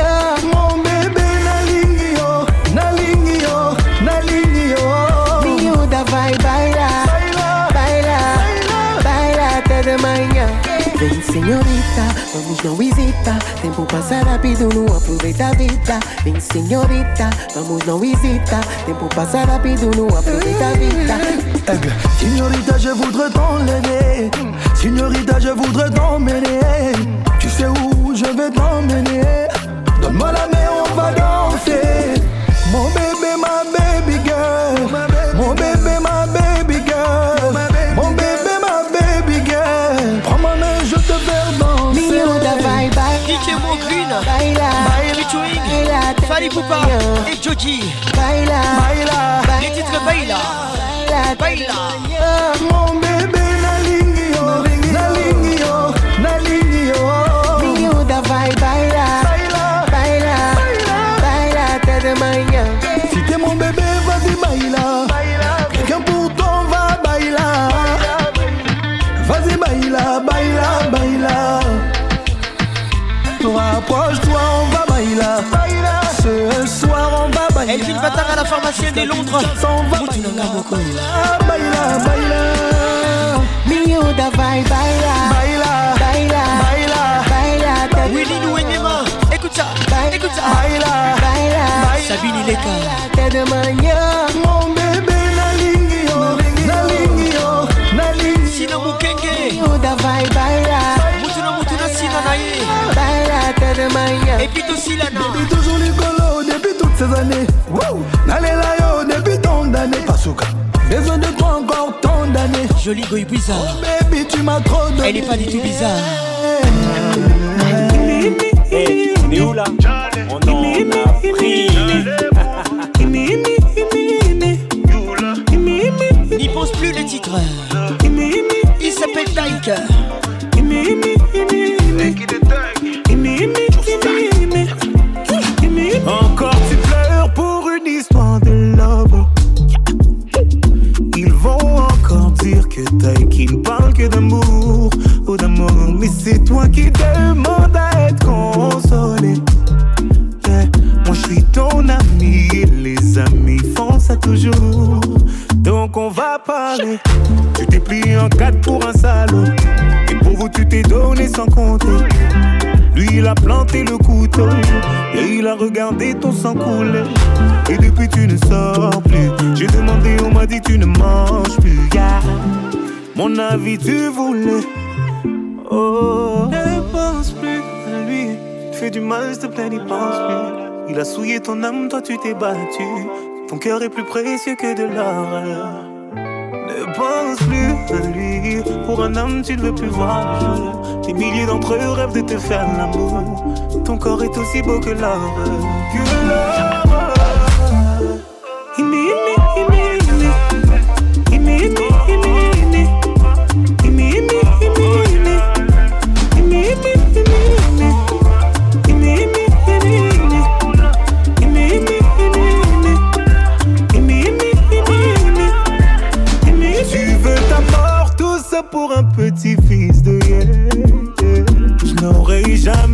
Vamos não hesita. Tempo passa rápido, não aproveita a vida. Vem, senhorita, vamos não hesita. Tempo passa rápido, não aproveita a vida. Signorita, je voudrais t'enlever. Signorita, je voudrais t'emmener. Tu sais où je vais t'emmener. Donne-moi la main, on va danser. Mon bébé, Poupa manhã. et Joji. Baila, baila, Les titres Baila. baila, Baila. Pharmacienne de Londres. Moutunanga Moko. Baila, baila. Miúda vai bailar, baila, baila, baila, baila até de Willy Nouenema. Écoute ça. Écoute ça. baila, baila, Sabine Leka. manhã. Mon bébé, na yo, na yo, na ligne Sina Mukenge ces années. Wow. N'allez là, yo, depuis tant d'années. Pasuka, besoin de toi encore tant d'années. Jolie goy bizarre. Oh baby, tu m'as trop donné. Elle est pas du tout bizarre. Hey. Il pose plus les titres. Il s'appelle Tiger. C'est toi qui demandes à être consolé. Yeah. Moi je suis ton ami et les amis font ça toujours. Donc on va parler. Tu t'es plié en quatre pour un salaud. Et pour vous tu t'es donné sans compter. Lui il a planté le couteau et il a regardé ton sang couler. Et depuis tu ne sors plus. J'ai demandé, on m'a dit tu ne manges plus. Yeah. Mon avis tu voulais. Oh. Ne pense plus à lui. Tu fais du mal, s'il te plaît, n'y pense plus. Il a souillé ton âme, toi tu t'es battu. Ton cœur est plus précieux que de l'or. Ne pense plus à lui. Pour un homme, tu ne veux plus voir. Des milliers d'entre eux rêvent de te faire l'amour. Ton corps est aussi beau. Que l'or.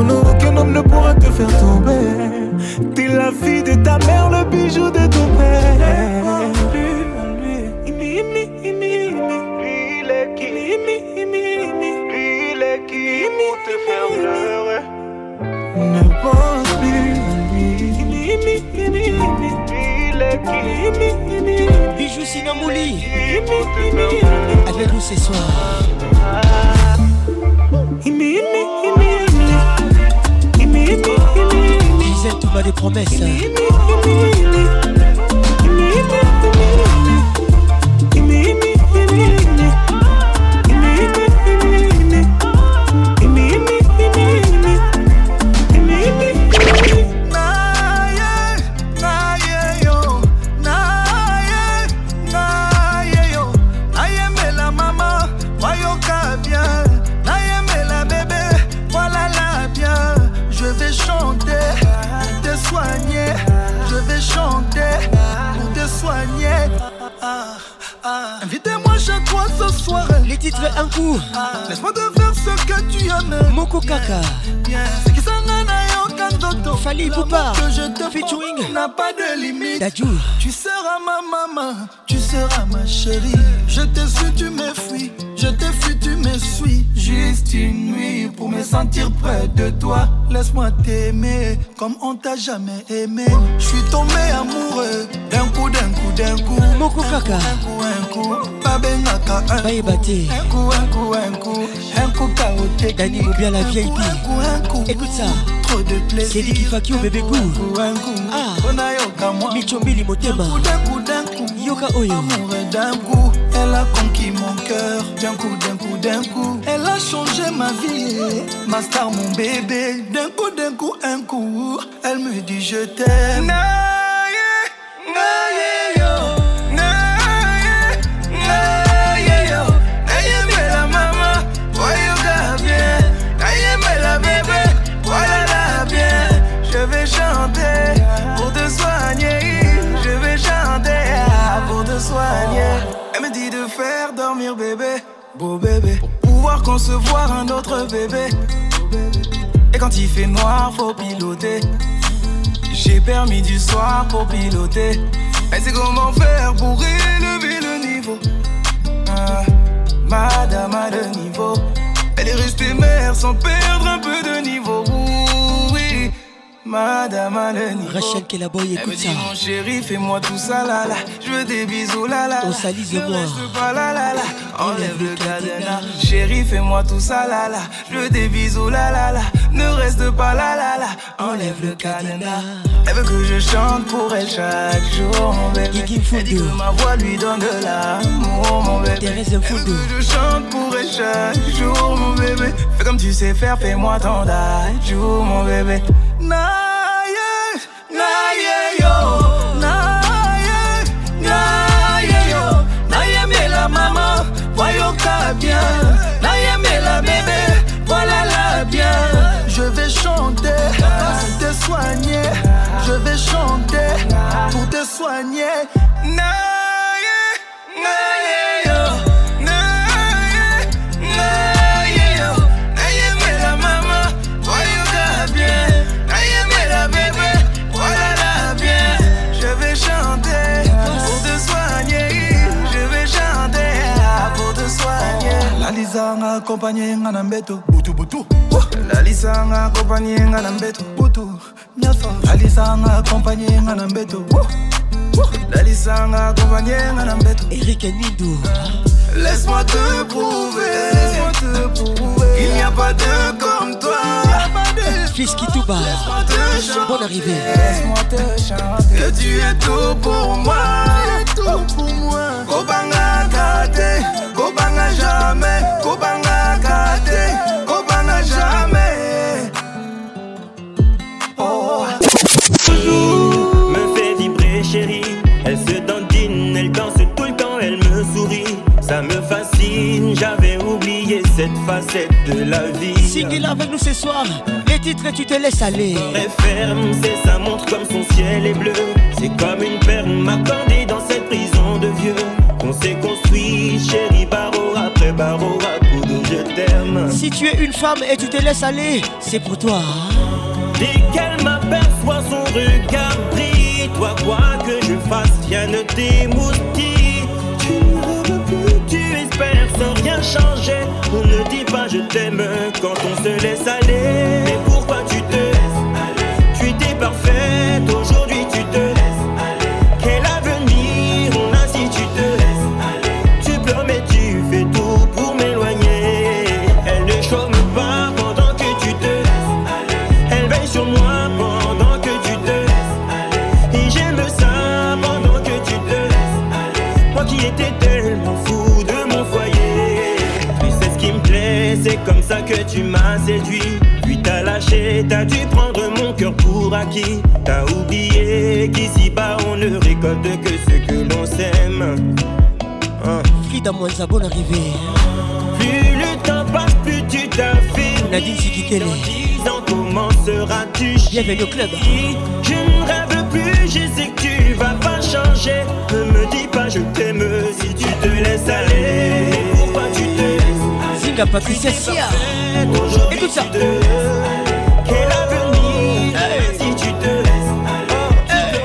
Non, aucun homme ne pourra te faire tomber. T'es la fille de ta mère, le bijou de ton père. Ne pense plus. Bijou Sinamouli. Avec nous ce soir. Des promesses. Moko Kaka. C'est qui s'en a na yoka nzoto. Fali Poupa. que je te Featuring. n'a pas de limite. Dadju. Tu seras ma maman, tu seras ma chérie. Je te suis, tu me fuis. Suis. Juste une nuit pour me sentir près de toi. Laisse-moi t'aimer comme on t'a jamais aimé. Je suis tombé amoureux d'un coup, d'un coup, d'un coup. Moko Kaka. Un coup, un coup. Babengaka, un Baïbaté. un coup, un coup, un coup. Un coup. Dani Moubia la VIP. Un coup, un coup. Écoute ça. Trop de plaisir. C'est dit qu'il faut bébé goût. Un coup, un coup. Ah. Motema. D'un coup, d'un coup. Yoka Oyo. Amoureux d'un coup, elle a conquis mon cœur. D'un coup, d'un coup, d'un coup, elle a changé ma vie. Ma star, mon bébé. D'un coup, d'un coup, un coup, elle me dit je t'aime. Dormir bébé, beau bébé. Pour pouvoir concevoir un autre bébé. Et quand il fait noir, faut piloter. J'ai permis du soir pour piloter. Elle sait comment faire pour élever le niveau. Ah, madame a le niveau. Elle est restée mère sans perdre un peu de niveau. Madame Aleni. Rachel Kelaboy, écoute ça. Mon chéri, fais-moi tout ça là là. Je veux des bisous là là. On salise reste pas là là là. Enlève le cadenas. Chéri, fais-moi tout ça là là. Je veux des bisous là là là. Ne reste pas là là là. Enlève le cadenas. Elle veut que je chante pour elle chaque jour, mon bébé. Elle dit que ma voix lui donne de l'amour, mon bébé. Elle veut que je chante pour elle chaque jour, mon bébé. Fais comme tu sais faire, fais-moi ton jour, mon bébé. La maman, voyons qu'à bien, la bébé, voilà la bien. Je vais chanter pour te soigner, je vais chanter pour te soigner. M'a accompagné ngana mbeto butu butu. La Lisa m'a accompagné ngana mbeto butu. Nyafa. La Lisa m'a accompagné ngana mbeto. La Lisa m'a accompagné ngana mbeto. Eric Nidou. Laisse-moi te prouver, laisse-moi te prouver qu'il n'y a pas de comme toi. Fils Kitouba. Bonne arrivée. Laisse-moi te chanter que tu es tout pour moi. tout pour moi. Kobanga jamais, Kobanga kate, Kobanga jamais. Oh. Toujours me fait vibrer, chérie. Elle se dandine, elle danse tout le temps, elle me sourit. Ça me fascine, j'avais oublié cette facette de la vie. Single avec nous ce soir. Les titres, tu te laisses aller. Très ferme, c'est sa montre comme son ciel est bleu. C'est comme une perle m'accordée dans cette prison de vieux. On s'est construit, chérie, barreau à je t'aime. Si tu es une femme et tu te laisses aller, c'est pour toi. Dès qu'elle m'aperçoit, son regard brille. Toi, quoi que je fasse, rien ne t'émoustille. Tu ne veux plus, tu espères sans rien changer. On ne dit pas je t'aime quand on se laisse aller. Tu m'as séduit. Puis t'as lâché, t'as dû prendre mon cœur pour acquis. T'as oublié qu'ici-bas on ne récolte que ce que l'on sème. Hein. Frida Mwanza, bonne arrivée. Plus le temps passe, plus tu t'affirmes. Nadine Sikitele. Dans dix ans, comment seras-tu Bienvenue au club. Je ne rêve plus, je sais que tu vas pas changer. Ne me dis pas je t'aime si tu te laisses aller. Aller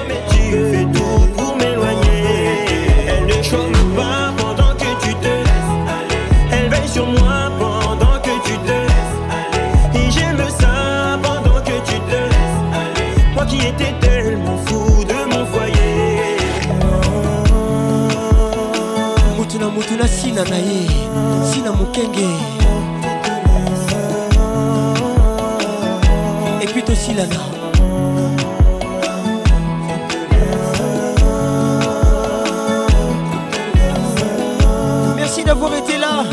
Mais tu fais tout pour m'éloigner. Elle ne chôme pas pendant que tu te laisses aller. Elle veille sur moi pendant que tu te laisses aller. Et j'aime ça pendant que tu te laisses aller. Moi qui étais tellement fou de mon foyer. mutuna mutuna sina na ye merci d'avoir été là.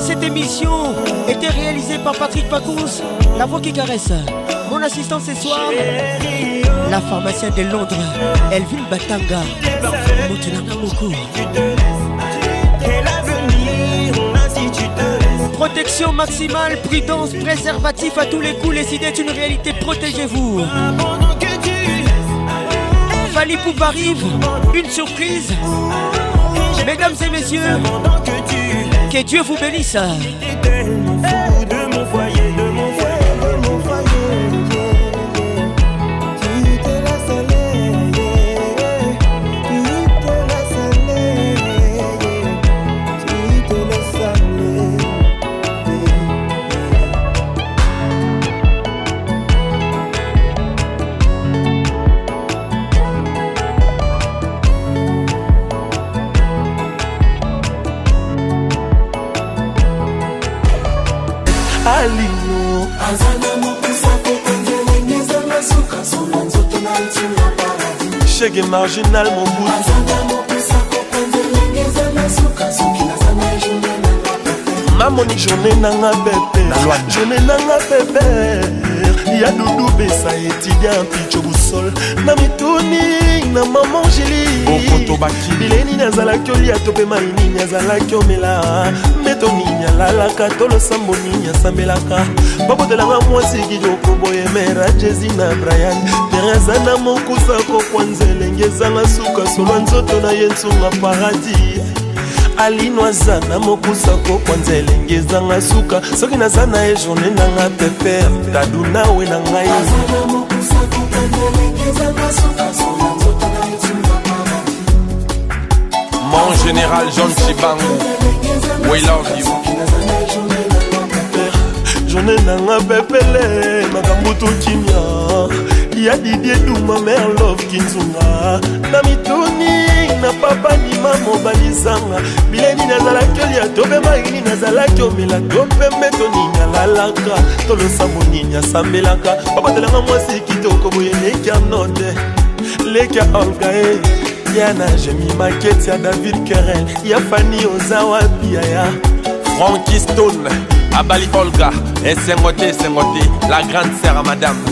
Cette émission était réalisée par Patrick Pacous la voix qui caresse. Mon assistant ce soir la pharmacienne de Londres Elvin Batanga Protection maximale, prudence, préservatif à tous les coups. Les idées est une réalité, protégez-vous. Fali Poup arrive, une surprise. Mesdames et messieurs, que Dieu vous bénisse. Naza na journe mamoni journe nanga pepe. Journe nanga pepe. Ya dudu besa étudiant picho busol na mituni na mama angeli bileni nazalaki olia to mpe mai nini azalaki omela mbeto nini alalaka to losambo nini asambelaka babotelanga mwasi kitoko boye mera jesi na brian. Tereza na mokusa kokwa nzelenge ezanga suka solwa nzoto na ye nsunga paradis. Alino aza na mokusa kokwa nzelenge ezanga suka. Soki naza na ye journe nanga peper tadu nawe na ngai Mon général John Chibangu, we love you. journe nanga ya didie duma mer love kinzunga na mituni na papa nima mobali zanga bileni nazalaki olia tobe maini nazalaki omela. To pembe toninga lalaka tolosa monini asambelaka. Babatelanga mwasi kitoko boye leka note. Leka olgae eh. yana jemi maketi ya david kerel ya fani oza wapi yaya franki stone abali olga. Eh, esengo te esengo te la grande sere madame.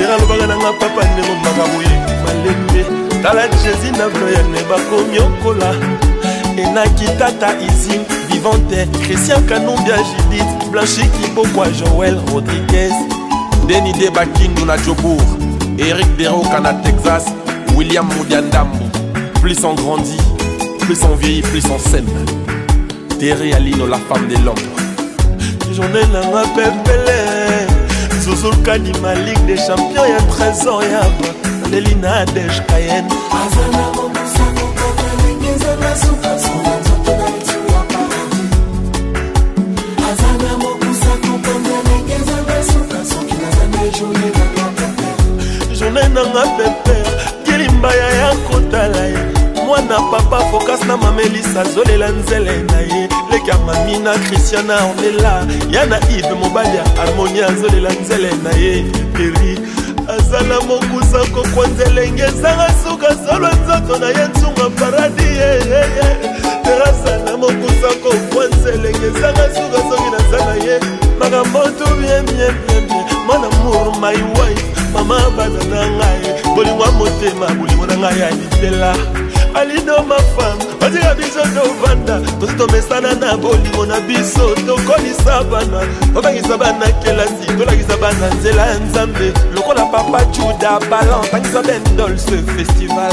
tera alobaka nanga papa ndenge omaka boye malembe tala jésus na bloyane bakomi okola. Enaki tata isine vivante. Christian kanumbia judith blanchi kibokwa joel rodriguez. Deni de Bakindu na Jobour, Eric Deroka na Texas, William Moudiandambo. Plus on grandit, plus on vieillit, plus on s'aime. Terry Alino, la femme de l'homme. journée nanga pepele zulkadima ligue des champions ya trésor ya bandeli na adege cayenne journée nanga peper kilimbaya ya kotala ye mwana papa fokas na mamelisa azolela nzele na ye. Leki ya mami na christiana ornela ya na ive mobali ya harmonie azolela nzele na ye. Peri azala mokusa kokwa nzelenge ezanga suka solwa nzoto na ye nsunga paradi terasala mokusa kokwa nzelenge ezanga suka soki naza na ye. Makambo tu biemiebiemie mwana mour my wife mama bana na ngai. Bolingo ya motema bolingo na ngai ya libela alido mafam otika biso tovanda tosi tomesana na bolingo na biso tokolisa bana. Tobangisa bana kelasi tolakisa bana nzela ya nzambe. Lokola papa juda balan. Tangisa bendolce festival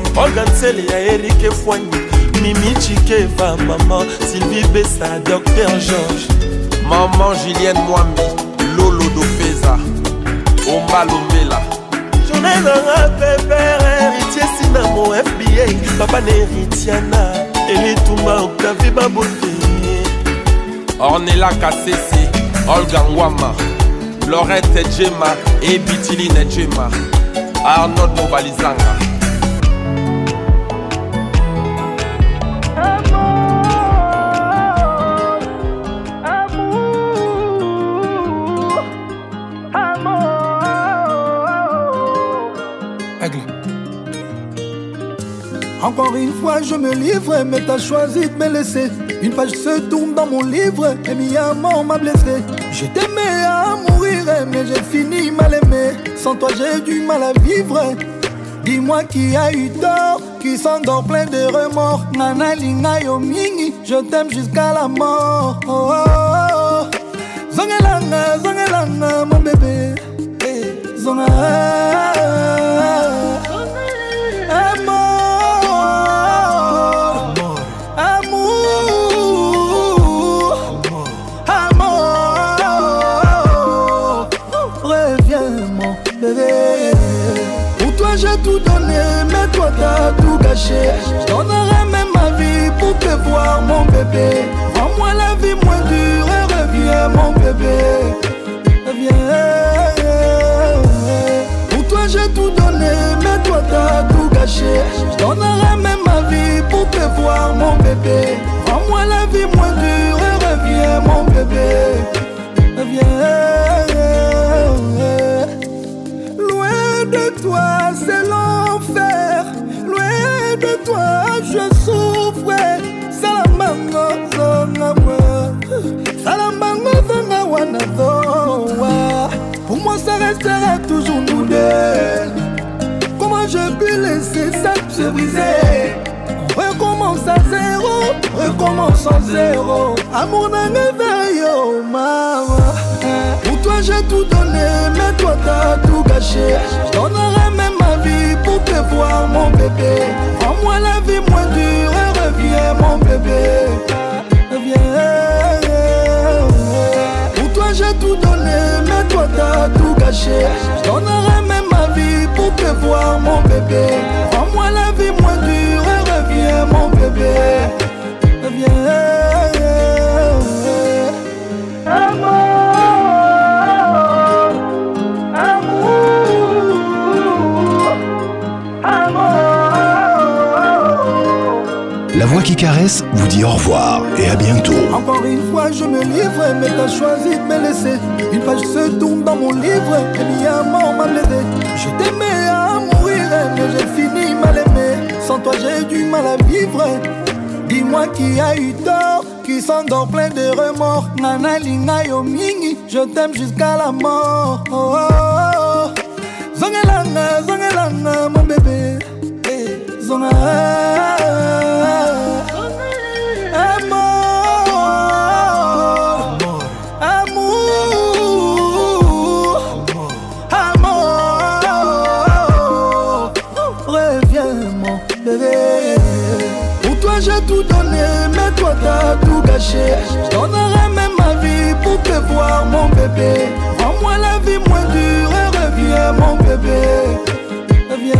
olga nsele ya erike fwani mimi chikeva mama sylvie besa docteur george Maman Julienne Mwambi, Lolo Dofeza, Omba Lombela, journée nanga pepere héritier sinamo fba papa na héritiana elitumba octavie babote Ornella Kassese, Olga Ngwama, Lorette Djema et Bitiline Djema, Arnold Mobalizanga. Encore une fois, je me livre, mais t'as choisi de me laisser. Une page se tourne dans mon livre, et mi mort m'a blessé. Je t'aimais à mourir, mais j'ai fini mal aimé. Sans toi, j'ai du mal à vivre. Dis-moi qui a eu tort, qui s'endort plein de remords. Nana linga yo mingi, je t'aime jusqu'à la mort. Oh, oh, oh. Zongelanga, zongelanga, mon bébé. Eh, Zonga. Bébé. Rends-moi la vie moins dure et reviens, mon bébé. Reviens. Pour toi, j'ai tout donné, mais toi, t'as tout gâché. Je donnerai même ma vie pour te voir, mon bébé. Rends-moi la vie moins dure et reviens, mon bébé. Reviens. Loin de toi, c'est l'enfer. Loin de toi, je souffre. Restera toujours nous deux. Comment je peux laisser ça se briser? Recommence à zéro, recommence à zéro. Amour d'un éveil, oh maman. Pour toi j'ai tout donné, mais toi t'as tout gâché. Je donnerai même ma vie pour te voir, mon bébé. Rends-moi la vie moins dure et reviens, mon bébé. Tout gâché. Je donnerai même ma vie pour te voir, mon bébé. Rends-moi la vie moins dure et reviens, mon bébé. Caresse vous dit au revoir et à bientôt. Encore une fois, je me livre, mais t'as choisi de me laisser. Une page se tourne dans mon livre, et mi mort m'a blessé. Je t'aimais à mourir, mais j'ai fini mal aimé. Sans toi, j'ai du mal à vivre. Dis-moi qui a eu tort, qui s'endort plein de remords. Nana linga yo mingi, je t'aime jusqu'à la mort. Oh, oh, oh. Zongelanga, zongelanga, mon bébé. Eh, zonga. Mon bébé. Rends-moi la vie moins dure et reviens, mon bébé. Reviens.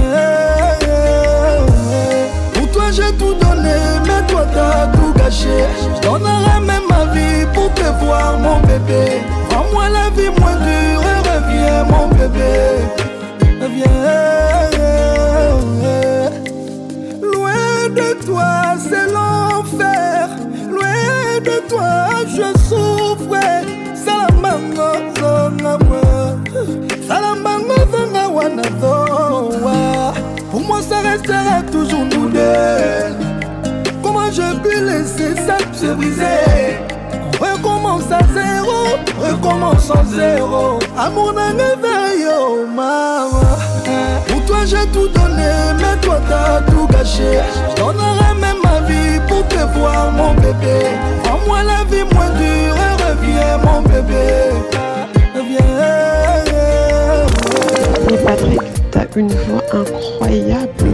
Pour toi, j'ai tout donné, mais toi, t'as tout gâché. Je donnerai même ma vie pour te voir, mon bébé. Rends-moi la vie moins dure et reviens, mon bébé. Restera toujours nous deux. Comment je peux laisser ça se briser? Recommence à zéro, recommence à zéro. Amour d'un éveil, oh maman. Pour toi, j'ai tout donné, mais toi, t'as tout gâché. Je donnerai même ma vie pour te voir, mon bébé. Rends-moi la vie moins dure et reviens, mon bébé. Reviens. Patrick, t'as une voix incroyable.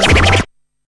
Thank you.